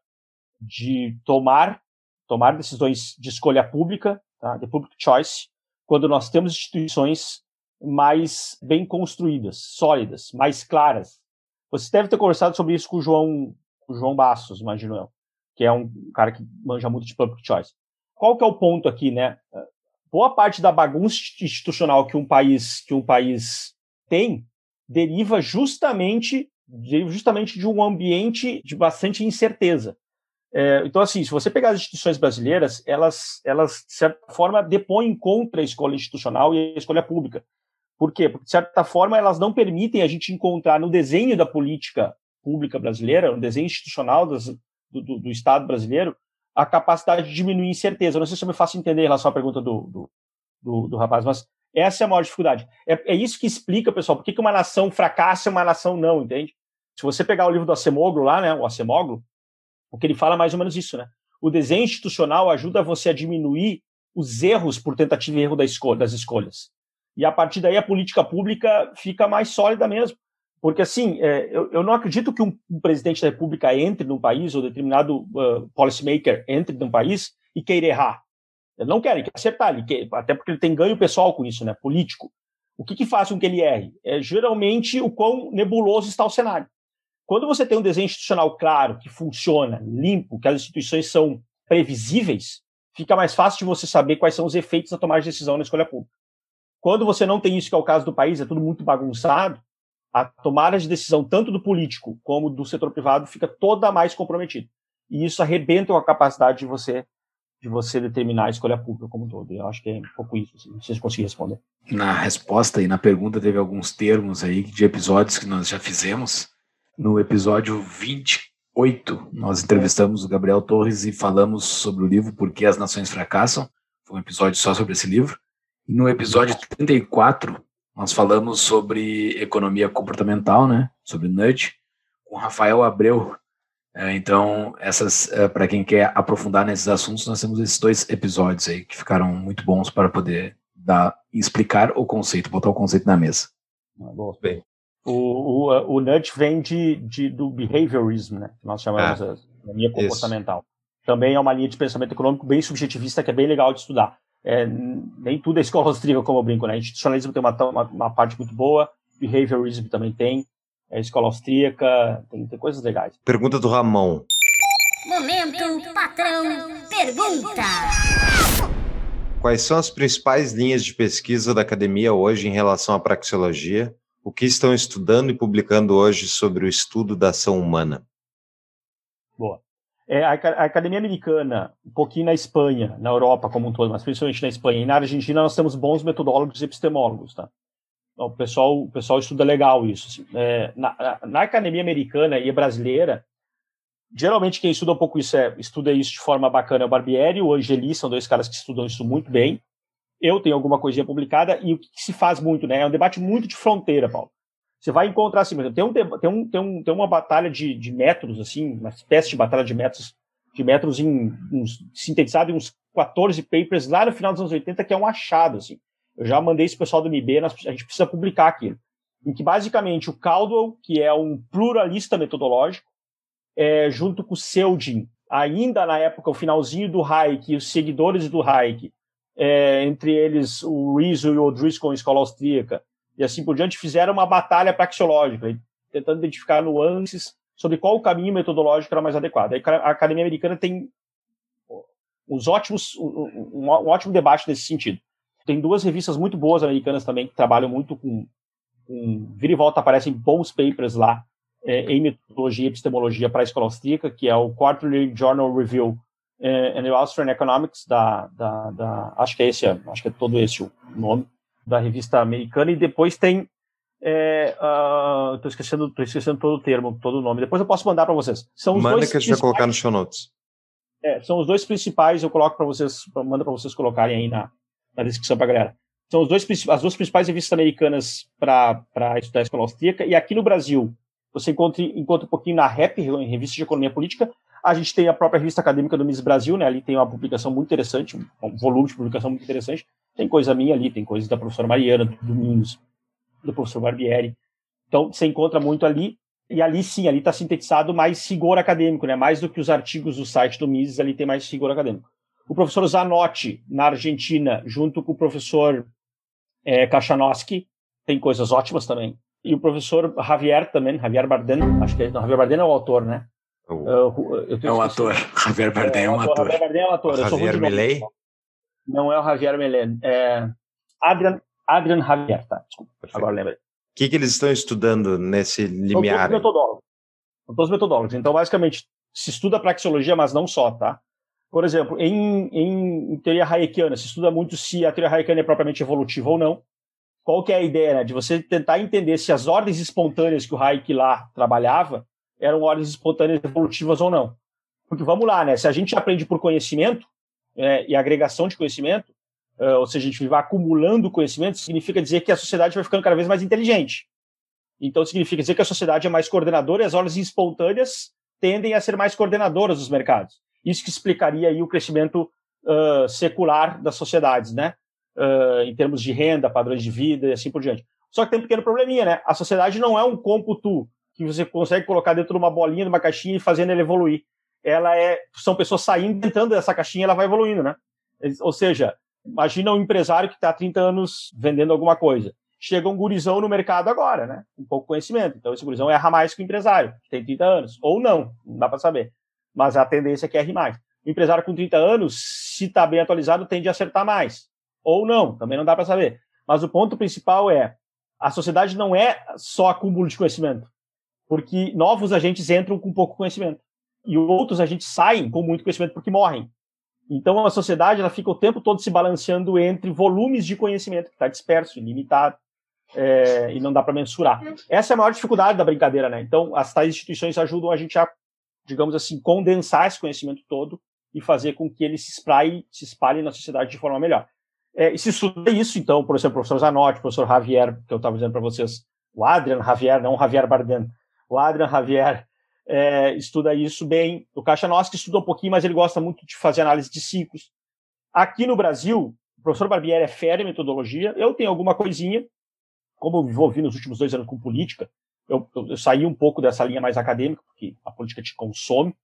[SPEAKER 3] de tomar tomar decisões de escolha pública, tá? de public choice, quando nós temos instituições mais bem construídas, sólidas, mais claras. Você deve ter conversado sobre isso com o João, com o João Bastos, imagino eu, que é um cara que manja muito de public choice. Qual que é o ponto aqui, né? Boa parte da bagunça institucional que um país que um país tem deriva justamente deriva justamente de um ambiente de bastante incerteza. É, então, assim, se você pegar as instituições brasileiras, elas, elas, de certa forma, depõem contra a escolha institucional e a escolha pública. Por quê? Porque, de certa forma, elas não permitem a gente encontrar no desenho da política pública brasileira, no desenho institucional das, do, do, do, Estado brasileiro, a capacidade de diminuir incerteza. Não sei se eu me faço entender em relação à pergunta do, do, do rapaz, mas essa é a maior dificuldade. É, é isso que explica, pessoal, por que uma nação fracassa e uma nação não, entende? Se você pegar o livro do Acemoglu lá, né, o Acemoglu, o que ele fala é mais ou menos isso, né? O desenho institucional ajuda você a diminuir os erros por tentativa e erro das escolhas. E a partir daí a política pública fica mais sólida mesmo. Porque, assim, é, eu, não acredito que um, presidente da república entre num país, ou determinado uh, policymaker entre num país e queira errar. Não quer, ele quer acertar, ele quer, até porque ele tem ganho pessoal com isso, né? Político. O que, que faz com que ele erre? É geralmente o quão nebuloso está o cenário. Quando você tem um desenho institucional claro, que funciona, limpo, que as instituições são previsíveis, fica mais fácil de você saber quais são os efeitos da tomada de decisão na escolha pública. Quando você não tem isso, que é o caso do país, é tudo muito bagunçado, a tomada de decisão, tanto do político como do setor privado, fica toda mais comprometida. E isso arrebenta a capacidade de você de você determinar a escolha pública como um todo. Eu acho que é um pouco isso, assim. não sei se consegui responder.
[SPEAKER 1] Na resposta e na pergunta teve alguns termos aí de episódios que nós já fizemos no episódio 28, nós entrevistamos o Gabriel Torres e falamos sobre o livro Por que as Nações Fracassam. Foi um episódio só sobre esse livro. E no episódio 34, nós falamos sobre economia comportamental, né? Sobre nudge, com Rafael Abreu. É, então, essas, é, para quem quer aprofundar nesses assuntos, nós temos esses dois episódios aí que ficaram muito bons para poder dar, explicar o conceito, botar o conceito na mesa.
[SPEAKER 3] Ah, bom, bem. O, o, o nudge vem de, de, do behaviorism, né? Que nós chamamos ah, de economia comportamental. Isso. Também é uma linha de pensamento econômico bem subjetivista que é bem legal de estudar. É, nem tudo é escola *laughs* austríaca, como eu brinco, né? Institucionalismo tem uma, uma, uma, parte muito boa, behaviorism também tem, é escola austríaca, tem, tem coisas legais.
[SPEAKER 2] Pergunta do Ramon.
[SPEAKER 8] Momento, patrão, pergunta.
[SPEAKER 2] Quais são as principais linhas de pesquisa da academia hoje em relação à praxeologia o que estão estudando e publicando hoje sobre o estudo da ação humana?
[SPEAKER 3] É, a, a, Academia Americana, um pouquinho na Espanha, na Europa como um todo, mas principalmente na Espanha e na Argentina, nós temos bons metodólogos e epistemólogos, tá? Então, o, pessoal, o pessoal estuda legal isso. Assim. É, na, na, Academia Americana e brasileira, geralmente quem estuda um pouco isso é, estuda isso de forma bacana é o Barbieri e o Angeli, são dois caras que estudam isso muito bem eu tenho alguma coisinha publicada, e o que se faz muito, né? É um debate muito de fronteira, Paulo. Você vai encontrar assim, tem, um, tem, um, tem, um, tem uma batalha de, de métodos, assim, uma espécie de batalha de métodos, de métodos em, uns, sintetizado em uns 14 papers lá no final dos anos 80, que é um achado, assim. Eu já mandei esse pessoal do MB, nós, a gente precisa publicar aquilo. Em que, basicamente, o Caldwell, que é um pluralista metodológico, é, junto com o Seldin, ainda na época, o finalzinho do Hayek, e os seguidores do Hayek, é, entre eles o Rizzo e o Driscoll escola austríaca, e assim por diante, fizeram uma batalha praxeológica, tentando identificar nuances sobre qual o caminho metodológico era mais adequado. A Academia Americana tem uns ótimos, um, um, ótimo debate nesse sentido. Tem duas revistas muito boas americanas também, que trabalham muito com, com vira e volta aparecem bons papers lá é, em metodologia e epistemologia para a escola austríaca, que é o Quarterly Journal Review é, and Austrian Economics, da, da, da, acho que é esse, acho que é todo esse o nome, da revista americana, e depois tem, estou é, esquecendo, tô esquecendo todo o termo, todo o nome, depois eu posso mandar para vocês.
[SPEAKER 2] São os Manda dois que a gente vai colocar no show notes.
[SPEAKER 3] É, são os dois principais, eu coloco para vocês, manda para vocês colocarem aí na, na descrição para galera. São os dois, as duas principais revistas americanas para estudar a escola austríaca, e aqui no Brasil, você encontra, encontra um pouquinho na REP, Revista de Economia Política, a gente tem a própria revista acadêmica do Miss Brasil, né? Ali tem uma publicação muito interessante, um volume de publicação muito interessante. Tem coisa minha ali, tem coisas da professora Mariana, do Domingos, do professor Barbieri. Então, você encontra muito ali. E ali sim, ali está sintetizado mais rigor acadêmico, né? Mais do que os artigos do site do Mises, ali tem mais rigor acadêmico. O professor Zanotti, na Argentina, junto com o professor é, Kachanowski, tem coisas ótimas também. E o professor Javier também, Javier Bardem, acho que é, não, Javier Bardem é o autor, né?
[SPEAKER 2] O-
[SPEAKER 3] Eu-
[SPEAKER 1] É um
[SPEAKER 3] esquecido. *laughs*
[SPEAKER 1] ator. Javier Bardem é um ator.
[SPEAKER 3] Javier Bardem é um ator.
[SPEAKER 2] Javier. Milei?
[SPEAKER 3] Não é o Javier Milei. É Adrian, Adrian Javier, tá? Desculpa,
[SPEAKER 2] Perfeito.
[SPEAKER 3] agora lembrei.
[SPEAKER 2] O que, que eles estão estudando nesse
[SPEAKER 3] São
[SPEAKER 2] limiar?
[SPEAKER 3] todos metodólogos. São todos metodólogos. Então, basicamente, se estuda praxeologia, mas não só, tá? Por exemplo, em, em, em teoria hayekiana, se estuda muito se a teoria hayekiana é propriamente evolutiva ou não. Qual que é a ideia, né? De você tentar entender se as ordens espontâneas que o Hayek lá trabalhava eram ordens espontâneas evolutivas ou não. Porque vamos lá, né? Se a gente aprende por conhecimento é, e agregação de conhecimento, é, ou seja, a gente vai acumulando conhecimento, significa dizer que a sociedade vai ficando cada vez mais inteligente. Então significa dizer que a sociedade é mais coordenadora e as ordens espontâneas tendem a ser mais coordenadoras dos mercados. Isso que explicaria aí o crescimento ah, secular das sociedades, né? Ah, em termos de renda, padrões de vida e assim por diante. Só que tem um pequeno probleminha, né? A sociedade não é um cômputo que você consegue colocar dentro de uma bolinha, de uma caixinha e fazendo ele evoluir. Ela é, são pessoas saindo, entrando dessa caixinha, ela vai evoluindo, né? Ou seja, imagina um empresário que está há 30 anos vendendo alguma coisa chega um gurizão no mercado agora, né? Com pouco conhecimento. Então, esse gurizão erra mais que o empresário, que tem 30 anos. Ou não, não dá para saber. Mas a tendência é que erre mais. O empresário com 30 anos, se está bem atualizado, tende a acertar mais. Ou não, também não dá para saber. Mas o ponto principal é, a sociedade não é só acúmulo de conhecimento. Porque novos agentes entram com pouco conhecimento. E outros agentes saem com muito conhecimento porque morrem. Então, a sociedade ela fica o tempo todo se balanceando entre volumes de conhecimento que está disperso, ilimitado é, e não dá para mensurar. Essa é a maior dificuldade da brincadeira, né? Então, as tais instituições ajudam a gente a, digamos assim, condensar esse conhecimento todo e fazer com que ele se espalhe, se espalhe na sociedade de forma melhor. É, e se estuda isso, então, por exemplo, o professor Zanotti, o professor Javier, que eu estava dizendo para vocês, o Adrian Javier, não o Javier Bardem, o Adrian Javier é, estuda isso bem. O Kachanowski estuda um pouquinho, mas ele gosta muito de fazer análise de ciclos. Aqui no Brasil, o professor Barbieri é férreo em metodologia, eu tenho alguma coisinha, como eu me envolvi nos últimos dois anos com política, eu, eu, eu, saí um pouco dessa linha mais acadêmica, porque a política te consome.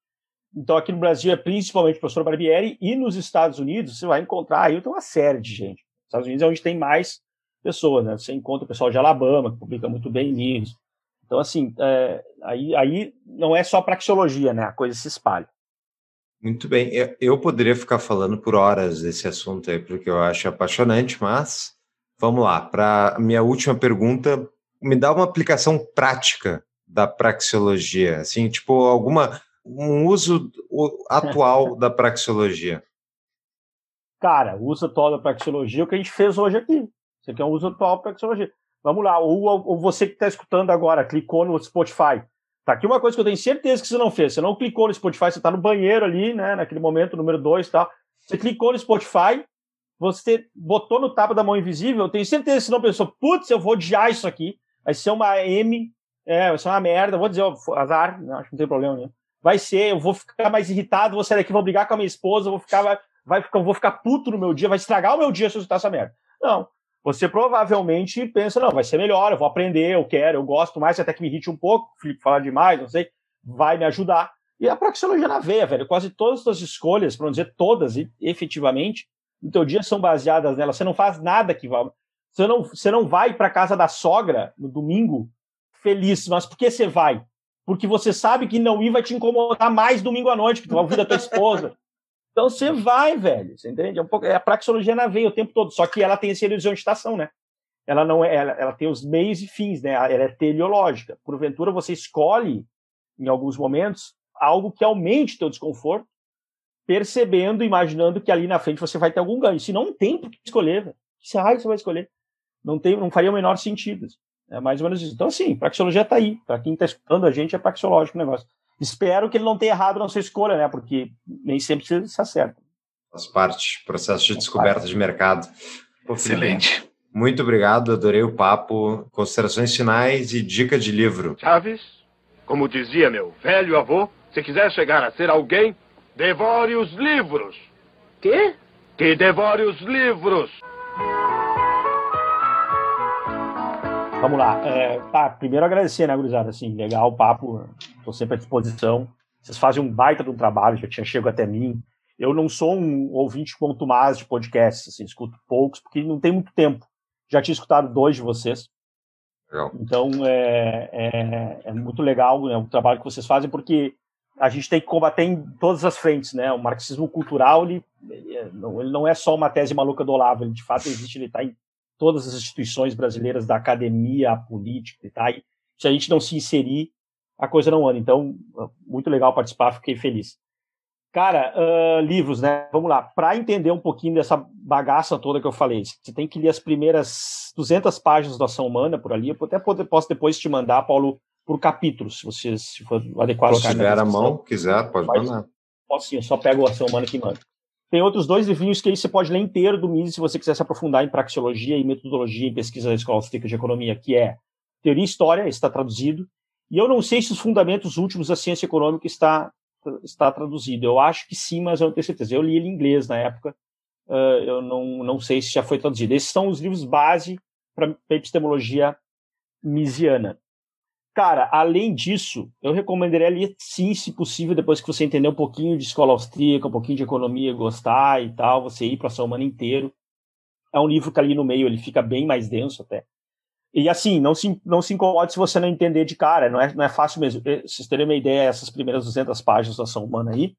[SPEAKER 3] Então, aqui no Brasil é principalmente o professor Barbieri, e nos Estados Unidos você vai encontrar, aí tem uma série de gente. Nos Estados Unidos é onde tem mais pessoas, né? Você encontra o pessoal de Alabama, que publica muito bem livros. Então, assim, é, aí, aí não é só praxeologia, né? A coisa se espalha.
[SPEAKER 2] Muito bem. Eu, eu poderia ficar falando por horas desse assunto aí, porque eu acho apaixonante, mas vamos lá. Para minha última pergunta, me dá uma aplicação prática da praxeologia, assim, tipo alguma um uso atual *laughs* da praxeologia.
[SPEAKER 3] Cara, o uso atual da praxeologia é o que a gente fez hoje aqui. Isso aqui é um uso atual da praxeologia. Vamos lá, ou, ou você que está escutando agora, clicou no Spotify. Tá aqui uma coisa que eu tenho certeza que você não fez. Você não clicou no Spotify, você está no banheiro ali, né? Naquele momento, número 2 e tal. Você clicou no Spotify, você botou no tapa da mão invisível, eu tenho certeza que você não pensou, putz, eu vou odiar isso aqui. Vai ser uma M, é, vai ser uma merda, vou dizer, azar, não, acho que não tem problema nenhum. Vai ser, eu vou ficar mais irritado, vou sair daqui, vou brigar com a minha esposa, vou ficar, vai, vai, vou ficar puto no meu dia, vai estragar o meu dia se eu escutar essa merda. Não. Você provavelmente pensa, não, vai ser melhor, eu vou aprender, eu quero, eu gosto mais, até que me irrite um pouco, Felipe fala demais, não sei, vai me ajudar. E a praxeologia na veia, velho, quase todas as escolhas, para não dizer todas, efetivamente, no teu dia são baseadas nela. Você não faz nada que vá. Você não, você não vai para casa da sogra no domingo feliz, mas por que você vai? Porque você sabe que não ir vai te incomodar mais domingo à noite, que tu vai ouvir da tua esposa. Então você vai, velho. Você entende? É, um pouco, é a praxeologia na veia o tempo todo. Só que ela tem esse horizonte de estação, né? Ela não é, ela, ela tem os meios e fins, né? Ela é teleológica. Porventura você escolhe, em alguns momentos, algo que aumente teu desconforto, percebendo, imaginando que ali na frente você vai ter algum ganho. Se não tem por que escolher, velho. Que raio você vai escolher? Não, tem, não faria o menor sentido. É mais ou menos isso. Então, assim, praxeologia está aí. Para quem está escutando a gente, é praxeológico o negócio. Espero que ele não tenha errado na sua escolha, né? Porque nem sempre se acerta.
[SPEAKER 2] Faz parte, processo de descoberta de mercado.
[SPEAKER 1] Pô, Excelente.
[SPEAKER 2] Muito obrigado, adorei o papo. Considerações finais e dica de livro.
[SPEAKER 9] Chaves, como dizia meu velho avô, se quiser chegar a ser alguém, devore os livros.
[SPEAKER 6] Quê?
[SPEAKER 9] Que devore os livros.
[SPEAKER 3] Vamos lá. É, tá, primeiro agradecer, né, gurizada? Assim, legal o papo, estou sempre à disposição. Vocês fazem um baita de um trabalho, já tinha chego até mim. Eu não sou um ouvinte quanto mais de podcasts, assim, escuto poucos, porque não tem muito tempo. Já tinha escutado dois de vocês.
[SPEAKER 2] Legal.
[SPEAKER 3] Então, é, é, é muito legal né, o trabalho que vocês fazem, porque a gente tem que combater em todas as frentes, né? O marxismo cultural, ele, ele não, ele não é só uma tese maluca do Olavo, ele de fato existe, ele está em todas as instituições brasileiras, da academia, a política, e tá? E se a gente não se inserir, a coisa não anda. Então, muito legal participar, fiquei feliz. Cara, uh, livros, né? Vamos lá. Para entender um pouquinho dessa bagaça toda que eu falei, você tem que ler as primeiras 200 páginas da Ação Humana por ali. Eu até posso depois te mandar, Paulo, por capítulos, se você se for adequado.
[SPEAKER 2] Se tiver a mão, quiser, pode mandar.
[SPEAKER 3] Posso sim, eu só pego a Ação Humana que manda. Tem outros dois livrinhos que aí você pode ler inteiro do Mises se você quiser se aprofundar em praxeologia e metodologia em pesquisa da Escola Austríaca de Economia, que é Teoria e História, está traduzido. E eu não sei se os fundamentos últimos da ciência econômica está, está traduzido. Eu acho que sim, mas eu não tenho certeza. Eu li ele em inglês na época, uh, eu não, não sei se já foi traduzido. Esses são os livros base para epistemologia misiana. Cara, além disso, eu recomendaria ler sim, se possível, depois que você entender um pouquinho de escola austríaca, um pouquinho de economia, gostar e tal, você ir para a semana inteiro. É um livro que ali no meio ele fica bem mais denso até. E assim, não se, não se incomode se você não entender de cara, não é, não é fácil mesmo. Se vocês terem uma ideia, essas primeiras 200 páginas da ação humana aí,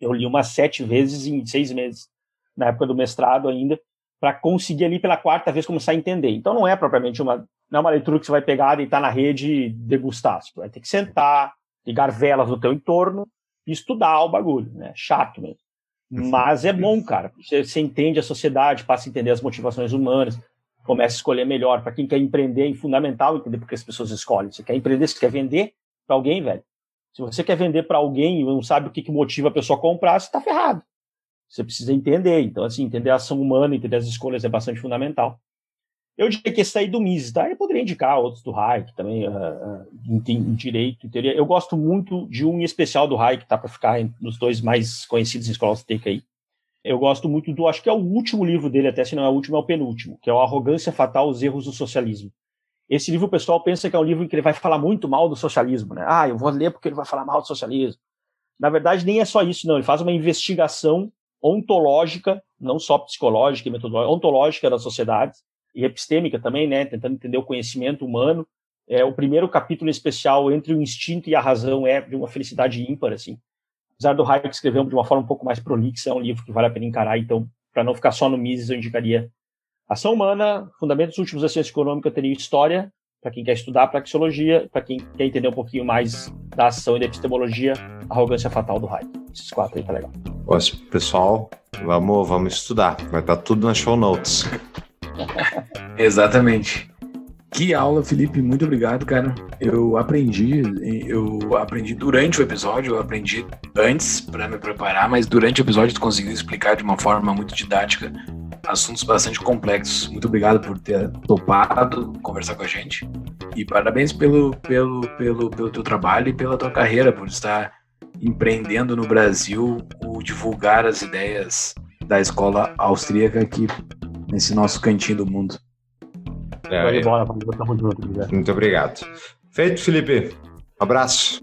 [SPEAKER 3] eu li umas sete vezes em seis meses, na época do mestrado ainda, para conseguir ali pela quarta vez começar a entender. Então não é propriamente uma, não é uma leitura que você vai pegar, deitar na rede e degustar. Você vai ter que sentar, ligar velas no teu entorno e estudar o bagulho, né? Chato mesmo. Mas é bom, cara. Você, você entende a sociedade, passa a entender as motivações humanas, começa a escolher melhor. Para quem quer empreender, é fundamental entender porque as pessoas escolhem. Você quer empreender, você quer vender para alguém, velho. Se você quer vender para alguém e não sabe o que, que motiva a pessoa a comprar, você está ferrado. Você precisa entender. Então, assim, entender a ação humana, entender as escolhas é bastante fundamental. Eu diria que esse aí do Mises, tá? Eu poderia indicar outros do Hayek também, uh, uh, em, em, direito, em teoria. Eu gosto muito de um especial do Hayek, tá? Para ficar nos dois mais conhecidos em escola austríaca aí. Eu gosto muito do, acho que é o último livro dele, até se não é o último, é o penúltimo, que é o Arrogância Fatal, os Erros do Socialismo. Esse livro o pessoal pensa que é um livro em que ele vai falar muito mal do socialismo, né? Ah, eu vou ler porque ele vai falar mal do socialismo. Na verdade, nem é só isso, não. Ele faz uma investigação ontológica, não só psicológica e metodológica, ontológica das sociedades, e epistêmica também, né, tentando entender o conhecimento humano. É, o primeiro capítulo especial entre o instinto e a razão é de uma felicidade ímpar, assim. Apesar do Hayek escrever de uma forma um pouco mais prolixa, é um livro que vale a pena encarar, então, para não ficar só no Mises, eu indicaria Ação Humana, Fundamentos Últimos da Ciência Econômica, teria História, para quem quer estudar praxeologia, para quem quer entender um pouquinho mais da ação e da epistemologia, Arrogância Fatal do Hayek. Esses quatro aí tá legal.
[SPEAKER 2] Pessoal, vamos, vamos estudar. Vai estar tudo nas show notes. *laughs*
[SPEAKER 1] Exatamente. Que aula, Felipe. Muito obrigado, cara. Eu aprendi, eu aprendi durante o episódio, eu aprendi antes para me preparar, mas durante o episódio tu conseguiu explicar de uma forma muito didática assuntos bastante complexos. Muito obrigado por ter topado conversar com a gente. E parabéns pelo, pelo, pelo, pelo teu trabalho e pela tua carreira, por estar empreendendo no Brasil o divulgar as ideias da escola austríaca aqui nesse nosso cantinho do mundo.
[SPEAKER 2] É,
[SPEAKER 3] Vai embora, vamos tamo junto, Guilherme.
[SPEAKER 2] Muito obrigado. Feito, Felipe. Um abraço.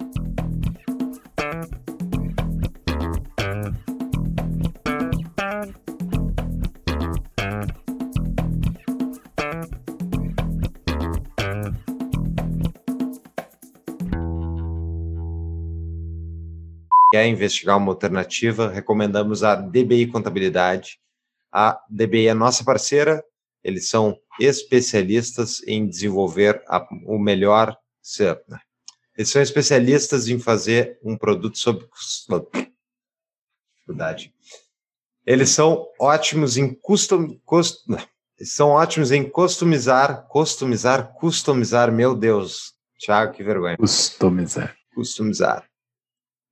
[SPEAKER 2] Quer investigar uma alternativa? Recomendamos a DBI Contabilidade. A DBI é nossa parceira, eles são especialistas em desenvolver a, o melhor. Eles são especialistas em fazer um produto sob dificuldade. Eles são ótimos em custom, cost, são ótimos em customizar, customizar, customizar. Meu Deus, Thiago, que vergonha.
[SPEAKER 1] Customizar.
[SPEAKER 2] Customizar.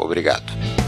[SPEAKER 2] Obrigado.